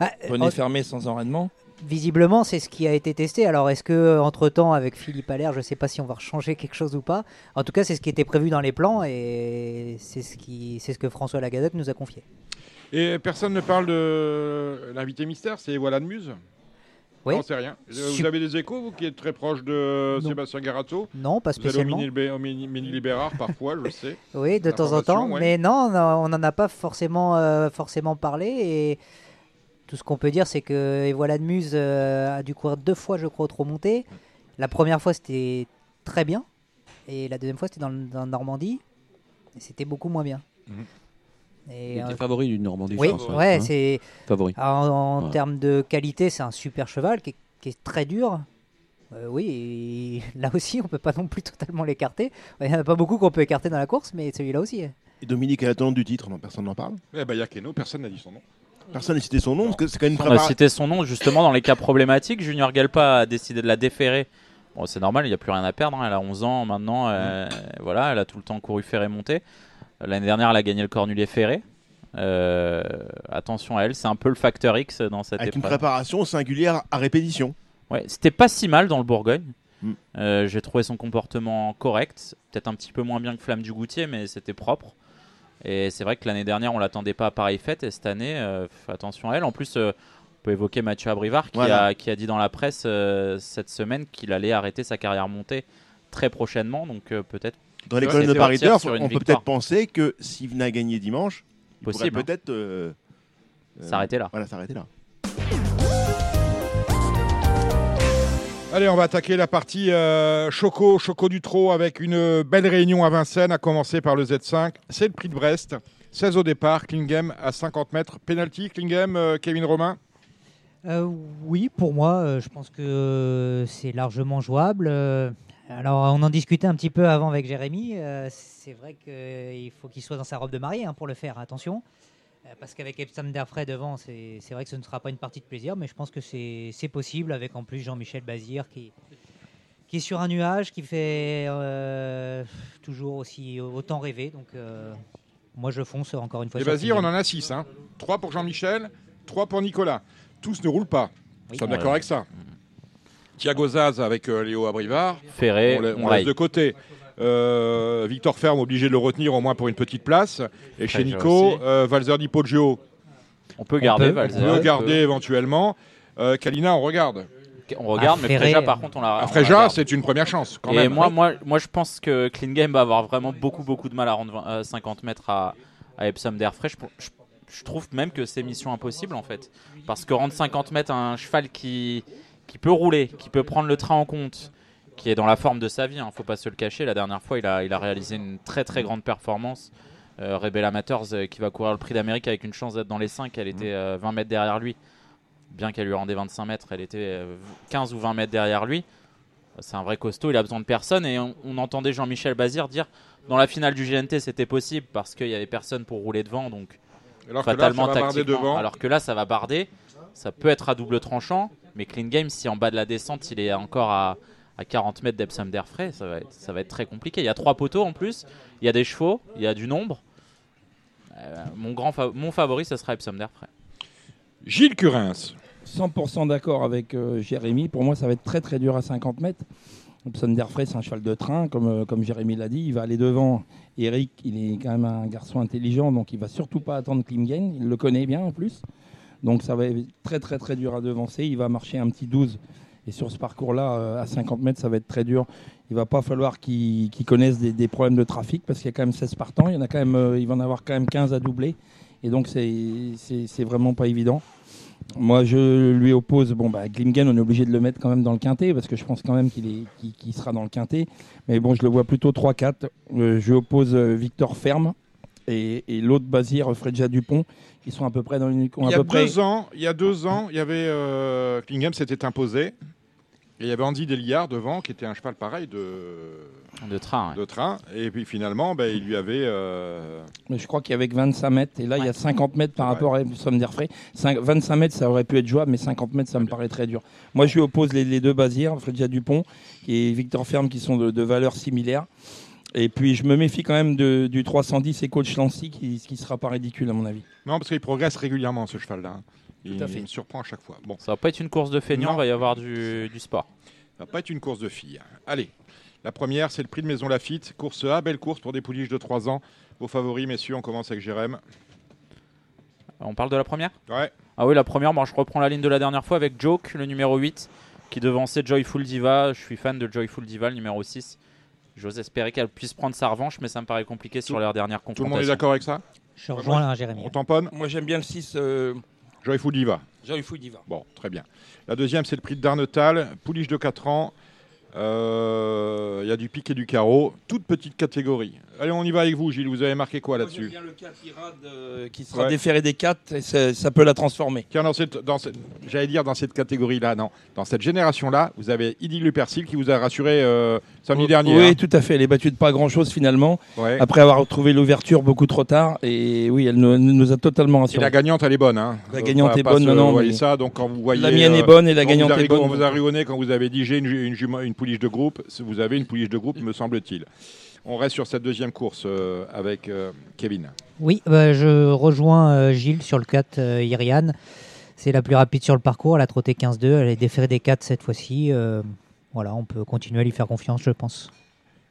Ah, Bonnet euh, fermé sans enraînement. Visiblement, c'est ce qui a été testé. Alors, est-ce que entre temps, avec Philippe Allaire, je ne sais pas si on va changer quelque chose ou pas. En tout cas, c'est ce qui était prévu dans les plans et c'est ce qui, c'est ce que François Lagadec nous a confié. Et personne ne parle de l'invité mystère, c'est Voilà de Muse Oui. Non, c'est rien. Euh, Vous avez des échos, vous qui êtes très proche de Non. Sébastien Garato Non, pas Vous allez au spécialement. Mini, Libé- au Mini- Mini Libérard parfois, je le sais. Oui, de temps en temps. Ouais. Mais non, on n'en a pas forcément, euh, forcément parlé. Et tout ce qu'on peut dire, c'est que Et voilà de Muse euh, a dû courir deux fois, je crois, au trop monté. La première fois, c'était très bien. Et la deuxième fois, c'était dans, dans Normandie. Et c'était beaucoup moins bien. Mhm. Et, Il euh, était favori du Normandie, oui, ouais, hein. c'est Favori. en, en Ouais. termes de qualité, c'est un super cheval qui est, qui est très dur. Euh, oui, et là aussi, on peut pas non plus totalement l'écarter. Il n'y en a pas beaucoup qu'on peut écarter dans la course, mais celui-là aussi. Et Dominique est la tenante du titre, non, personne n'en parle. Eh ben, il y a Keno, personne n'a dit son nom. Personne n'a cité son nom, parce que c'est quand même une On a cité son nom justement dans les cas problématiques. Junior Galpa a décidé de la déférer. Bon, c'est normal, il n'y a plus rien à perdre. hein. Elle a 11 ans maintenant. euh, voilà, elle a tout le temps couru ferré monté. L'année dernière, elle a gagné le Cornulier ferré. Euh, attention à elle, c'est un peu le facteur X dans cette Avec une épreuve. préparation singulière à répétition. Ouais, c'était pas si mal dans le Bourgogne. Mm. Euh, J'ai trouvé son comportement correct, peut-être un petit peu moins bien que Flamme du Goutier, mais c'était propre. Et c'est vrai que l'année dernière, on l'attendait pas à pareille fête, et cette année, euh, attention à elle. En plus, on peut évoquer Mathieu Abrivard qui, Voilà. a, qui a dit dans la presse cette semaine qu'il allait arrêter sa carrière montée très prochainement, donc peut-être Dans les colonnes de Paris Turf, on peut peut-être penser que s'il venait à gagner dimanche, il Possible, pourrait peut-être euh, euh, s'arrêter là. Voilà, s'arrêter là. Allez, on va attaquer la partie euh, Choco, Choco du Trot avec une belle réunion à Vincennes, à commencer par le Z5. C'est le prix de Brest. 16 au départ, Klingem à 50 mètres. Penalty, Klingem, euh, Kevin Romain? Euh, oui, pour moi, euh, je pense que c'est largement jouable. Euh, alors, on en discutait un petit peu avant avec Jérémy. Euh, c'est vrai qu'il faut qu'il soit dans sa robe de mariée hein, pour le faire, attention. Euh, parce qu'avec Epsom Derfray devant, c'est c'est vrai que ce ne sera pas une partie de plaisir, mais je pense que c'est c'est possible avec en plus Jean-Michel Bazir qui, qui est sur un nuage, qui fait euh, toujours aussi autant rêver. Donc, euh, moi, je fonce encore une fois. Et vas-y, on en a 6. Hein. 3 pour Jean-Michel, 3 pour Nicolas. Tous ne roulent pas. Nous sommes d'accord avec ça. Thiago Zaz avec euh, Léo Abrivard. Ferré, on on laisse de côté. Euh, Victor Ferme obligé de le retenir au moins pour une petite place. Et chez Nico, euh, Valzer Di Poggio, On peut garder peut. Valzer. on peut garder peut- éventuellement. Euh, Kalina, on regarde. On regarde, Ah, mais. Fréja, par contre, on la. la Fréja, c'est une première chance. Quand et même. moi, moi, moi, je pense que Klingame va avoir vraiment beaucoup, beaucoup de mal à rendre vingt- euh, 50 mètres à, à Epsom d'Airfray. Je, je, je trouve même que c'est mission impossible en fait. Parce que rendre 50 mètres à un cheval qui, qui peut rouler, qui peut prendre le train en compte, qui est dans la forme de sa vie, hein, faut pas se le cacher. La dernière fois, il a, il a réalisé une très très grande performance. Euh, Rebel Amateurs euh, qui va courir le prix d'Amérique avec une chance d'être dans les 5, elle était euh, 20 mètres derrière lui. Bien qu'elle lui rendait 25 mètres, elle était euh, 15 ou 20 mètres derrière lui. C'est un vrai costaud, il a besoin de personne. Et on, on entendait Jean-Michel Bazir dire dans la finale du GNT c'était possible parce qu'il y avait personne pour rouler devant. Donc Alors que là, fatalement ça va barder tactiquement. devant. Alors que là ça va barder. Ça peut être à double tranchant. Mais Clean Game, si en bas de la descente il est encore à, à 40 mètres d'Epsom d'air frais, ça va, être, ça va être très compliqué. Il y a trois poteaux en plus. Il y a des chevaux, il y a du nombre. Euh, mon, grand fa- mon favori, ce sera Epsom d'air frais. Gilles Curins. 100% d'accord avec euh, Jérémy. Pour moi, ça va être très très dur à 50 mètres. Epson Derfray, c'est un cheval de train, comme, euh, comme Jérémy l'a dit. Il va aller devant. Eric, il est quand même un garçon intelligent, donc il va surtout pas attendre Klimgen. Il le connaît bien en plus. Donc ça va être très très très dur à devancer. Il va marcher un petit 12. Et sur ce parcours-là, euh, à 50 mètres, ça va être très dur. Il va pas falloir qu'il connaisse des, problèmes de trafic parce qu'il y a quand même 16 partants. Il, y en a quand euh, va en avoir quand même 15 à doubler. Et donc c'est vraiment pas évident. Moi, je lui oppose. Bon, bah, Glimgen, on est obligé de le mettre quand même dans le quintet parce que je pense quand même qu'il sera dans le quintet. Mais bon, je le vois plutôt 3-4. Euh, je oppose Victor Ferme et, et l'autre Bazir, Fredja Dupont, qui sont à peu près dans une. Il y à a peu près... deux ans, il y a deux ans, il y avait euh, Klingem s'était imposé. Et il y avait Andy Deliard devant, qui était un cheval pareil de, De train. ouais. de train. Et puis finalement, ben, il lui avait. euh, Mais je crois qu'il y avait que 25 mètres. Et là, il y a 50 mètres par Ouais. rapport à Somme d'Airfray. Cinq- 25 mètres, ça aurait pu être jouable, mais 50 mètres, ça me paraît très dur. Moi, je lui oppose les, les deux Bazir, Fredja Dupont et Victor Ferme, qui sont de, de valeurs similaires. Et puis, je me méfie quand même de- du 310 et Coach Lancy, qui, qui sera pas ridicule, à mon avis. Non, parce qu'il progresse régulièrement, ce cheval-là. hein. Il, Tout à fait. il me surprend à chaque fois. Bon, Ça va pas être une course de feignants, Non. il va y avoir du, du sport. ça va pas être une course de filles. Allez, la première, c'est le prix de Maison Lafitte. Course A, belle course pour des pouliches de 3 ans. Vos favoris, messieurs, on commence avec Jérém. On parle de la première? Ouais, Ah oui, la première, moi je reprends la ligne de la dernière fois avec Joke, le numéro 8, qui devançait Joyful Diva. Je suis fan de Joyful Diva, le numéro 6. J'ose espérer qu'elle puisse prendre sa revanche, mais ça me paraît compliqué sur leur dernière tout le confrontation. monde est d'accord avec ça Je rejoins là, Jérémy. On tamponne Moi, j'aime bien le 6, euh, Joyful Diva. Joyful Diva. Bon, très bien. La deuxième, c'est le prix de Darnetal. Pouliche de 4 ans. Euh, Il y a du pic et du carreau, toute petite catégorie. Allez, on y va avec vous, Gilles. Vous avez marqué quoi Moi, là-dessus bien le 4 Irad, euh, qui sera Ouais. déféré des 4 et ça, peut la transformer. Tiens, dans cette, dans cette- j'allais dire dans cette catégorie-là, non, dans cette génération-là, vous avez Idi Le Persil qui vous a rassuré euh, samedi dernier. Oui, hein. tout à fait. Elle est battue de pas grand-chose finalement. Ouais. Après avoir trouvé l'ouverture beaucoup trop tard. Et oui, elle nous, nous a totalement Et rassurés. la gagnante, elle est bonne. Hein. La gagnante est bonne, non, non, mais- ça, donc quand vous voyez, La mienne est euh, bonne et la gagnante est bonne. On vous a quand vous avez dit j'ai une, une pouliche de groupe. Vous avez une pouliche de groupe, me semble-t-il. On reste sur cette deuxième course euh, avec euh, Kevin. Oui, bah, je rejoins euh, Gilles sur le 4 euh, Iriane. C'est la plus rapide sur le parcours. Elle a trotté 15-2. Elle est déférée des 4 cette fois-ci. Euh, voilà, on peut continuer à lui faire confiance, je pense.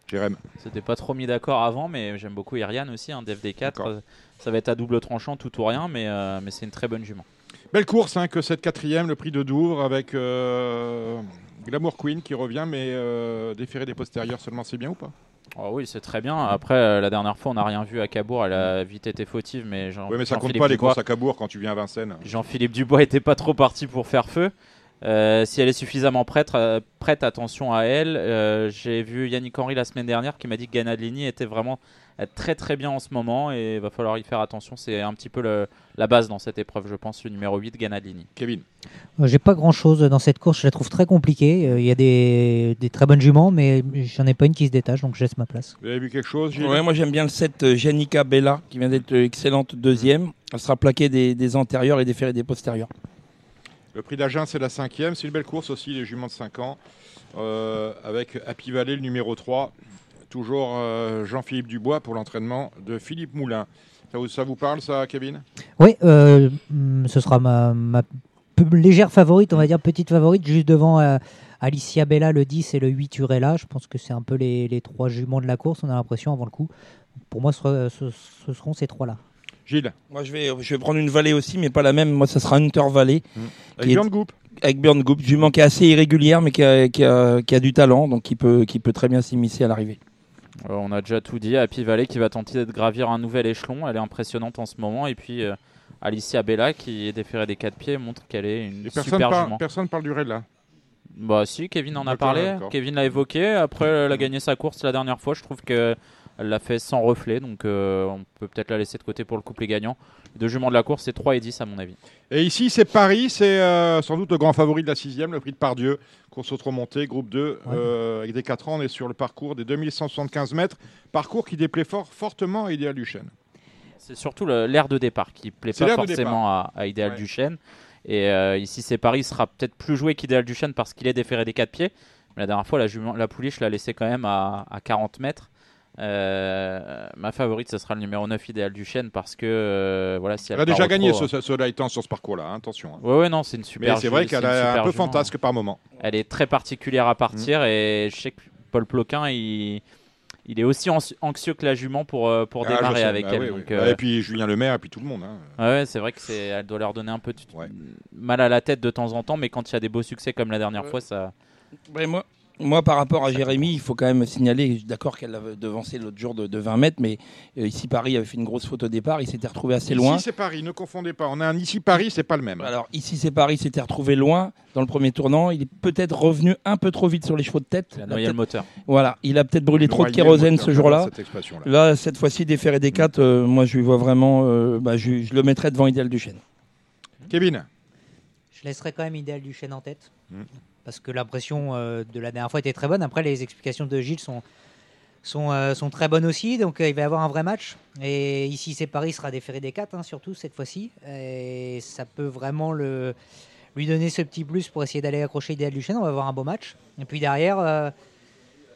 Jérém. C'était pas trop mis d'accord avant, mais j'aime beaucoup Iriane aussi, un DFD4. euh, Ça va être à double tranchant, tout ou rien, mais, euh, mais c'est une très bonne jument. Belle course, hein, que cette quatrième, le prix de Douvres avec euh, Glamour Queen qui revient, mais euh, déféré des postérieurs seulement, c'est bien ou pas? Oh oui, c'est très bien. Après, euh, la dernière fois, on n'a rien vu à Cabourg. Elle a vite été fautive, mais Jean- Oui, mais ça compte Jean-Philippe pas les Dubois- courses à Cabourg quand tu viens à Vincennes. Jean-Philippe Dubois était pas trop parti pour faire feu. Euh, si elle est suffisamment prête, euh, prête attention à elle. J'ai vu Yannick Henry la semaine dernière qui m'a dit que Ganadlini était vraiment très très bien en ce moment et il va falloir y faire attention. C'est un petit peu le- la base dans cette épreuve, je pense, le numéro 8, Ganadlini. Kevin. Euh, J'ai pas grand-chose dans cette course. Je la trouve très compliquée. Euh, Il y a des, des très bonnes juments, mais j'en ai pas une qui se détache, donc je laisse ma place. Vous avez vu quelque chose, Ouais, moi j'aime bien le 7 euh, Janica Bella qui vient d'être euh, excellente deuxième. Elle sera plaquée des, des antérieurs et déférée des postérieurs. Le prix d'Agen, c'est la cinquième. C'est une belle course aussi, les juments de 5 ans. Euh, avec Happy Valley, le numéro 3. Toujours euh, Jean-Philippe Dubois pour l'entraînement de Philippe Moulin. Ça vous, ça vous parle, ça, Kevin? Oui, euh, hum, ce sera ma, légère favorite, on va dire petite favorite, juste devant euh, Alicia Bella, le 10 et le 8 Urella. Je pense que c'est un peu les, les trois juments de la course, on a l'impression avant le coup. Pour moi, ce, sera- ce- ce seront ces trois-là. Gilles? Moi je vais, je vais prendre une vallée aussi, mais pas la même. Moi ça sera Hunter Valley. Avec qui est- Björn Goop? Avec Björn Goop. Jument qui est assez irrégulière, mais qui a, qui a- qui a du talent, donc qui peut, qui peut très bien s'immiscer à l'arrivée. Euh, on a déjà tout dit. Happy Valley qui va tenter de gravir un nouvel échelon. Elle est impressionnante en ce moment. Et puis euh, Alicia Bella qui est déférée des quatre pieds montre qu'elle est une Et personne super parle, jument. personne parle du raid là. Bah si, Kevin en a parlé. Kevin l'a évoqué. Après, elle a gagné sa course la dernière fois. Je trouve que elle l'a fait sans reflet. Donc euh, on peut peut-être la laisser de côté pour le couplet gagnant. Les deux juments de la course, c'est 3 et 10 à mon avis. Et ici, c'est Paris, c'est euh, sans doute le grand favori de la sixième, le prix de Pardieu, course autre-montée, groupe 2, euh, avec des 4 ans, on est sur le parcours des 2175 mètres, parcours qui déplaît fort, fortement à Idéal Duchesne. C'est surtout l'air de départ qui plaît pas forcément à, à Idéal Duchesne. Et euh, ici, c'est Paris sera peut-être plus joué qu'Idéal Duchesne parce qu'il est déféré des quatre pieds. Mais la dernière fois, la, jument- la pouliche l'a laissé quand même à, à 40 mètres. Euh, ma favorite, ce sera le numéro 9 Idéal Duchesne parce que euh, voilà, si elle, Elle a déjà gagné ce, ce, cela étant sur ce parcours-là, hein, attention. hein. Ouais, ouais, non, c'est une super. C'est vrai qu'elle est un peu jument. fantasque par moment. Elle est très particulière à partir et je sais que Paul Ploquin, il, il est aussi anxi- anxieux que la jument pour, euh, pour Ah, démarrer avec bah elle. oui, donc, oui. euh, Et puis Julien Lemaire, et puis tout le monde. hein. Ouais, ouais, c'est vrai que c'est, elle doit leur donner un peu de mal à la tête de temps en temps, mais quand il y a des beaux succès comme la dernière fois, ça. Ouais, moi, moi, par rapport à Jérémy, il faut quand même signaler, je suis d'accord qu'elle l'avait devancé l'autre jour de, de 20 mètres, mais euh, ici Paris avait fait une grosse faute au départ, il s'était retrouvé assez loin. Ici, c'est Paris, ne confondez pas. On a un ici Paris, c'est pas le même. Alors ici c'est Paris, il s'était retrouvé loin dans le premier tournant. Il est peut-être revenu un peu trop vite sur les chevaux de tête. Il a noyé le peut-être- moteur. Voilà, il a peut-être brûlé trop de kérosène ce jour-là. cette. Là, cette fois-ci, déféré des 4, euh, moi je lui vois vraiment, euh, bah, je, je le mettrais devant Idéal Duchesne. Kevin? Je laisserai quand même Idéal du chêne en tête. Mm. Parce que l'impression euh, de la dernière fois était très bonne. Après, les explications de Gilles sont, sont, euh, très bonnes aussi. Donc, euh, il va y avoir un vrai match. Et ici, c'est Paris sera déféré des 4, hein, surtout cette fois-ci. Et ça peut vraiment lui donner ce petit plus pour essayer d'aller accrocher Idéal. On va avoir un beau match. Et puis derrière,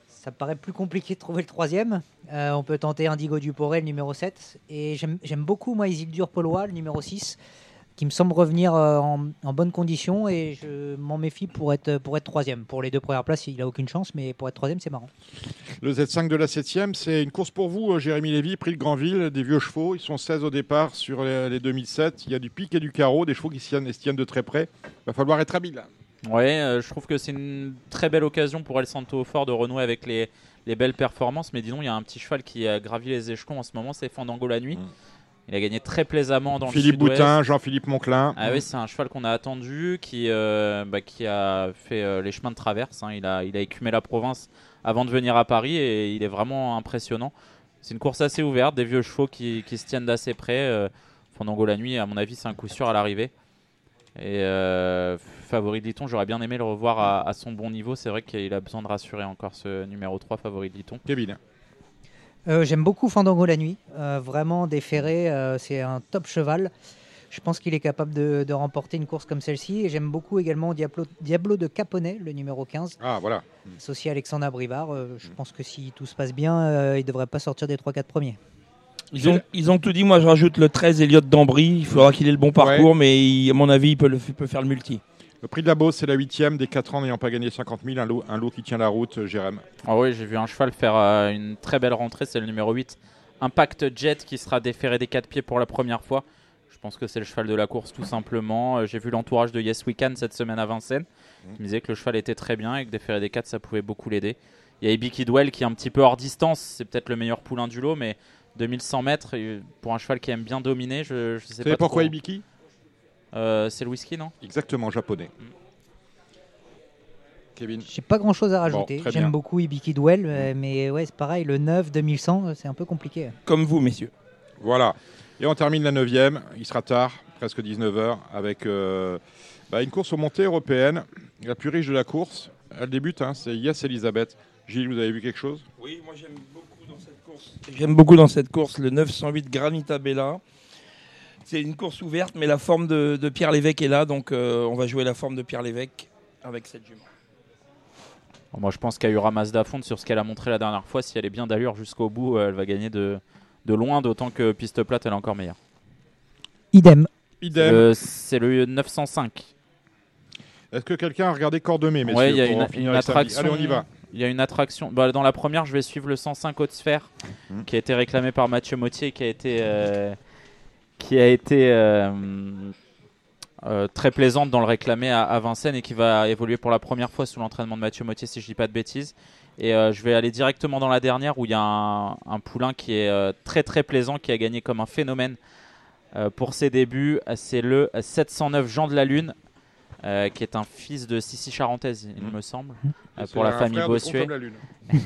ça paraît plus compliqué de trouver le troisième. On peut tenter Indigo Duporé, le numéro 7. Et j'aime beaucoup, moi, Isildur Paulois, le numéro 6 qui me semble revenir euh, en, en bonne condition et je m'en méfie pour être, pour être troisième. Pour les deux premières places, il a aucune chance, mais pour être troisième, c'est marrant. Le Z5 de la 7 c'est une course pour vous, euh, Jérémy Lévy, prix de Granville, des vieux chevaux. Ils sont 16 au départ sur les, les 2007. Il y a du pic et du carreau, des chevaux qui se tiennent, se tiennent de très près. Il va falloir être habile. Ouais, euh, je trouve que c'est une très belle occasion pour El Santo Fort de renouer avec les, les belles performances. Mais disons, il y a un petit cheval qui a gravi les échelons en ce moment, c'est Fandango la nuit. Il a gagné très plaisamment dans Philippe le. Boutin, Jean-Philippe Monclin. Ah oui, c'est un cheval qu'on a attendu, qui, euh, bah, qui a fait euh, les chemins de traverse. hein. Il, a, il a écumé la province avant de venir à Paris et il est vraiment impressionnant. C'est une course assez ouverte, des vieux chevaux qui, qui se tiennent d'assez près. Euh, Fandango la nuit, à mon avis, c'est un coup sûr à l'arrivée. Et euh, Favori de Liton, j'aurais bien aimé le revoir à, à son bon niveau. C'est vrai qu'il a besoin de rassurer encore ce numéro 3, Favori de Liton. Kevin. Euh, J'aime beaucoup Fandango la nuit. Euh, vraiment déféré, euh, c'est un top cheval. Je pense qu'il est capable de, de remporter une course comme celle-ci. Et j'aime beaucoup également Diablo, Diablo de Caponnet, le numéro 15, Ah, voilà. associé à Alexandre Brivard. Je pense que si tout se passe bien, il ne devrait pas sortir des 3-4 premiers. Ils ont, ils ont tout dit. Moi, je rajoute le 13 Elliott d'Ambry. Il faudra qu'il ait le bon parcours, mais il- à mon avis, il peut, le, il peut faire le multi. Le prix de la Beauce, c'est la huitième des 4 ans n'ayant pas gagné 50 000. Un lot, un lot qui tient la route, euh, Jérém. Ah oui, j'ai vu un cheval faire euh, une très belle rentrée, c'est le numéro 8. Impact Jet qui sera déféré des 4 pieds pour la première fois. Je pense que c'est le cheval de la course tout simplement. Euh, J'ai vu l'entourage de Yes We Can cette semaine à Vincennes. Il me disait que le cheval était très bien et que déférer des 4 ça pouvait beaucoup l'aider. Il y a Ibi Kidwell qui est un petit peu hors distance, c'est peut-être le meilleur poulain du lot, mais 2100 mètres pour un cheval qui aime bien dominer, je, je sais Vous pas pourquoi trop. Ibiki Euh, C'est le whisky, non? Exactement, japonais. Kevin. J'ai pas grand-chose à rajouter. J'aime beaucoup Ibiki Duel, euh, mais ouais, c'est pareil, le 9, 2100, euh, c'est un peu compliqué. Comme vous, messieurs. Voilà. Et on termine la neuvième. Il sera tard, presque 19h, avec euh, bah, une course aux montées européennes. La plus riche de la course. Elle débute, hein, c'est Yes Elisabeth. Gilles, vous avez vu quelque chose? Oui, moi j'aime beaucoup course. J'aime beaucoup dans cette course le 908 Granita Bella. C'est une course ouverte, mais la forme de, de Pierre Lévesque est là, donc euh, on va jouer la forme de Pierre Lévesque avec cette jument. Moi, je pense qu'Ayura Mazda Fond, sur ce qu'elle a montré la dernière fois, si elle est bien d'allure jusqu'au bout, euh, elle va gagner de, de loin, d'autant que piste plate, elle est encore meilleure. Idem. Idem. Euh, c'est le 905. Est-ce que quelqu'un a regardé Cordemais, messieurs Ouais, il y a pour une, attraction. Allez, on y va. Il y a une attraction. Bah, dans la première, je vais suivre le 105 Haute Sphère, Mhm. qui a été réclamé par Mathieu Mottier, qui a été, euh, qui a été euh, euh, très plaisante dans le réclamé à, à Vincennes et qui va évoluer pour la première fois sous l'entraînement de Mathieu Mottier, si je dis pas de bêtises. Et je vais aller directement dans la dernière où il y a un, un poulain qui est très très plaisant, qui a gagné comme un phénomène pour ses débuts. C'est le 709 Jean de la Lune. Euh, qui est un fils de Sissi Charentaise, il me semble, euh, C'est pour la famille Bossuet.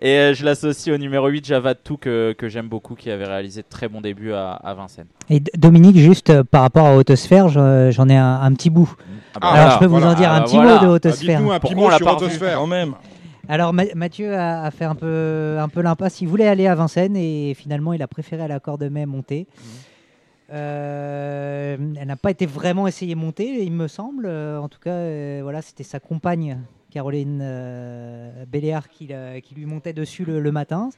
Et euh, je l'associe au numéro 8, Javad Tout, que, que j'aime beaucoup, qui avait réalisé de très bons débuts à, à Vincennes. Et Dominique, juste euh, par rapport à Autosphère, j'en j'en ai un, un petit bout. Ah bah Alors voilà, je peux vous voilà. en dire Ah un bah petit voilà. mot de Ah, Autosphère. Dites-nous un petit mot sur Autosphère. Quand même. Alors Ma- Mathieu a, a fait un peu, un peu l'impasse. Il voulait aller à Vincennes et finalement il a préféré à l'accord de mai monter. Euh, elle n'a pas été vraiment essayée monter, il me semble. Euh, en tout cas, euh, voilà, c'était sa compagne Caroline euh, Béléard qui, lui montait dessus le, le matin.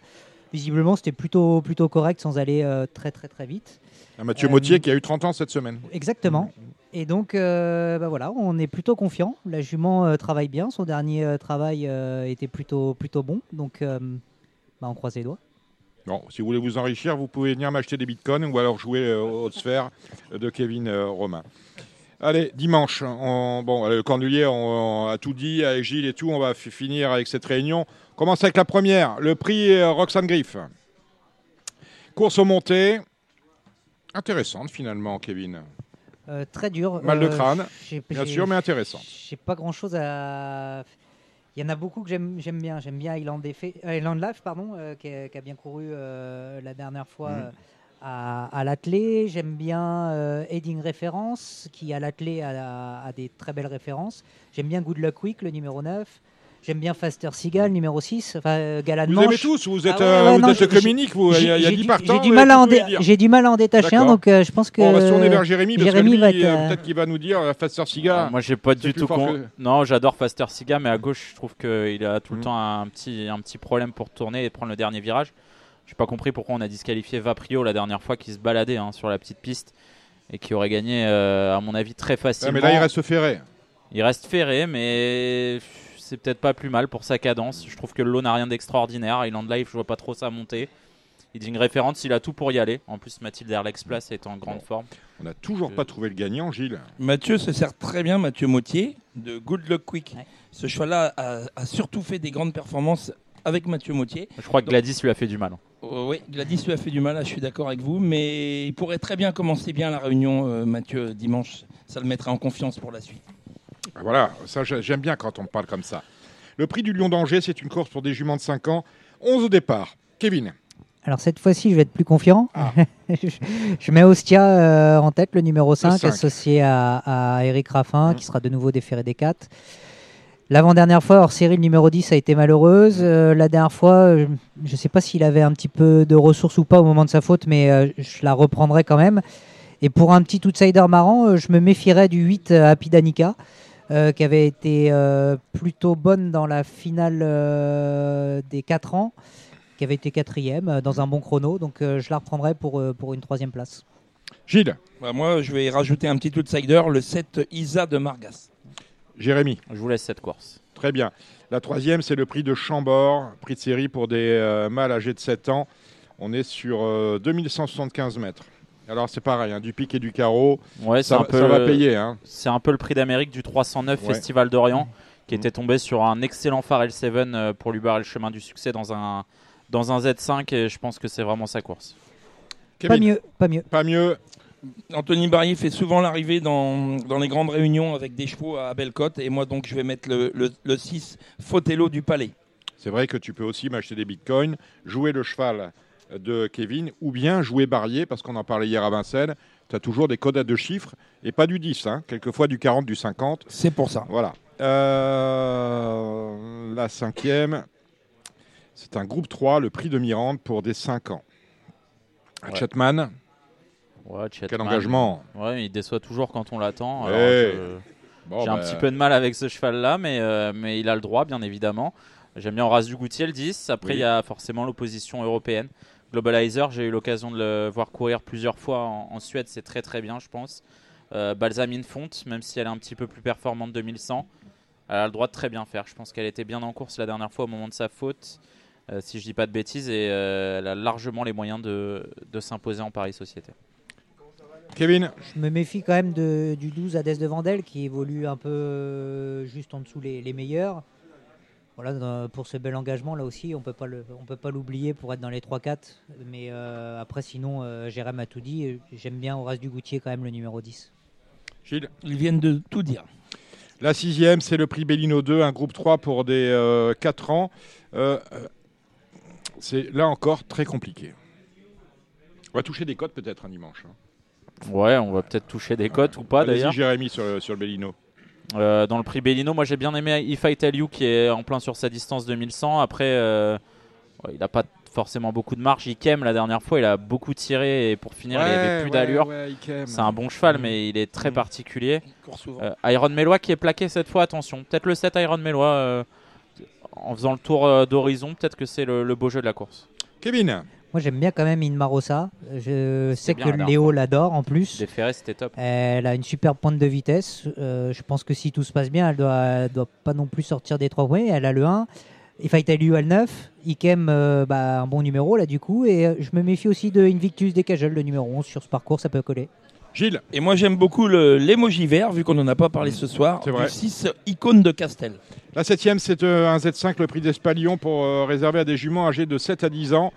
Visiblement, c'était plutôt, plutôt correct sans aller très très très vite. Un Mathieu Mottier qui a eu 30 ans cette semaine. Exactement. Et donc, bah voilà, on est plutôt confiant. La jument travaille bien. Son dernier travail était plutôt, plutôt bon. Donc, bah, on croise les doigts. Bon, si vous voulez vous enrichir, vous pouvez venir m'acheter des bitcoins ou alors jouer euh, aux sphères de Kevin euh, Romain. Allez, dimanche, on, bon, le Cornulier, on, on a tout dit avec Gilles et tout. On va fi- finir avec cette réunion. On commence avec la première, le prix euh, Roxane Griff. Course aux montées. Intéressante finalement, Kevin. Euh, très dur. Mal de Euh, crâne, bien sûr, mais intéressante. J'ai pas grand chose à. Il y en a beaucoup que j'aime bien. J'aime bien Island, euh, Island Life, pardon, euh, qui, a, qui a bien couru euh, la dernière fois euh, à, à l'attelé. J'aime bien euh, Heading Référence, qui à l'attelé a, a des très belles références. J'aime bien Good Luck Week, le numéro 9. J'aime bien Faster Seagull, numéro 6. Enfin, euh, Galant Vous Manche. aimez tous, vous êtes, Ah ouais, euh, ouais, vous êtes communique, vous. Il y a, il y a j'ai 10 du- partants. J'ai du, vous mal à en dé- j'ai du mal à en détacher un, D'accord. donc euh, je pense que. Bon, on va se tourner vers Jérémy, parce Jérémy que lui, va être, euh, euh, peut-être qu'il va nous dire euh, Faster Cigar. Ah, moi, j'ai pas du plus tout fort con- que- Non, j'adore Faster Siga, mais à gauche, je trouve qu'il a tout le Mhm. temps un petit, un petit problème pour tourner et prendre le dernier virage. J'ai pas compris pourquoi on a disqualifié Vaprio la dernière fois qui se baladait hein, sur la petite piste et qui aurait gagné, euh, à mon avis, très Ouais, facilement. mais là, il reste ferré. Il reste ferré, mais c'est peut-être pas plus mal pour sa cadence. Je trouve que le lot n'a rien d'extraordinaire. Island Life, je vois pas trop ça monter. Il dit une référence, il a tout pour y aller. En plus, Mathilde Erlex Place est en grande forme. On n'a toujours pas trouvé le gagnant, Gilles. Mathieu se sert très bien, Mathieu Mautier, de Good Luck Quick. Ouais. Ce cheval-là a, a surtout fait des grandes performances avec Mathieu Mautier. Je crois que Gladys lui a fait du mal. Euh, oui, Gladys lui a fait du mal, là, je suis d'accord avec vous, mais il pourrait très bien commencer bien la réunion, euh, Mathieu, dimanche. Ça le mettrait en confiance pour la suite. Voilà, ça j'ai- j'aime bien quand on parle comme ça. Le prix du Lion d'Angers, c'est une course pour des juments de 5 ans. 11 au départ. Kevin, Alors cette fois-ci, je vais être plus confiant. je, je mets Ostia euh, en tête, le numéro 5, cinq. associé à, à Eric Raffin, qui sera de nouveau déféré des 4. L'avant-dernière fois, hors série, le numéro 10 a été malheureuse. Euh, la dernière fois, je ne sais pas s'il avait un petit peu de ressources ou pas au moment de sa faute, mais euh, je la reprendrai quand même. Et pour un petit outsider marrant, je me méfierais du 8 euh, Happy Danica, euh, qui avait été euh, plutôt bonne dans la finale euh, des 4 ans qui avait été quatrième dans un bon chrono. Donc euh, je la reprendrai pour, euh, pour une troisième place. Gilles, Bah, moi, je vais rajouter un petit outsider, le 7 Isa de Margas. Jérémy. Je vous laisse cette course. Très bien. La troisième, c'est le prix de Chambord, prix de série pour des euh, mâles âgés de 7 ans. On est sur euh, 2175 mètres. Alors c'est pareil, hein, du pic et du carreau. Ouais, c'est ça, un peu ça va le- payer. Hein. C'est un peu le prix d'Amérique du 309 Ouais. Festival d'Orient qui Mhm. était tombé sur un excellent phare L7 euh, pour lui barrer le chemin du succès dans un, dans un Z5 et je pense que c'est vraiment sa course. Pas mieux, pas mieux. Pas mieux. Anthony Barrier fait souvent l'arrivée dans, dans les grandes réunions avec des chevaux à belle cote. Et moi, donc, je vais mettre le, le, le 6 Fotello du Palais. C'est vrai que tu peux aussi m'acheter des bitcoins, jouer le cheval de Kevin ou bien jouer Barrier parce qu'on en parlait hier à Vincennes. Tu as toujours des codes à deux chiffres et pas du 10, hein, quelquefois du 40, du 50. C'est pour ça. Voilà. Euh, la cinquième, c'est un groupe 3, le prix de Mirande pour des 5 ans. Ouais. Ouais, quel engagement Ouais, mais il déçoit toujours quand on l'attend. Bon, J'ai un bah, petit peu de mal avec ce cheval-là, mais, euh, mais il a le droit, bien évidemment. J'aime bien Horace du Goutier, le 10. Après, Oui. il y a forcément l'opposition européenne. Globalizer, j'ai eu l'occasion de le voir courir plusieurs fois en, en Suède, c'est très très bien, je pense. Euh, Balsamine Fonte, même si elle est un petit peu plus performante de 1100, elle a le droit de très bien faire. Je pense qu'elle était bien en course la dernière fois au moment de sa faute, euh, si je dis pas de bêtises, et euh, elle a largement les moyens de, de s'imposer en Paris Société. Kevin, Je me méfie quand même de, du 12 Hades de Vandel qui évolue un peu juste en dessous les, les meilleurs. Voilà, pour ce bel engagement là aussi, on peut pas le, on peut pas l'oublier pour être dans les 3-4. Mais euh, après, sinon, euh, Jérém a tout dit. Euh, J'aime bien Horace du Goutier quand même le numéro 10. Gilles. Ils viennent de tout dire. La sixième, c'est le prix Bellino 2, un groupe 3 pour des 4 ans. Euh, euh, c'est là encore très compliqué. On va toucher des cotes peut-être un dimanche. hein. Ouais, on va peut-être toucher des cotes ou pas d'ailleurs. Jérémy sur sur le Bellino. Euh, dans le prix Bellino, moi j'ai bien aimé If I Tell You qui est en plein sur sa distance 2100. Après, euh, ouais, il n'a pas forcément beaucoup de marge. Ikem, la dernière fois, il a beaucoup tiré et pour finir, il avait plus d'allure. C'est un bon cheval, mais il est très particulier. Court souvent. Euh, Iron Melois qui est plaqué cette fois, attention. Peut-être le 7 Iron Melois euh, en faisant le tour d'horizon, peut-être que c'est le, le beau jeu de la course. Kevin, Moi, j'aime bien quand même Inmarosa. Je sais bien que Léo l'adore en plus. Déféré, c'était top. Elle a une super pointe de vitesse. Euh, je pense que si tout se passe bien, elle doit, elle doit pas non plus sortir des trois points. Elle a le 1. If I Tell You a le 9. Ikem, euh, bah, un bon numéro là du coup. Et euh, je me méfie aussi de Invictus Decagel, le numéro 11. Sur ce parcours, ça peut coller. Gilles, Et moi, j'aime beaucoup l'émoji vert, vu qu'on n'en a pas parlé ce soir. C'est vrai. Du 6 icône de Castel. la septième, c'est euh, un Z5, le prix d'Espalion pour euh, réserver à des juments âgés de 7 à 10 ans.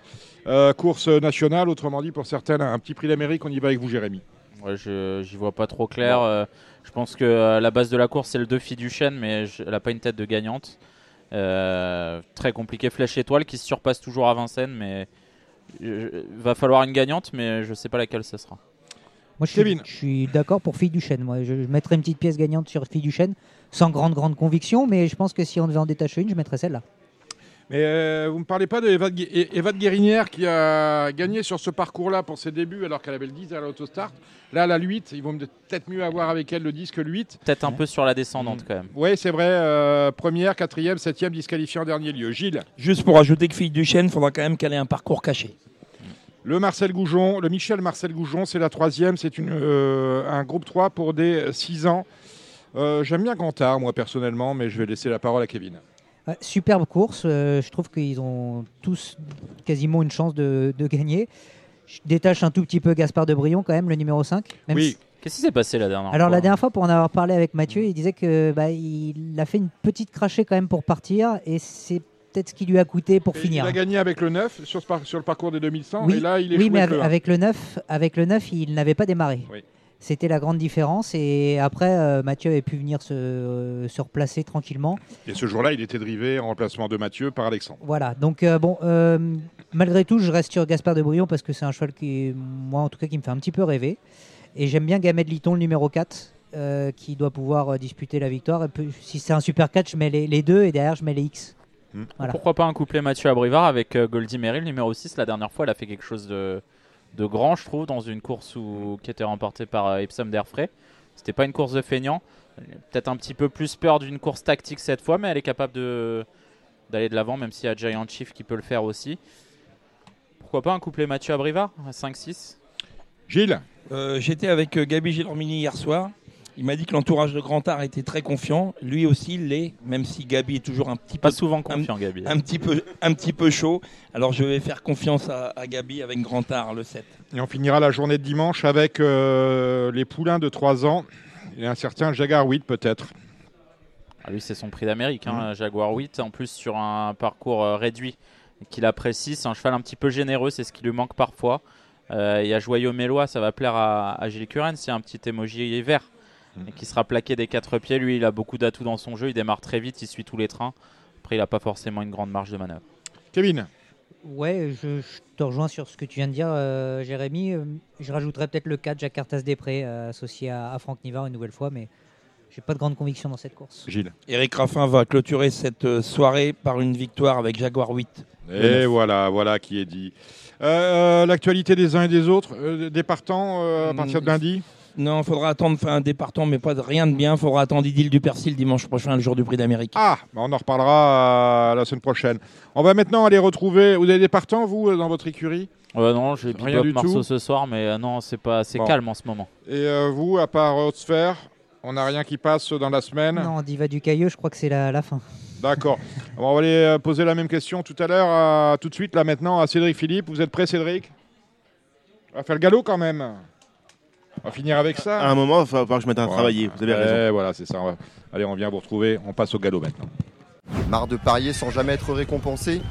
Euh, course nationale, autrement dit, pour certaines, un petit prix d'Amérique. On y va avec vous, Jérémy. Ouais, je j'y vois pas trop clair. Euh, je pense que euh, la base de la course c'est le 2 Fiduchène, mais je- elle n'a pas une tête de gagnante. Euh, très compliqué. Flèche étoile qui se surpasse toujours à Vincennes, mais il va falloir une gagnante, mais je sais pas laquelle ce sera. Moi, je suis, je d'accord pour Fille du Chêne. Moi, je, je mettrais une petite pièce gagnante sur Fille du Chêne, sans grande grande conviction, mais je pense que si on devait en détacher une, je mettrais celle-là. Mais euh, vous ne me parlez pas de Eva de, Gu- E- Eva de Guérinière qui a gagné sur ce parcours-là pour ses débuts alors qu'elle avait le 10 à l'autostart. Là, elle a le 8. Ils vont peut-être mieux avoir avec elle le 10 que le 8. Peut-être un peu sur la descendante quand même. Oui, c'est vrai. euh, première, quatrième, septième, disqualifié en dernier lieu. Gilles, Juste pour ajouter que Fille du Chêne, il faudra quand même qu'elle ait un parcours caché. le Marcel Goujon, le Michel Marcel Goujon, c'est la troisième. C'est euh, un groupe 3 pour des 6 ans. Euh, J'aime bien Gontard, moi personnellement, mais je vais laisser la parole à Kevin. Ouais, superbe course. euh, je trouve qu'ils ont tous quasiment une chance de, de gagner. Je détache un tout petit peu Gaspard de Brion quand même, le numéro 5. même Oui, Qu'est-ce qui s'est passé la dernière Alors fois la dernière fois, pour en avoir parlé avec Mathieu, il disait que bah, il a fait une petite crachée quand même pour partir et c'est peut-être ce qui lui a coûté pour Et finir. Il a gagné avec le 9 sur, ce par- sur le parcours des 2100 Oui, et là il est oui mais avec avec, le 1. avec le 9, avec le 9, il n'avait pas démarré. Oui. C'était la grande différence et après euh, Mathieu avait pu venir se, euh, se replacer tranquillement. Et ce jour-là, il était drivé en remplacement de Mathieu par Alexandre. Voilà, donc euh, bon, euh, malgré tout, je reste sur Gaspard de Brion parce que c'est un cheval qui, moi en tout cas, qui me fait un petit peu rêver. Et j'aime bien Gamet Liton, le numéro 4, euh, qui doit pouvoir euh, disputer la victoire. Et puis, si c'est un super 4, je mets les, les deux et derrière, je mets les X. Hmm. Voilà. Pourquoi pas un couplet Mathieu Abrivard avec euh, Goldie Merrill, numéro 6. La dernière fois, elle a fait quelque chose de, de grand, je trouve, dans une course où, qui était remportée par euh, Epsom d'Airfray. C'était pas une course de feignant. Elle a Peut-être un petit peu plus peur d'une course tactique cette fois, mais elle est capable de d'aller de l'avant, même s'il y a Giant Chief qui peut le faire aussi. Pourquoi pas un couplet Mathieu Abrivard à 5-6 Gilles? Euh, J'étais avec euh, Gabi Gilormini hier soir. Il m'a dit que l'entourage de Grand Art était très confiant. Lui aussi il l'est, même si Gabi est toujours un petit Pas peu souvent confiant, Gabi. un petit peu un petit peu chaud. Alors je vais faire confiance à, à Gabi avec Grand Art le 7. Et on finira la journée de dimanche avec euh, les poulains de 3 ans et un certain Jaguar 8 peut-être. Ah, lui, c'est son prix d'Amérique, hein, Jaguar 8. En plus, sur un parcours euh, réduit qu'il apprécie. C'est un cheval un petit peu généreux, c'est ce qui lui manque parfois. Euh, Il y a Joyeux Mélois, ça va plaire à, à Gilles Curren. C'est un petit émoji vert et qui sera plaqué des quatre pieds. Lui, il a beaucoup d'atouts dans son jeu. Il démarre très vite, il suit tous les trains. Après, il n'a pas forcément une grande marge de manœuvre. Kevin Ouais, je, je te rejoins sur ce que tu viens de dire, euh, Jérémy. Euh, Je rajouterais peut-être le 4, Jacques Cartas Després, euh, associé à, à Franck Nivard une nouvelle fois, mais j'ai pas de grande conviction dans cette course. Gilles. Eric Raffin va clôturer cette soirée par une victoire avec Jaguar 8. Et voilà, voilà qui est dit. Euh, L'actualité des uns et des autres, euh, des partants euh, à partir de lundi Non, il faudra attendre fin des partants, mais pas de rien de bien. Il faudra attendre Idylle du Persil dimanche prochain, le jour du prix d'Amérique. Ah, bah on en reparlera euh, la semaine prochaine. On va maintenant aller retrouver. Vous avez des partants, vous, euh, dans votre écurie? Euh, non, j'ai Rien du Marceau tout ce soir, mais euh, non, c'est pas, c'est Bon. calme en ce moment. Et euh, vous, à part Haute Sphère, on n'a rien qui passe dans la semaine? Non, Diva du Cailleux, je crois que c'est la, la fin. D'accord. Bon, on va aller euh, poser la même question tout à l'heure, à- tout de suite, là maintenant, à Cédric Philippe. Vous êtes prêt, Cédric? On va faire le galop quand même. On va finir avec ça. À un moment, il va falloir que je mette à Voilà. travailler. Vous avez raison. Voilà, c'est ça. On va- Allez, on vient vous retrouver. On passe au galop maintenant. Marre de parier sans jamais être récompensé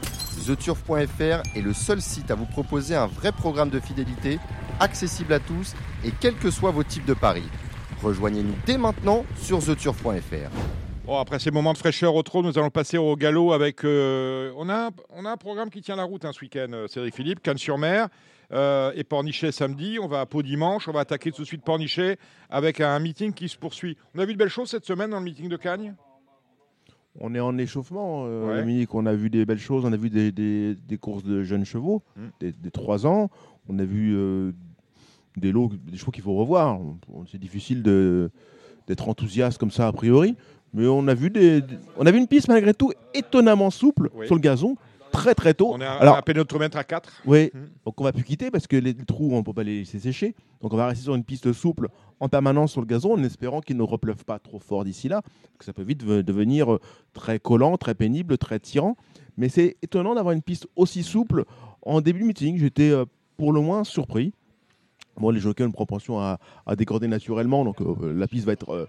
TheTurf.fr est le seul site à vous proposer un vrai programme de fidélité, accessible à tous et quels que soient vos types de paris. Rejoignez-nous dès maintenant sur TheTurf.fr. Bon, après ces moments de fraîcheur au trône, nous allons passer au galop avec. euh, on, a, un- on a un programme qui tient la route hein, ce week-end, euh, Cédric Philippe, Cannes-sur-Mer euh, et Pornichet samedi. On va à Pau dimanche. On va attaquer tout de suite Pornichet avec un meeting qui se poursuit. On a vu de belles choses cette semaine dans le meeting de Cagnes? On est en échauffement, euh, Ouais. Dominique. On a vu des belles choses. On a vu des, des- des courses de jeunes chevaux, Mm. des, des 3 ans. On a vu euh, des lots, des chevaux qu'il faut revoir. C'est difficile d'être enthousiaste comme ça a priori. Mais on a vu, des, des- on a vu une piste malgré tout étonnamment souple Oui. sur le gazon, très très tôt. On est à, Alors, un pénotromètre à 4. oui, Mm. donc on va plus quitter parce que les trous, on ne peut pas les laisser sécher. Donc on va rester sur une piste souple en permanence sur le gazon en espérant qu'il ne repleuve pas trop fort d'ici là. Parce que ça peut vite ve- devenir euh, très collant, très pénible, très tirant. Mais c'est étonnant d'avoir une piste aussi souple en début de meeting. J'étais euh, pour le moins surpris. Bon, les jockeys ont une propension à, à décorder naturellement, donc euh, la piste va être euh,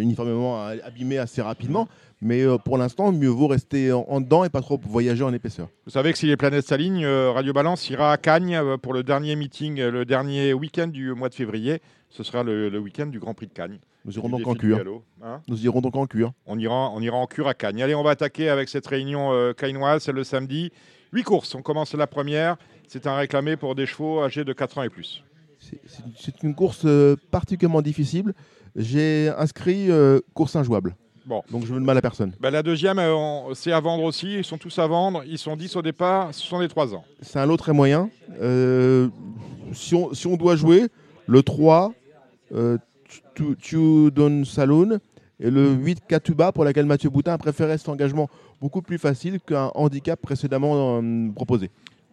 uniformément a- abîmée assez rapidement. Mais euh, pour l'instant, mieux vaut rester en, dedans et pas trop voyager en épaisseur. Vous savez que si les planètes s'alignent, euh, Radio Balance ira à Cagnes euh, pour le dernier meeting, euh, le dernier week-end du mois de février. Ce sera le, le week-end du Grand Prix de Cagnes. Nous irons donc en cure. hein. Nous irons donc en cure. on, ira, on ira en cure à Cagnes. Allez, on va attaquer avec cette réunion euh, cagnoise, c'est le samedi. Huit courses, on commence la première. C'est un réclamé pour des chevaux âgés de 4 ans et plus. C'est- une course euh, particulièrement difficile. J'ai inscrit euh, course injouable. Bon. Donc je veux de mal à personne. Ben, la deuxième, euh, c'est à vendre aussi. Ils sont tous à vendre. Ils sont 10 au départ. Ce sont des 3 ans. C'est un lot très moyen. Euh, si, on, si on doit jouer, le 3, euh, Tu- Tu Don Saloon, et le 8 Katuba, pour laquelle Mathieu Boutin a préféré cet engagement beaucoup plus facile qu'un handicap précédemment proposé.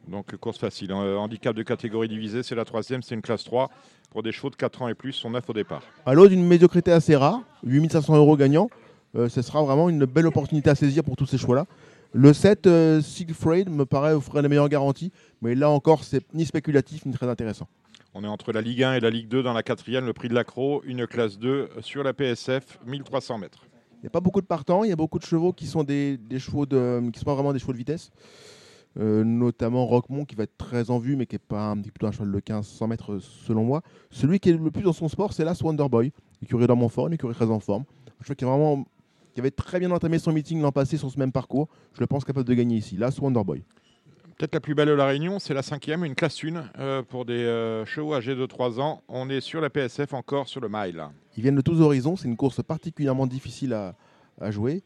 Donc course facile. handicap de catégorie divisée, c'est la troisième. C'est une classe 3. Pour des chevaux de 4 ans et plus, sont 9 au départ. À l'eau d'une médiocrité assez rare, 8500 euros gagnants, euh, ce sera vraiment une belle opportunité à saisir pour tous ces choix-là. Le 7, euh, Siegfried, me paraît offrir les meilleures garanties, mais là encore, c'est ni spéculatif ni très intéressant. On est entre la Ligue 1 et la Ligue 2 dans la quatrième. Le prix de l'accro, une classe 2 sur la PSF, 1300 mètres. n'y a pas beaucoup de partants, il y a beaucoup de chevaux qui sont des, des chevaux de, qui sont pas vraiment des chevaux de vitesse. Euh, notamment Roquemont qui va être très en vue, mais qui est pas un, plutôt un cheval de 1500 mètres selon moi. Celui qui est le plus dans son sport, c'est l'As Wonderboy, écurie dans mon fort, une écurie très en forme. Un cheval qui, est vraiment, qui avait très bien entamé son meeting l'an passé sur ce même parcours. Je le pense capable de gagner ici. L'As Wonderboy. Peut-être la plus belle de la Réunion, c'est la cinquième, une classe 1 euh, pour des euh, chevaux âgés de 3 ans. On est sur la PSF encore sur le mile. Ils viennent de tous horizons. C'est une course particulièrement difficile à, à jouer.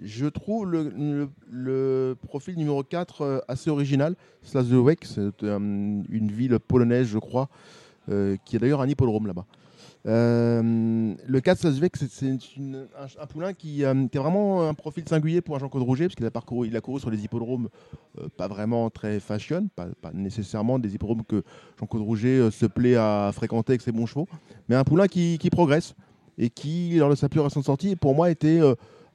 Je trouve le, profil numéro 4 euh, assez original. Slazewek, c'est euh, une ville polonaise, je crois, euh, qui a d'ailleurs un hippodrome là-bas. Le 4 Slazewek, c'est- un, poulain qui, euh, a vraiment un profil singulier pour Jean-Claude Rouget, parce qu'il a, a couru sur des hippodromes pas vraiment très fashion, pas, nécessairement des hippodromes que Jean-Claude Rouget se plaît à fréquenter avec ses bons chevaux, mais un poulain qui, qui progresse et qui, lors de sa plus récente sortie, pour moi, était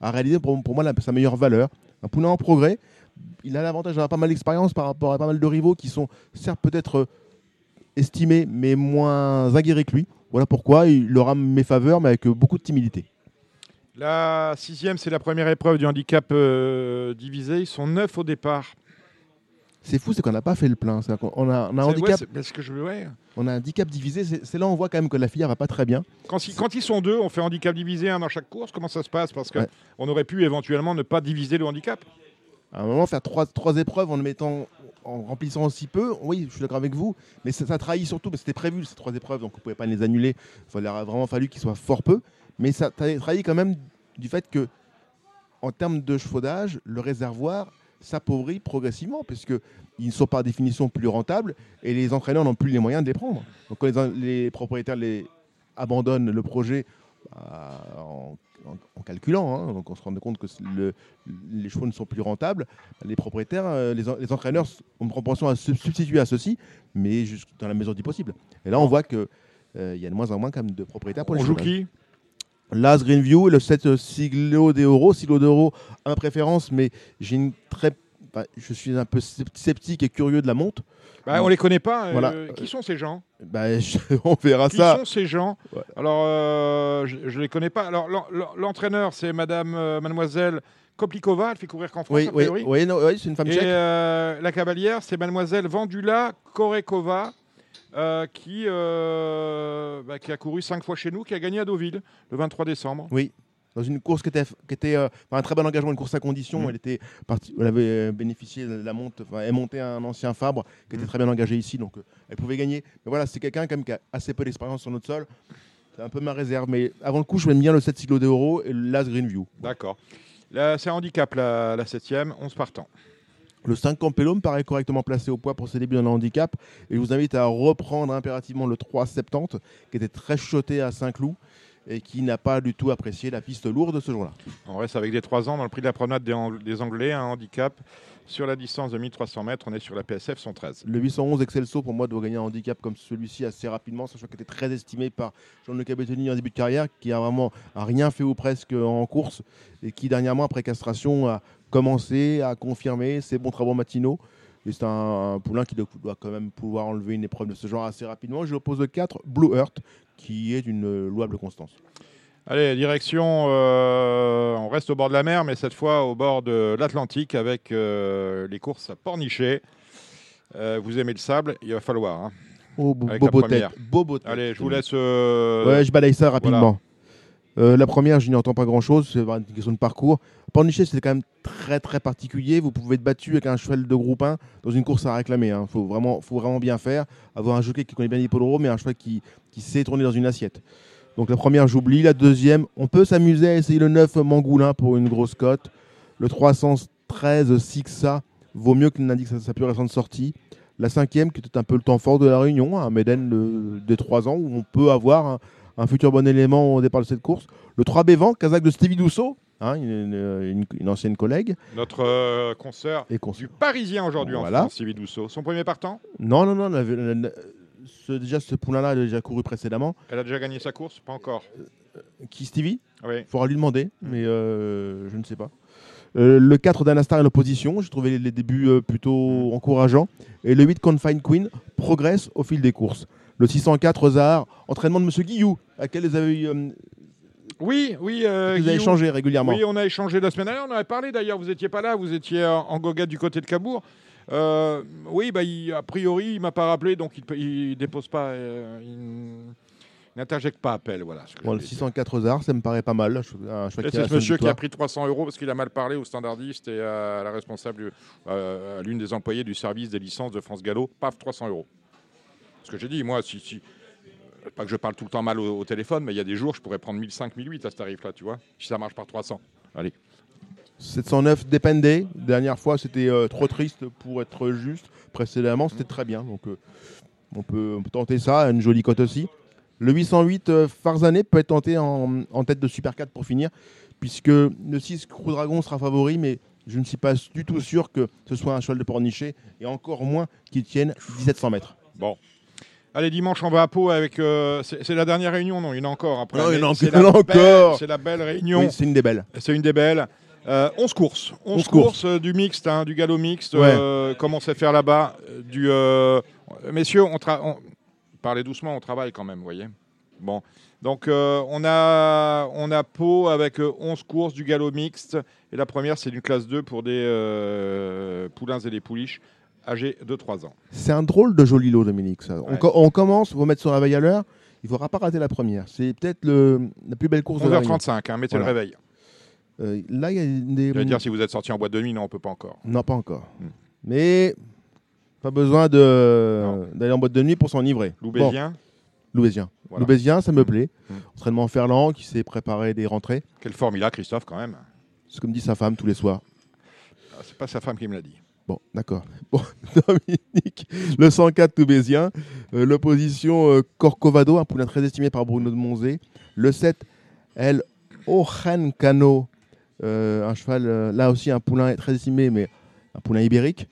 à réaliser pour, moi sa meilleure valeur. Un poulain en progrès. Il a l'avantage d'avoir pas mal d'expérience par rapport à pas mal de rivaux qui sont certes peut-être euh, estimés, mais moins aguerris que lui. Voilà pourquoi il aura mes faveurs, mais avec euh, beaucoup de timidité. La sixième, c'est la première épreuve du handicap euh, divisé. Ils sont neuf au départ. C'est fou, c'est qu'on n'a pas fait le plein. On a, on a un handicap, ouais, c'est parce que je ouais. on a un handicap divisé. C'est là où on voit quand même que la filière va pas très bien. Quand, ils- quand ils sont deux, on fait handicap divisé un dans chaque course. Comment ça se passe? Parce qu'on Ouais. aurait pu éventuellement ne pas diviser le handicap. À un moment, faire trois, trois épreuves en le mettant, en remplissant aussi peu, oui, je suis d'accord avec vous, mais ça, ça trahit surtout, que c'était prévu ces trois épreuves, donc vous ne pouvez pas les annuler. Il aurait vraiment fallu qu'ils soient fort peu, mais ça tra- trahit quand même du fait que, en termes de chevaudage, le réservoir s'appauvrit progressivement, puisque ils ne sont par définition plus rentables et les entraîneurs n'ont plus les moyens de les prendre. Donc quand les, propriétaires les abandonnent le projet euh, en, en- en calculant, hein, donc on se rend compte que le- les chevaux ne sont plus rentables, les propriétaires, euh, les, en- les entraîneurs ont une propension à se substituer à ceux-ci, mais juste dans la mesure du possible. Et là, on voit qu'il y a de moins en moins quand même de propriétaires pour On les joue qui? Las Greenview, le 7 Siglo d'Euro, Siglo d'Euro à ma préférence, mais j'ai une très. je suis un peu sceptique et curieux de la monte. Bah, On les connaît pas. euh. Qui sont ces gens? Bah, je- on verra Qui ça. sont ces gens? Ouais. Alors, euh, je ne les connais pas. Alors, l'en- l'en- l'entraîneur, c'est Madame, euh, Mademoiselle Koplikova. Elle fait courir qu'en France, Oui, a oui, priori. oui, oui, c'est une femme Et tchèque. euh, la cavalière, c'est Mademoiselle Vandula Korekova, euh, qui, euh, bah, qui a couru cinq fois chez nous, qui a gagné à Deauville le 23 décembre. Oui, dans une course qui était, qui était euh, un très bon engagement, une course à condition. Mhm. Elle, était partie, elle avait bénéficié de la monte, enfin, elle montait un ancien Fabre qui était Mhm. très bien engagé ici, donc elle pouvait gagner. Mais voilà, c'est quelqu'un quand même qui a assez peu d'expérience sur notre sol. C'est un peu ma réserve, mais avant le coup, je m'aime bien le 7 Siglo d'Euro et le Las Greenview. D'accord. C'est un handicap, la, la septième, 11 partants. Le 5 Campello paraît correctement placé au poids pour ses débuts dans le handicap. Et je vous invite à reprendre impérativement le 3,70 qui était très choté à Saint-Cloud et qui n'a pas du tout apprécié la piste lourde ce jour-là. On reste avec des 3 ans dans le prix de la promenade des, Ang- des Anglais, un handicap. Sur la distance de 1300 mètres, on est sur la PSF 113. Le 811 Excelso, pour moi, doit gagner un handicap comme celui-ci assez rapidement, sachant qu'il était très estimé par Jean-Luc Abetoni en début de carrière, qui a vraiment rien fait ou presque en course, et qui dernièrement, après castration, a commencé à confirmer ses bons travaux matinaux. Et c'est un, un poulain qui doit, doit quand même pouvoir enlever une épreuve de ce genre assez rapidement. Je oppose le 4, Blue Earth, qui est d'une louable constance. Allez, direction, euh, on reste au bord de la mer, mais cette fois au bord de l'Atlantique avec euh, les courses à Pornichet. Euh, vous aimez le sable, il va falloir. hein. Oh, beau première. tête. Beau, beau tête. Allez, je vous laisse. euh, Ouais, je balaye ça rapidement. Euh, la première, je n'y entends pas grand-chose, c'est une question de parcours. Pornichet, c'est quand même très très particulier. Vous pouvez être battu avec un cheval de groupe 1 dans une course à réclamer. Il faut, vraiment, faut vraiment bien faire. Avoir un jockey qui connaît bien l'hippodrome et un cheval qui, qui sait tourner dans une assiette. Donc la première, j'oublie. La deuxième, on peut s'amuser à essayer le 9 Mangoulin pour une grosse cote. Le 313 Sixa vaut mieux que l'indique sa, sa plus récente sortie. La cinquième, qui était un peu le temps fort de la Réunion, un Méden de, de 3 ans, où on peut avoir un futur bon élément au départ de cette course. Le 3 Bévan, Kazakh de Stevie Dousseau, hein, une, une- une- une ancienne collègue. Notre euh, consoeur Et du Parisien aujourd'hui Voilà. en France, Sylvie Dousseau. Son premier partant, Non, non, non, la- la- la- ce- déjà ce poulain-là a déjà couru précédemment. elle a déjà gagné sa course? Pas encore. Qui Stevie? Oui. Il faudra lui demander, mais euh, je ne sais pas. Euh, le 4 d'Anastar en opposition, j'ai trouvé les, les débuts euh, plutôt encourageants. Et le 8 Confine Queen progresse au fil des courses. Le 604 Zahar, entraînement de Monsieur Guillou, à quel ils avaient eu, euh, Oui, oui. euh, Vous avez échangé régulièrement. Oui, on a échangé la semaine dernière. On en avait parlé d'ailleurs. Vous n'étiez pas là. Vous étiez en, goguette du côté de Cabourg. Euh, oui, bah, il- a priori, il m'a pas rappelé, donc il ne dépose pas. euh, il n'interjecte pas appel. Voilà. ce que Bon, je le voulais dire. 604 Zar, ça me paraît pas mal. C'est ce monsieur qui a pris 300 euros parce qu'il a mal parlé au standardiste et à la responsable, euh, à l'une des employées du service des licences de France Gallo. Paf, 300 euros. Ce que j'ai dit, moi, si, si, pas que je parle tout le temps mal au, au téléphone, mais il y a des jours, je pourrais prendre 1005, 1008 à ce tarif-là, tu vois, si ça marche par 300. Allez. 709 Depende. Dernière fois, c'était euh, trop triste pour être juste. Précédemment, c'était très bien. Donc, euh, on, peut, on peut tenter ça. Une jolie cote aussi. Le 808 euh, Farzané peut être tenté en, en tête de Super 4 pour finir, puisque le 6 Crew Dragon sera favori, mais je ne suis pas du tout sûr que ce soit un cheval de pornichet, et encore moins qu'il tienne 1700 mètres. Bon. Allez, dimanche, on va à Pau avec. euh, c'est c'est la dernière réunion, non Il y en a encore après. Non, il y en a c'est encore-. C'est la belle réunion. Oui, c'est une des belles. C'est une des belles. Euh, 11 courses. 11, 11 courses. courses euh, du mixte, hein, du galop mixte. Ouais. euh, comme on sait faire là-bas. euh, Du, Messieurs, on, on- parlez doucement, on travaille quand même, vous voyez. Bon. Donc, on, a, on a Pau avec euh, 11 courses du galop mixte. Et la première, c'est d'une classe 2 pour des poulains et des pouliches âgés de 3 ans. C'est un drôle de joli lot, Dominique. Ça. On, Ouais. co- on commence, vous mettre la veille à l'heure. Il ne faudra pas rater la première. C'est peut-être la plus belle course de la réunion. 11h35, hein, mettez Voilà. le réveil. Euh, là, il y a des. J'allais dire si vous êtes sorti en boîte de nuit, non, on peut pas encore. Non, pas encore. Hmm. Mais pas besoin d'aller en boîte de nuit pour s'enivrer. Loubésien, Bon, Loubésien. Voilà. Loubésien, ça me plaît. Hmm. Entraînement Ferland qui s'est préparé des rentrées. quelle forme il a, Christophe, quand même. C'est comme dit sa femme tous les soirs. Ah, C'est pas sa femme qui me l'a dit. Bon, d'accord. Bon, Dominique, le 104 Toubésien. Euh, L'opposition euh, Corcovado, un poulain très estimé par Bruno de Monzé. Le 7, El Ojancano, euh, un cheval, là aussi un poulain très estimé, mais un poulain ibérique.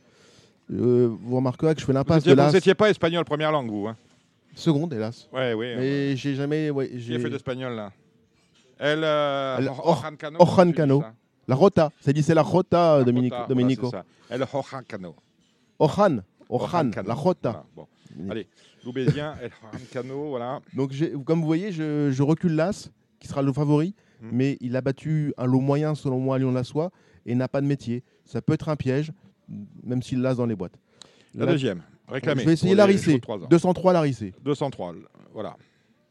Vous remarquerez que je fais l'impasse de n'étiez vous étiez pas espagnol première langue, vous. Hein? Seconde, hélas. ouais, oui. Mais j'ai jamais. Ouais, j'ai- fait d'espagnol, là? Or- Ojancano, Ojancano. La Rota, c'est dit c'est la Rota, Dominique, Rota, Domenico. voilà, c'est ça. El Ojancano. Ojan, Ojan, la Rota. Voilà, bon. Allez, Loubésien, El Ojancano, voilà. Donc, comme vous voyez, je, je recule l'As, qui sera le favori, Mm. mais il a battu un lot moyen, selon moi, à Lyon-la-Soie, et n'a pas de métier. Ça peut être un piège, même s'il l'as dans les boîtes. La deuxième, réclamée. Je vais essayer Larissé. chevaux de trois ans. 203 Larissé. 203, voilà.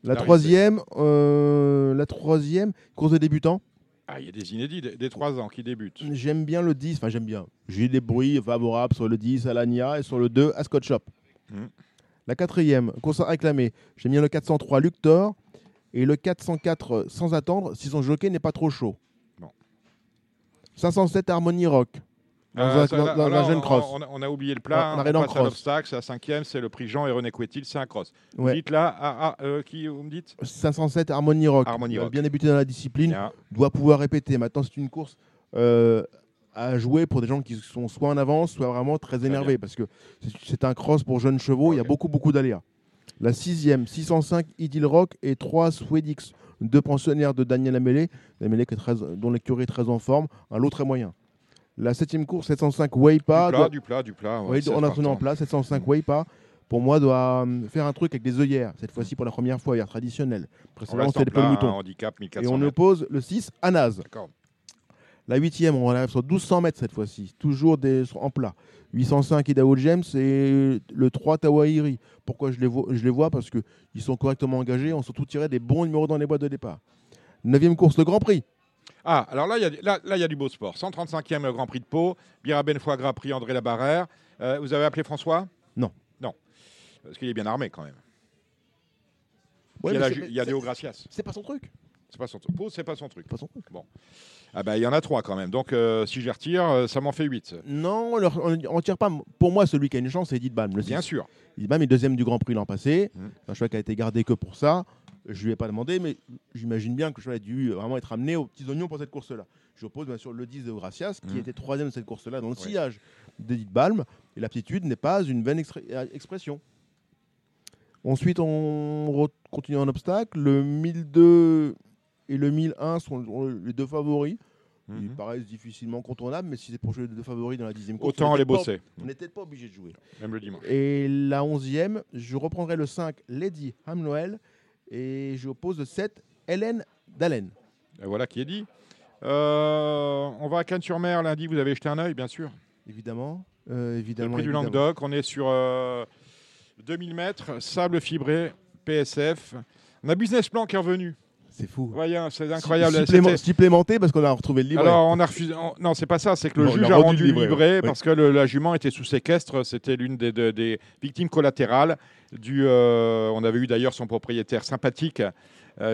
La troisième, euh, la troisième, course de débutants. Ah, il y a des inédits, des, 3 ans qui débutent. J'aime bien le 10, enfin j'aime bien. J'ai des bruits favorables sur le 10 à l'Ania et sur le 2 à Scott Shop. Mhm. La quatrième, à réclamer. J'aime bien le 403 Luctor et le 404 sans attendre si son jockey n'est pas trop chaud. Bon. 507 Harmony Rock. Euh, ça, jeune on- cross. On, a- on a oublié le On plat. on en passe à cross. l'obstacle, c'est la cinquième, c'est le prix Jean et René Couetil, c'est un cross. Vous Ouais. dites là, ah, ah, euh, qui vous me dites? 507 Harmony Rock. Harmony a Rock. Bien débuté dans la discipline. Bien. Doit pouvoir répéter. Maintenant, c'est une course euh, à jouer pour des gens qui sont soit en avance, soit vraiment très énervés. Parce que c'est- un cross pour jeunes chevaux. Il y a beaucoup, beaucoup d'aléas. La sixième, 605 Idyll Rock et 3 Swedix. Deux pensionnaires de Daniel Amélé. Amélé qui est très, dont l'écurie est très en forme. Un lot très moyen. La septième course, 705 Weipa. du plat, doit- du plat, du plat. ouais, oui, 16 en place, 705 Weipa. Pour moi, doit hum, faire un truc avec des œillères. Cette fois-ci, pour la première fois, hier traditionnel. On Précédemment, c'était des plat, peaux de hein, mouton. handicap, Et 1400 on oppose le 6 à Naz. La huitième, on arrive sur 1200 mètres cette fois-ci, toujours des, en plat. 805 Idaho James et le 3 Tawahiri. Pourquoi je les vois, je les vois? Parce qu'ils sont correctement engagés, ont surtout tiré des bons numéros dans les boîtes de départ. Neuvième course, le Grand Prix. Ah, alors là, il y, a- là, là, y a du beau sport. 135e le Grand Prix de Pau. Bira Benfoy Grand Prix André Labarrère. Euh, vous avez appelé François? Non. Non. Parce qu'il est bien armé quand même. Ouais, il y a, la y des hauts gracias. C'est pas son truc. C'est pas son truc. Pau, c'est pas son truc. Pas son truc. Bon. Ah bah, il y en a trois quand même. Donc, euh, si je retire, euh, ça m'en fait 8. Non, on leur- on ne tire pas. Pour moi, celui qui a une chance, c'est Edith Balm. Le Bien sûr. Edith Balm est deuxième du Grand Prix l'an passé. Mhm. Un cheval qui a été gardé que pour ça. Je lui ai pas demandé, mais j'imagine bien que a dû vraiment être amené aux petits oignons pour cette course-là. J'oppose bien sûr le 10 de Gracias, qui Mhm. était troisième de cette course-là dans le Ouais. sillage d'Edith Balm. Et l'aptitude n'est pas une vaine euh, expression. Ensuite, on continue en obstacle. Le 1002 et le 1001 sont les deux favoris. Ils Mhm. paraissent difficilement contournables, mais si c'est pour jouer les deux favoris dans la dixième course, Autant on les n'était pas- bosser. On n'était pas obligé de jouer. Même le dimanche. Et la onzième, je reprendrai le 5, Lady Hamnoel, et je oppose le 7, Hélène Dalen. Et voilà qui est dit. Euh, on va à Cannes-sur-Mer lundi. Vous avez jeté un œil, bien sûr. Évidemment. euh, Le évidemment. prix du évidemment. Languedoc. On est sur euh, 2000 mètres, sable fibré, PSF. On a Business Plan qui est revenu. C'est fou. Voyons, c'est incroyable. Supplément- supplémenté parce qu'on a retrouvé le livret. Alors, on a refusé. on- Non, c'est pas ça. C'est que le juge a rendu le livret, parce que le- la jument était sous séquestre. C'était l'une des, de- des victimes collatérales. Du, euh, on avait eu d'ailleurs son propriétaire sympathique,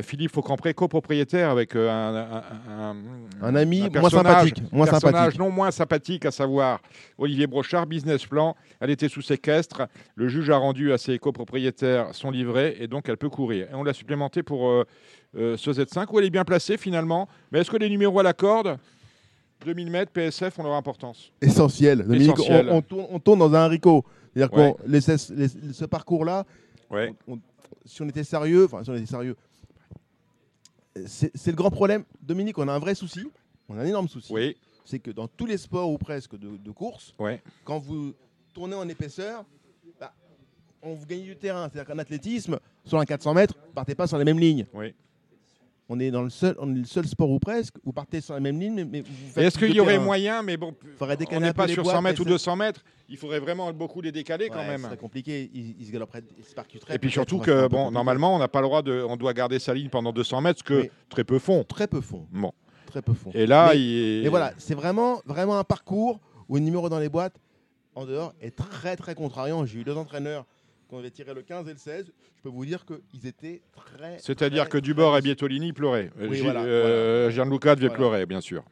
Philippe Faucampré, copropriétaire avec euh, un, un- un- Un ami moins personnage- sympathique, moins personnage sympathique. non moins sympathique, à savoir Olivier Brochard, business plan. Elle était sous séquestre. Le juge a rendu à ses copropriétaires son livret et donc elle peut courir. Et on l'a supplémenté pour euh, euh, ce Z5 où elle est bien placée finalement. Mais est-ce que les numéros à la corde 2000 mètres, PSF ont leur importance? Essentiel. On- tourne, on tourne dans un haricot. C'est-à-dire Ouais. que ce parcours-là, Ouais. si on était sérieux, enfin, si on était sérieux, c'est le grand problème. Dominique, on a un vrai souci. On a un énorme souci. Oui. C'est que dans tous les sports ou presque de, de course, Ouais. quand vous tournez en épaisseur, bah, on vous gagne du terrain. C'est-à-dire qu'en athlétisme, sur un 400 mètres, vous partez pas sur les mêmes lignes. Oui. On est dans le seul, on est le seul sport ou presque, vous partez sur la même ligne, mais, vous est-ce qu'il y aurait moyen, mais bon, on n'est pas sur boîtes, 100 mètres ou mais ça- 200 mètres, il faudrait vraiment beaucoup les décaler quand même. Ce serait compliqué. Ils, ils se galoperaient, ils se percuteraient. Et puis surtout que, bon, normalement, on n'a pas le droit de. On doit garder sa ligne pendant 200 mètres, ce que très peu font. Très peu font. Bon. Très peu font. Et là, mais, il- mais voilà, c'est vraiment, vraiment un parcours où le numéro dans les boîtes, en dehors, est très, très contrariant. J'ai eu deux entraîneurs qui avaient tiré le 15 et le 16. Je peux vous dire qu'ils étaient très. C'est-à-dire que Dubord et Bietolini pleuraient. Oui, voilà, euh, Gianluca devait Voilà. pleurer, bien sûr.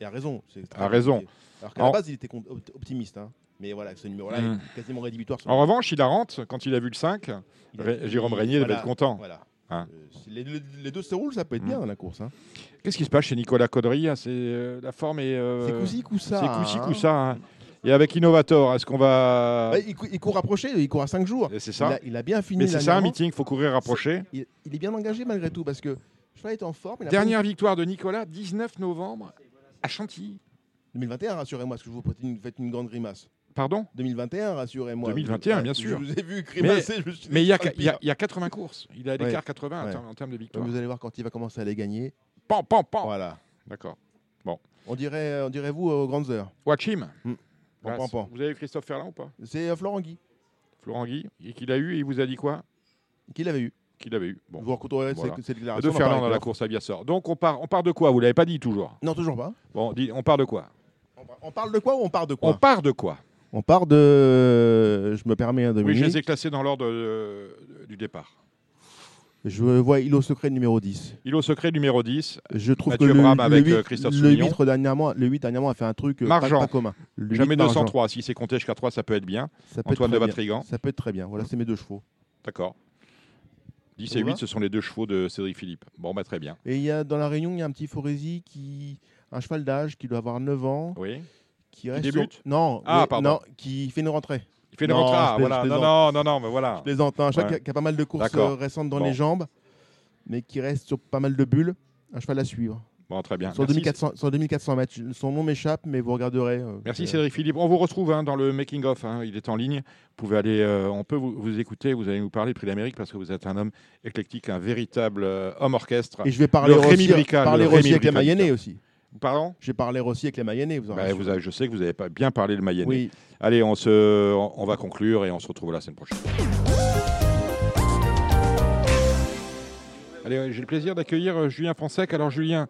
Il a raison. A raison. compliqué. Alors qu'à En- la base, il était optimiste. hein. Mais voilà, ce numéro-là Mm. est quasiment rédhibitoire. En revanche, il a rentre quand il a vu le 5. Il a- Ré- Jérôme Régnier devait voilà, être content. Voilà. Hein. Euh, les, les- deux se roulent, ça peut être bien Mm. dans la course. hein. Qu'est-ce qui se passe chez Nicolas Caudry hein C'est euh, la forme est. euh, C'est coup-ci, coup-ça, C'est coup-ci, hein. coup-ça. hein. Et avec Innovator, est-ce qu'on va. Ouais, il, cou- il court rapproché, il court à 5 jours. C'est ça. Il a, il a bien fini. Mais c'est ça un meeting, il faut courir rapproché. Il, il est bien engagé malgré tout parce que cheval est en forme. il a Dernière pas victoire de Nicolas, 19 novembre, à Chantilly. une- 2021, rassurez-moi, parce que je vous faites une, faites une grande grimace. Pardon? 2021, rassurez-moi. 2021, Ouais, bien je- sûr. Je vous ai vu grimacer. je mais il y, a, c'est pas le il y a- pire. il y a 80 courses. Il a l'écart Ouais. 80 en Ouais. termes- en termes de victoire. Vous allez voir quand il va commencer à les gagner. Pan, pan, pan. Voilà. D'accord. Bon. On dirait, on dirait vous aux grandes heures. Watch him. Mm. Vous avez Christophe Ferland ou pas C'est euh, Florent Guy Florent Guy. Et qu'il a eu, et il vous a dit quoi qui l'avait eu. Qu'il avait eu. Bon. Vous Voilà. De Ferland dans la course à Biassor. Donc on part, on part de quoi Vous l'avez pas dit toujours. Non, toujours pas. Bon, on part de quoi. On parle de quoi ou on part de quoi On part de quoi On part de. Je me permets, hein, Oui, je les ai classés dans l'ordre du départ. Je vois îlot secret numéro 10. Îlot secret numéro 10. Je trouve Mathieu que le, Brame le avec 8, euh, Christophe le Soumillon. 8 dernièrement, le 8 dernièrement a fait un truc euh, pas, Margent. pas commun. Le Jamais 8 Margent. 203. Si c'est compté jusqu'à 3, ça peut être bien. Ça peut être Antoine de très bien. Vatrigan. Ça peut être très bien. Voilà, c'est mes deux chevaux. D'accord. 10 Ça et vous 8, va ce sont les deux chevaux de Cédric Philippe. Bon, bah, très bien. Et il y a dans la Réunion, il y a un petit Forési qui un cheval d'âge qui doit avoir 9 ans, Oui. qui reste débute sur- Non, Ah, oui, pardon. non, qui fait une rentrée. Il fait une Non, voilà. Non, non, non, non, mais voilà. Je plaisante, un cheval Ouais. qui, a, pas mal de courses euh, récentes dans Bon. les jambes, mais qui reste sur pas mal de bulles. Un cheval à suivre. Bon, très bien. Sur, Merci, 2400, sur 2400 mètres. Son nom m'échappe, mais vous regarderez. euh, Merci Cédric Philippe. On vous retrouve hein, dans le making of. hein. Il est en ligne. Vous pouvez aller. euh, on peut vous, vous écouter. Vous allez nous parler du prix d'Amérique parce que vous êtes un homme éclectique, un véritable euh, homme orchestre. Et je vais parler Le Rémi Bricard, parler le Rémi. Mayennais aussi. Pardon? Je vais parler aussi avec les Mayennais. Vous en Bah, rassurez. vous avez- Je sais que vous avez pas bien parlé le Mayennais. Oui. Allez, on, se, on, on va conclure et on se retrouve la semaine prochaine. Allez, j'ai le plaisir d'accueillir euh, Julien Fransec. Alors Julien,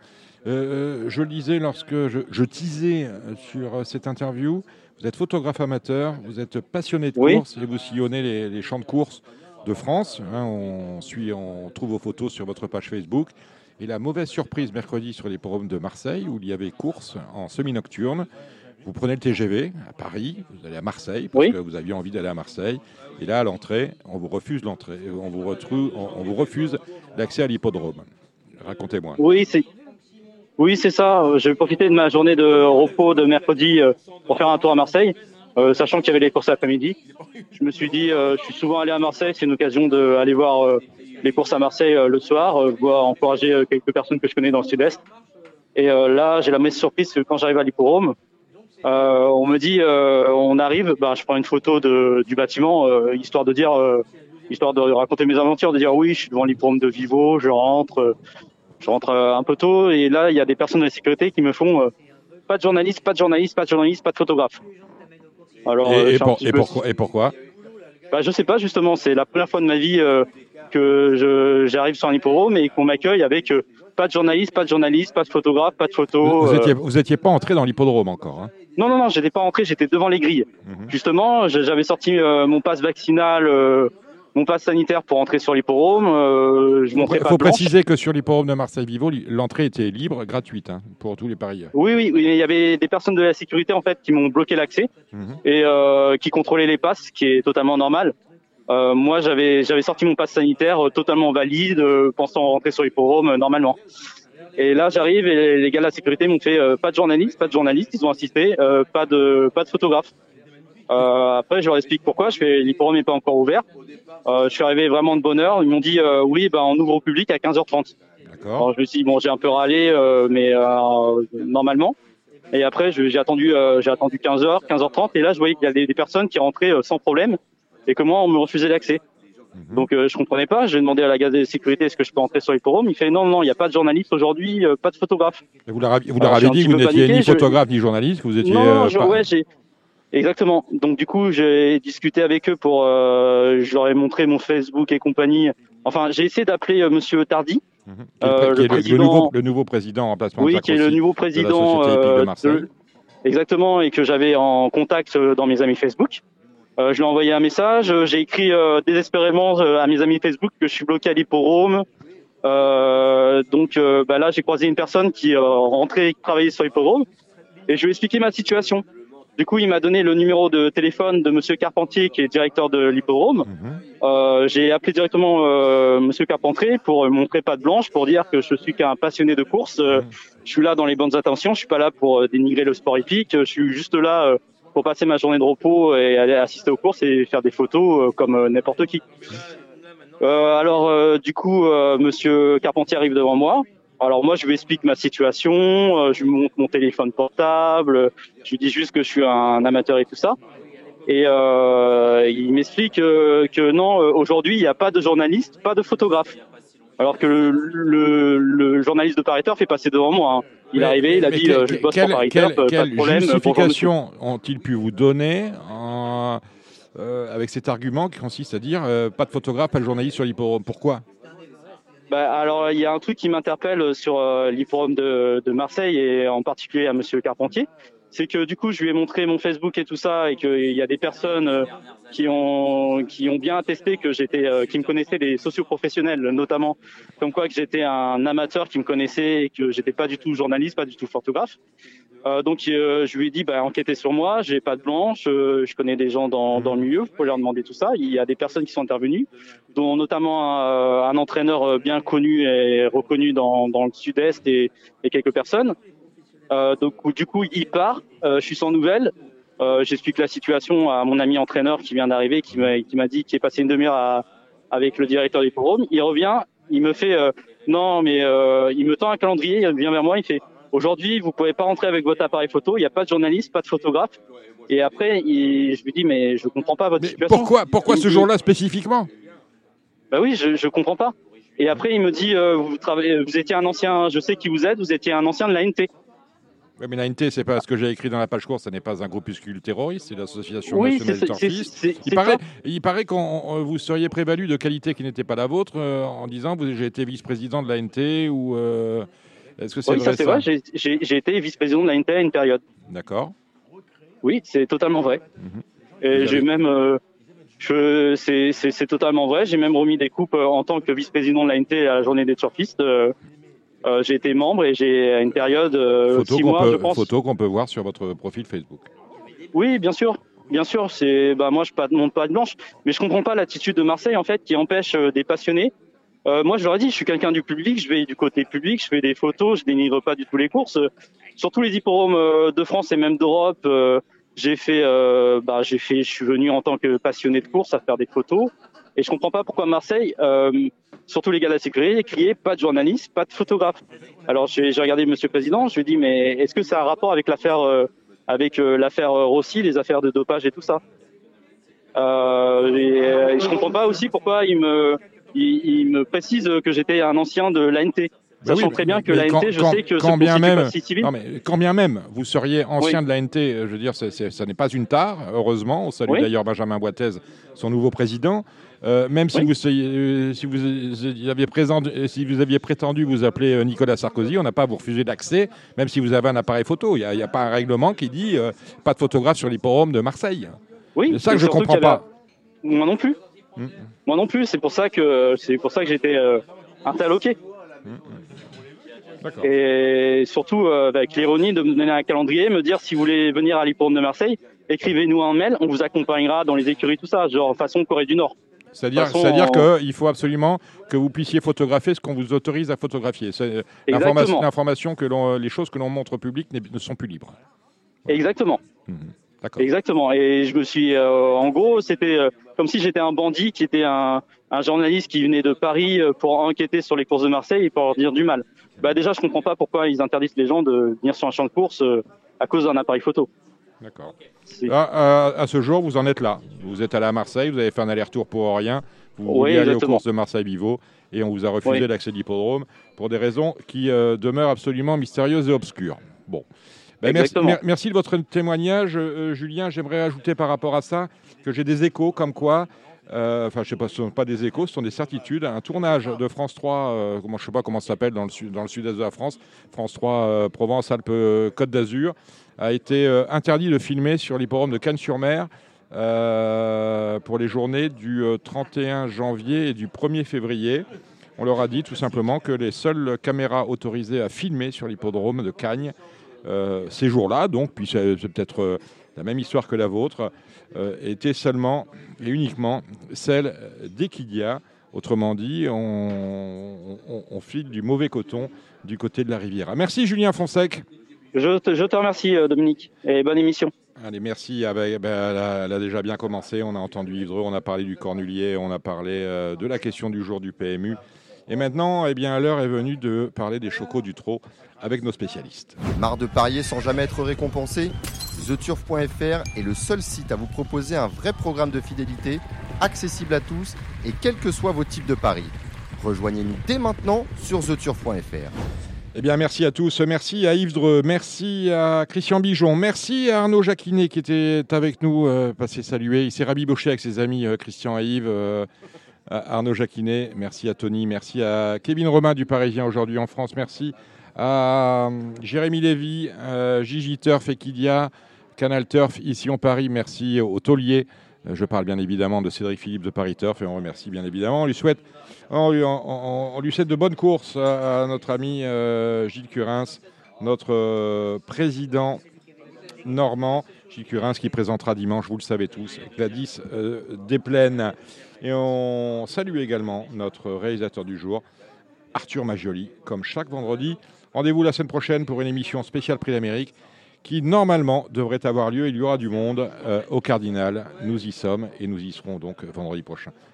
euh, euh, je le disais lorsque je, je teasais euh, sur cette interview, vous êtes photographe amateur, vous êtes passionné de Oui. course et vous sillonnez les, les champs de course de France. hein. on, suit, on trouve vos photos sur votre page Facebook. Et la mauvaise surprise mercredi sur les de Marseille, où il y avait course en semi-nocturne. Vous prenez le TGV à Paris, vous allez à Marseille, parce Oui. que vous aviez envie d'aller à Marseille. Et là, à l'entrée, on vous refuse l'entrée, on vous, retrouve, on, on vous refuse l'accès à l'hippodrome. Racontez-moi. Oui, c'est oui, c'est ça. Euh, J'ai profité de ma journée de repos de mercredi euh, pour faire un tour à Marseille, euh, sachant qu'il y avait les courses l'après-midi. Je me suis dit, euh, je suis souvent allé à Marseille, c'est une occasion d'aller voir euh, les courses à Marseille euh, le soir, euh, voir encourager euh, quelques personnes que je connais dans le sud-est. Et là, j'ai la mauvaise surprise que quand j'arrive à l'hippodrome, on me dit, on arrive, bah, je prends une photo de, du bâtiment, histoire de dire, histoire de raconter mes aventures, de dire oui, je suis devant l'hippodrome de Vivo, je rentre. Je rentre un peu tôt et là, il y a des personnes de la sécurité qui me font pas de journaliste, pas de journaliste, pas de journaliste, pas de photographe. Alors, euh, Et, pour- peu- pourquoi, et pourquoi? Bah, je sais pas justement, c'est la première fois de ma vie euh, que j'arrive sur un hippodrome et qu'on m'accueille avec euh, pas de journaliste, pas de journaliste, pas de photographe, pas de photo. Vous euh, étiez, vous étiez pas entré dans l'hippodrome encore. hein? Non, non, non, j'étais pas rentré, j'étais devant les grilles. Mhm. Justement, j'avais sorti euh, mon passe vaccinal, euh, mon passe sanitaire pour entrer sur l'hippodrome. euh, je montrais Il faut blanche. préciser que sur l'hippodrome de Marseille-Vivo, l'entrée était libre, gratuite hein, pour tous les parieurs. Oui, oui, oui, il y avait des personnes de la sécurité en fait qui m'ont bloqué l'accès Mhm. et euh, qui contrôlaient les passes, ce qui est totalement normal. Euh, moi, j'avais j'avais sorti mon passe sanitaire totalement valide, pensant rentrer sur l'hippodrome euh, normalement. Et là, j'arrive et les gars de la sécurité m'ont fait euh, pas de journaliste, pas de journaliste, ils ont insisté, euh, pas de pas de photographe. Euh, après, je leur explique pourquoi. Je fais l'hippodrome n'est pas encore ouvert. Euh, je suis arrivé vraiment de bonne heure. Ils m'ont dit euh, oui, bah on ouvre au public à 15h30. D'accord. Alors je me suis dit bon, j'ai un peu râlé, euh, mais euh, normalement. Et après, j'ai attendu, euh, j'ai attendu 15h, 15h30, et là, je voyais qu'il y avait des personnes qui rentraient sans problème, et que moi, on me refusait l'accès. Mhm. Donc, euh, je comprenais pas. J'ai demandé à la garde de sécurité est-ce que je peux entrer sur l'hippodrome. Il fait non, non, il n'y a pas de journaliste aujourd'hui, euh, pas de photographe. Et Vous leur, avez- vous leur dit que vous n'étiez ni je- photographe ni journaliste, que vous étiez. non, euh, je- pas- ouais, exactement. Donc, du coup, j'ai discuté avec eux pour, euh, je leur ai montré mon Facebook et compagnie. Enfin, j'ai essayé d'appeler euh, Monsieur Tardy. Mhm. Euh, le nouveau, le nouveau président en remplacement de Oui, qui est le nouveau de la président hippique de euh, Marseille. de- exactement et que j'avais en contact euh, dans mes amis Facebook. Euh, je lui ai envoyé un message. euh, J'ai écrit euh, désespérément euh, à mes amis Facebook que je suis bloqué à l'hippodrome. Euh, donc euh, bah là, j'ai croisé une personne qui euh, rentrait travailler sur l'hippodrome et je lui ai expliqué ma situation. Du coup, il m'a donné le numéro de téléphone de Monsieur Carpentier, qui est directeur de l'hippodrome. Mhm. Euh, j'ai appelé directement euh, Monsieur Carpentier pour montrer patte blanche, pour dire que je suis qu'un passionné de course. Euh, Mhm. Je suis là dans les bonnes intentions. Je suis pas là pour euh, dénigrer le sport hippique. Je suis juste là euh, pour passer ma journée de repos et aller assister aux courses et faire des photos euh, comme n'importe qui. Euh, alors, euh, du coup, euh, Monsieur Carpentier arrive devant moi. Alors moi, je lui explique ma situation. euh, je lui montre mon téléphone portable. Je lui dis juste que je suis un amateur et tout ça. Et euh, il m'explique euh, que non, aujourd'hui, il n'y a pas de journaliste, pas de photographe. Alors que le, le, le journaliste de Pariteur fait passer devant moi. hein. Il est arrivé, il a dit je bosse quelle- pour Pariteur, quelle- pas de quelle problème. bonjour, monsieur. justification ont-ils pu vous donner en- euh, avec cet argument qui consiste à dire euh, pas de photographe, pas de journaliste sur l'hippodrome Pourquoi? Bah, alors, il y a un truc qui m'interpelle sur euh, de, de Marseille et en particulier à Monsieur Carpentier. C'est que du coup, je lui ai montré mon Facebook et tout ça et qu'il y a des personnes euh, qui ont qui ont bien attesté que j'étais, euh, qui me connaissaient des socioprofessionnels, notamment comme quoi que j'étais un amateur qui me connaissait et que j'étais pas du tout journaliste, pas du tout photographe. Euh, donc, euh, je lui ai dit, bah, enquêtez sur moi, j'ai pas de blanche, euh, je connais des gens dans, dans le milieu, vous pouvez leur demander tout ça. Il y a des personnes qui sont intervenues, dont notamment euh, un entraîneur bien connu et reconnu dans, dans le sud-est et, et quelques personnes. Euh, donc, du coup, il part, euh, je suis sans nouvelles. Euh, J'explique la situation à mon ami entraîneur qui vient d'arriver, qui m'a dit qu'il est passé une demi-heure avec le directeur du forum. Il revient, il me fait non, mais il me tend un calendrier, il vient vers moi, il fait aujourd'hui vous pouvez pas rentrer avec votre appareil photo, il n'y a pas de journaliste, pas de photographe. Et après, il- je lui dis mais je comprends pas votre Mais situation. pourquoi, pourquoi Il- ce jour-là spécifiquement? Bah oui, je, je comprends pas. Et après, il me dit, euh, vous travaillez, vous étiez un ancien, je sais qui vous êtes, vous étiez un ancien de l'ANT. Oui, mais l'ANT, c'est pas ce que j'ai écrit dans la page course, ça n'est pas un groupuscule terroriste, c'est l'association Oui, nationale c'est- Il paraît, il paraît qu'on vous seriez prévalu de qualité qui n'était pas la vôtre euh, en disant vous j'ai été vice-président de l'ANT ou euh, est-ce que c'est Oui, vrai ça c'est vrai. J'ai- été vice-président de l'ANT à une période. D'accord. Oui, c'est totalement vrai. Mhm. J'ai même, euh, c'est- totalement vrai. J'ai même remis des coupes euh, en tant que vice-président de l'ANT à la journée des turfistes. Euh, j'ai été membre et j'ai à une période euh, six mois, je peut, pense. photo qu'on peut voir sur votre profil Facebook. Oui, bien sûr. Bien sûr, c'est bah moi je pas monte pas de blanche, mais je comprends pas l'attitude de Marseille en fait qui empêche euh, des passionnés. Euh, moi je leur ai dit, je suis quelqu'un du public, je vais du côté public, je fais des photos, je dénigre pas du tout les courses. Sur tous les hippodromes euh, de France et même d'Europe, euh, j'ai fait, euh, bah j'ai fait, je suis venu en tant que passionné de course à faire des photos. Et je comprends pas pourquoi Marseille, euh, surtout les gars de la sécurité, criaient pas de journaliste, pas de photographe. Alors j'ai regardé Monsieur le Président, je lui ai dit mais est-ce que ça a un rapport avec l'affaire euh, avec euh, l'affaire Rossi, les affaires de dopage et tout ça? Et, et je comprends pas aussi pourquoi il me il, il me précise que j'étais un ancien de l'ANT. Bah Sachant oui, très bien que mais la quand- NT, je quand- sais que quand bien même, non, mais quand bien même vous seriez ancien Oui. de la NT, euh, je veux dire, c'est- ça n'est pas une tare, heureusement. On salue Oui. d'ailleurs Benjamin Boitez, son nouveau président. Euh, même si, Oui. vous, soyez- euh, si, vous, euh, aviez présent- euh, si vous aviez prétendu vous appeler Nicolas Sarkozy, on n'a pas à vous refuser d'accès, même si vous avez un appareil photo. Il n'y a, pas un règlement qui dit euh, pas de photographe sur l'hipporome de Marseille. Oui, C'est ça que je surtout comprends pas. un- Moi non plus. Mm. Moi non plus. C'est pour ça que c'est pour ça que j'étais euh, interloqué. D'accord. Et surtout avec l'ironie de me donner un calendrier, me dire si vous voulez venir à l'hippodrome de Marseille, écrivez-nous un mail, on vous accompagnera dans les écuries, tout ça, genre façon Corée du Nord. C'est-à-dire, c'est-à-dire en- qu'il faut absolument que vous puissiez photographier ce qu'on vous autorise à photographier. L'information, que l'on, les choses que l'on montre au public ne sont plus libres. Exactement. D'accord. Exactement. Et je me suis, euh, en gros, c'était euh, comme si j'étais un bandit qui était un, un journaliste qui venait de Paris euh, pour enquêter sur les courses de Marseille et pour leur dire du mal. Bah déjà, je comprends pas pourquoi ils interdisent les gens de venir sur un champ de course euh, à cause d'un appareil photo. D'accord. C'est- À, à- à ce jour, vous en êtes là. Vous êtes allé à Marseille, vous avez fait un aller-retour pour rien. Vous Oui, vouliez aller aux courses de Marseille-Vivo et on vous a refusé Oui. l'accès à l'hippodrome pour des raisons qui euh, demeurent absolument mystérieuses et obscures. Bon. Ben, merci, Exactement. mer- merci de votre témoignage, euh, Julien. J'aimerais ajouter par rapport à ça que j'ai des échos comme quoi, euh, enfin, je sais pas, ce ne sont pas des échos, ce sont des certitudes. Un tournage de France 3, euh, comment, je sais pas comment ça s'appelle dans le, sud- dans le sud-est de la France, France 3, euh, Provence, Alpes, euh, Côte d'Azur, a été euh, interdit de filmer sur l'hipporome de Cannes-sur-Mer euh, pour les journées du euh, 31 janvier et du 1er février. On leur a dit tout simplement que les seules caméras autorisées à filmer sur l'hippodrome de Cagnes euh, ces jours-là, donc, puis c'est peut-être euh, la même histoire que la vôtre, euh, étaient seulement et uniquement celles d'Equidia. Autrement dit, on, on- file du mauvais coton du côté de la Riviera. Merci Julien Fonsec. Je te, je te remercie, euh, Dominique, et bonne émission. Allez, merci. Ah ben, elle, a, elle a déjà bien commencé. On a entendu Yves Dreux, on a parlé du Cornulier, on a parlé euh, de la question du jour du PMU. Et maintenant, eh bien, l'heure est venue de parler des chocos du trot avec nos spécialistes. Marre de parier sans jamais être récompensé? TheTurf.fr est le seul site à vous proposer un vrai programme de fidélité, accessible à tous et quels que soient vos types de paris. Rejoignez-nous dès maintenant sur TheTurf.fr. Eh bien, merci à tous. Merci à Yves Dreux. Merci à Christian Bijon. Merci à Arnaud Jacquinet qui était avec nous, euh, passé saluer. Il s'est rabiboché avec ses amis euh, Christian et Yves. euh, Arnaud Jacquinet. Merci à Tony. Merci à Kevin Romain du Parisien aujourd'hui en France. Merci à euh, Jérémy Lévy, Gigi Turf, Equidia, Canal Turf, ici en Paris. Merci au Taulier. Je parle bien évidemment de Cédric Philippe de Paris Turf et on remercie bien évidemment. On lui souhaite, on lui, on- lui souhaite de bonnes courses à, à notre ami euh, Gilles Curins, notre euh, président normand. Gilles Curins qui présentera dimanche, vous le savez tous, Gladys euh, Desplaines. Et on salue également notre réalisateur du jour, Arthur Magioli, comme chaque vendredi. Rendez-vous la semaine prochaine pour une émission spéciale Prix d'Amérique qui normalement devrait avoir lieu. Il y aura du monde euh, au Cardinal. Nous y sommes et nous y serons donc vendredi prochain.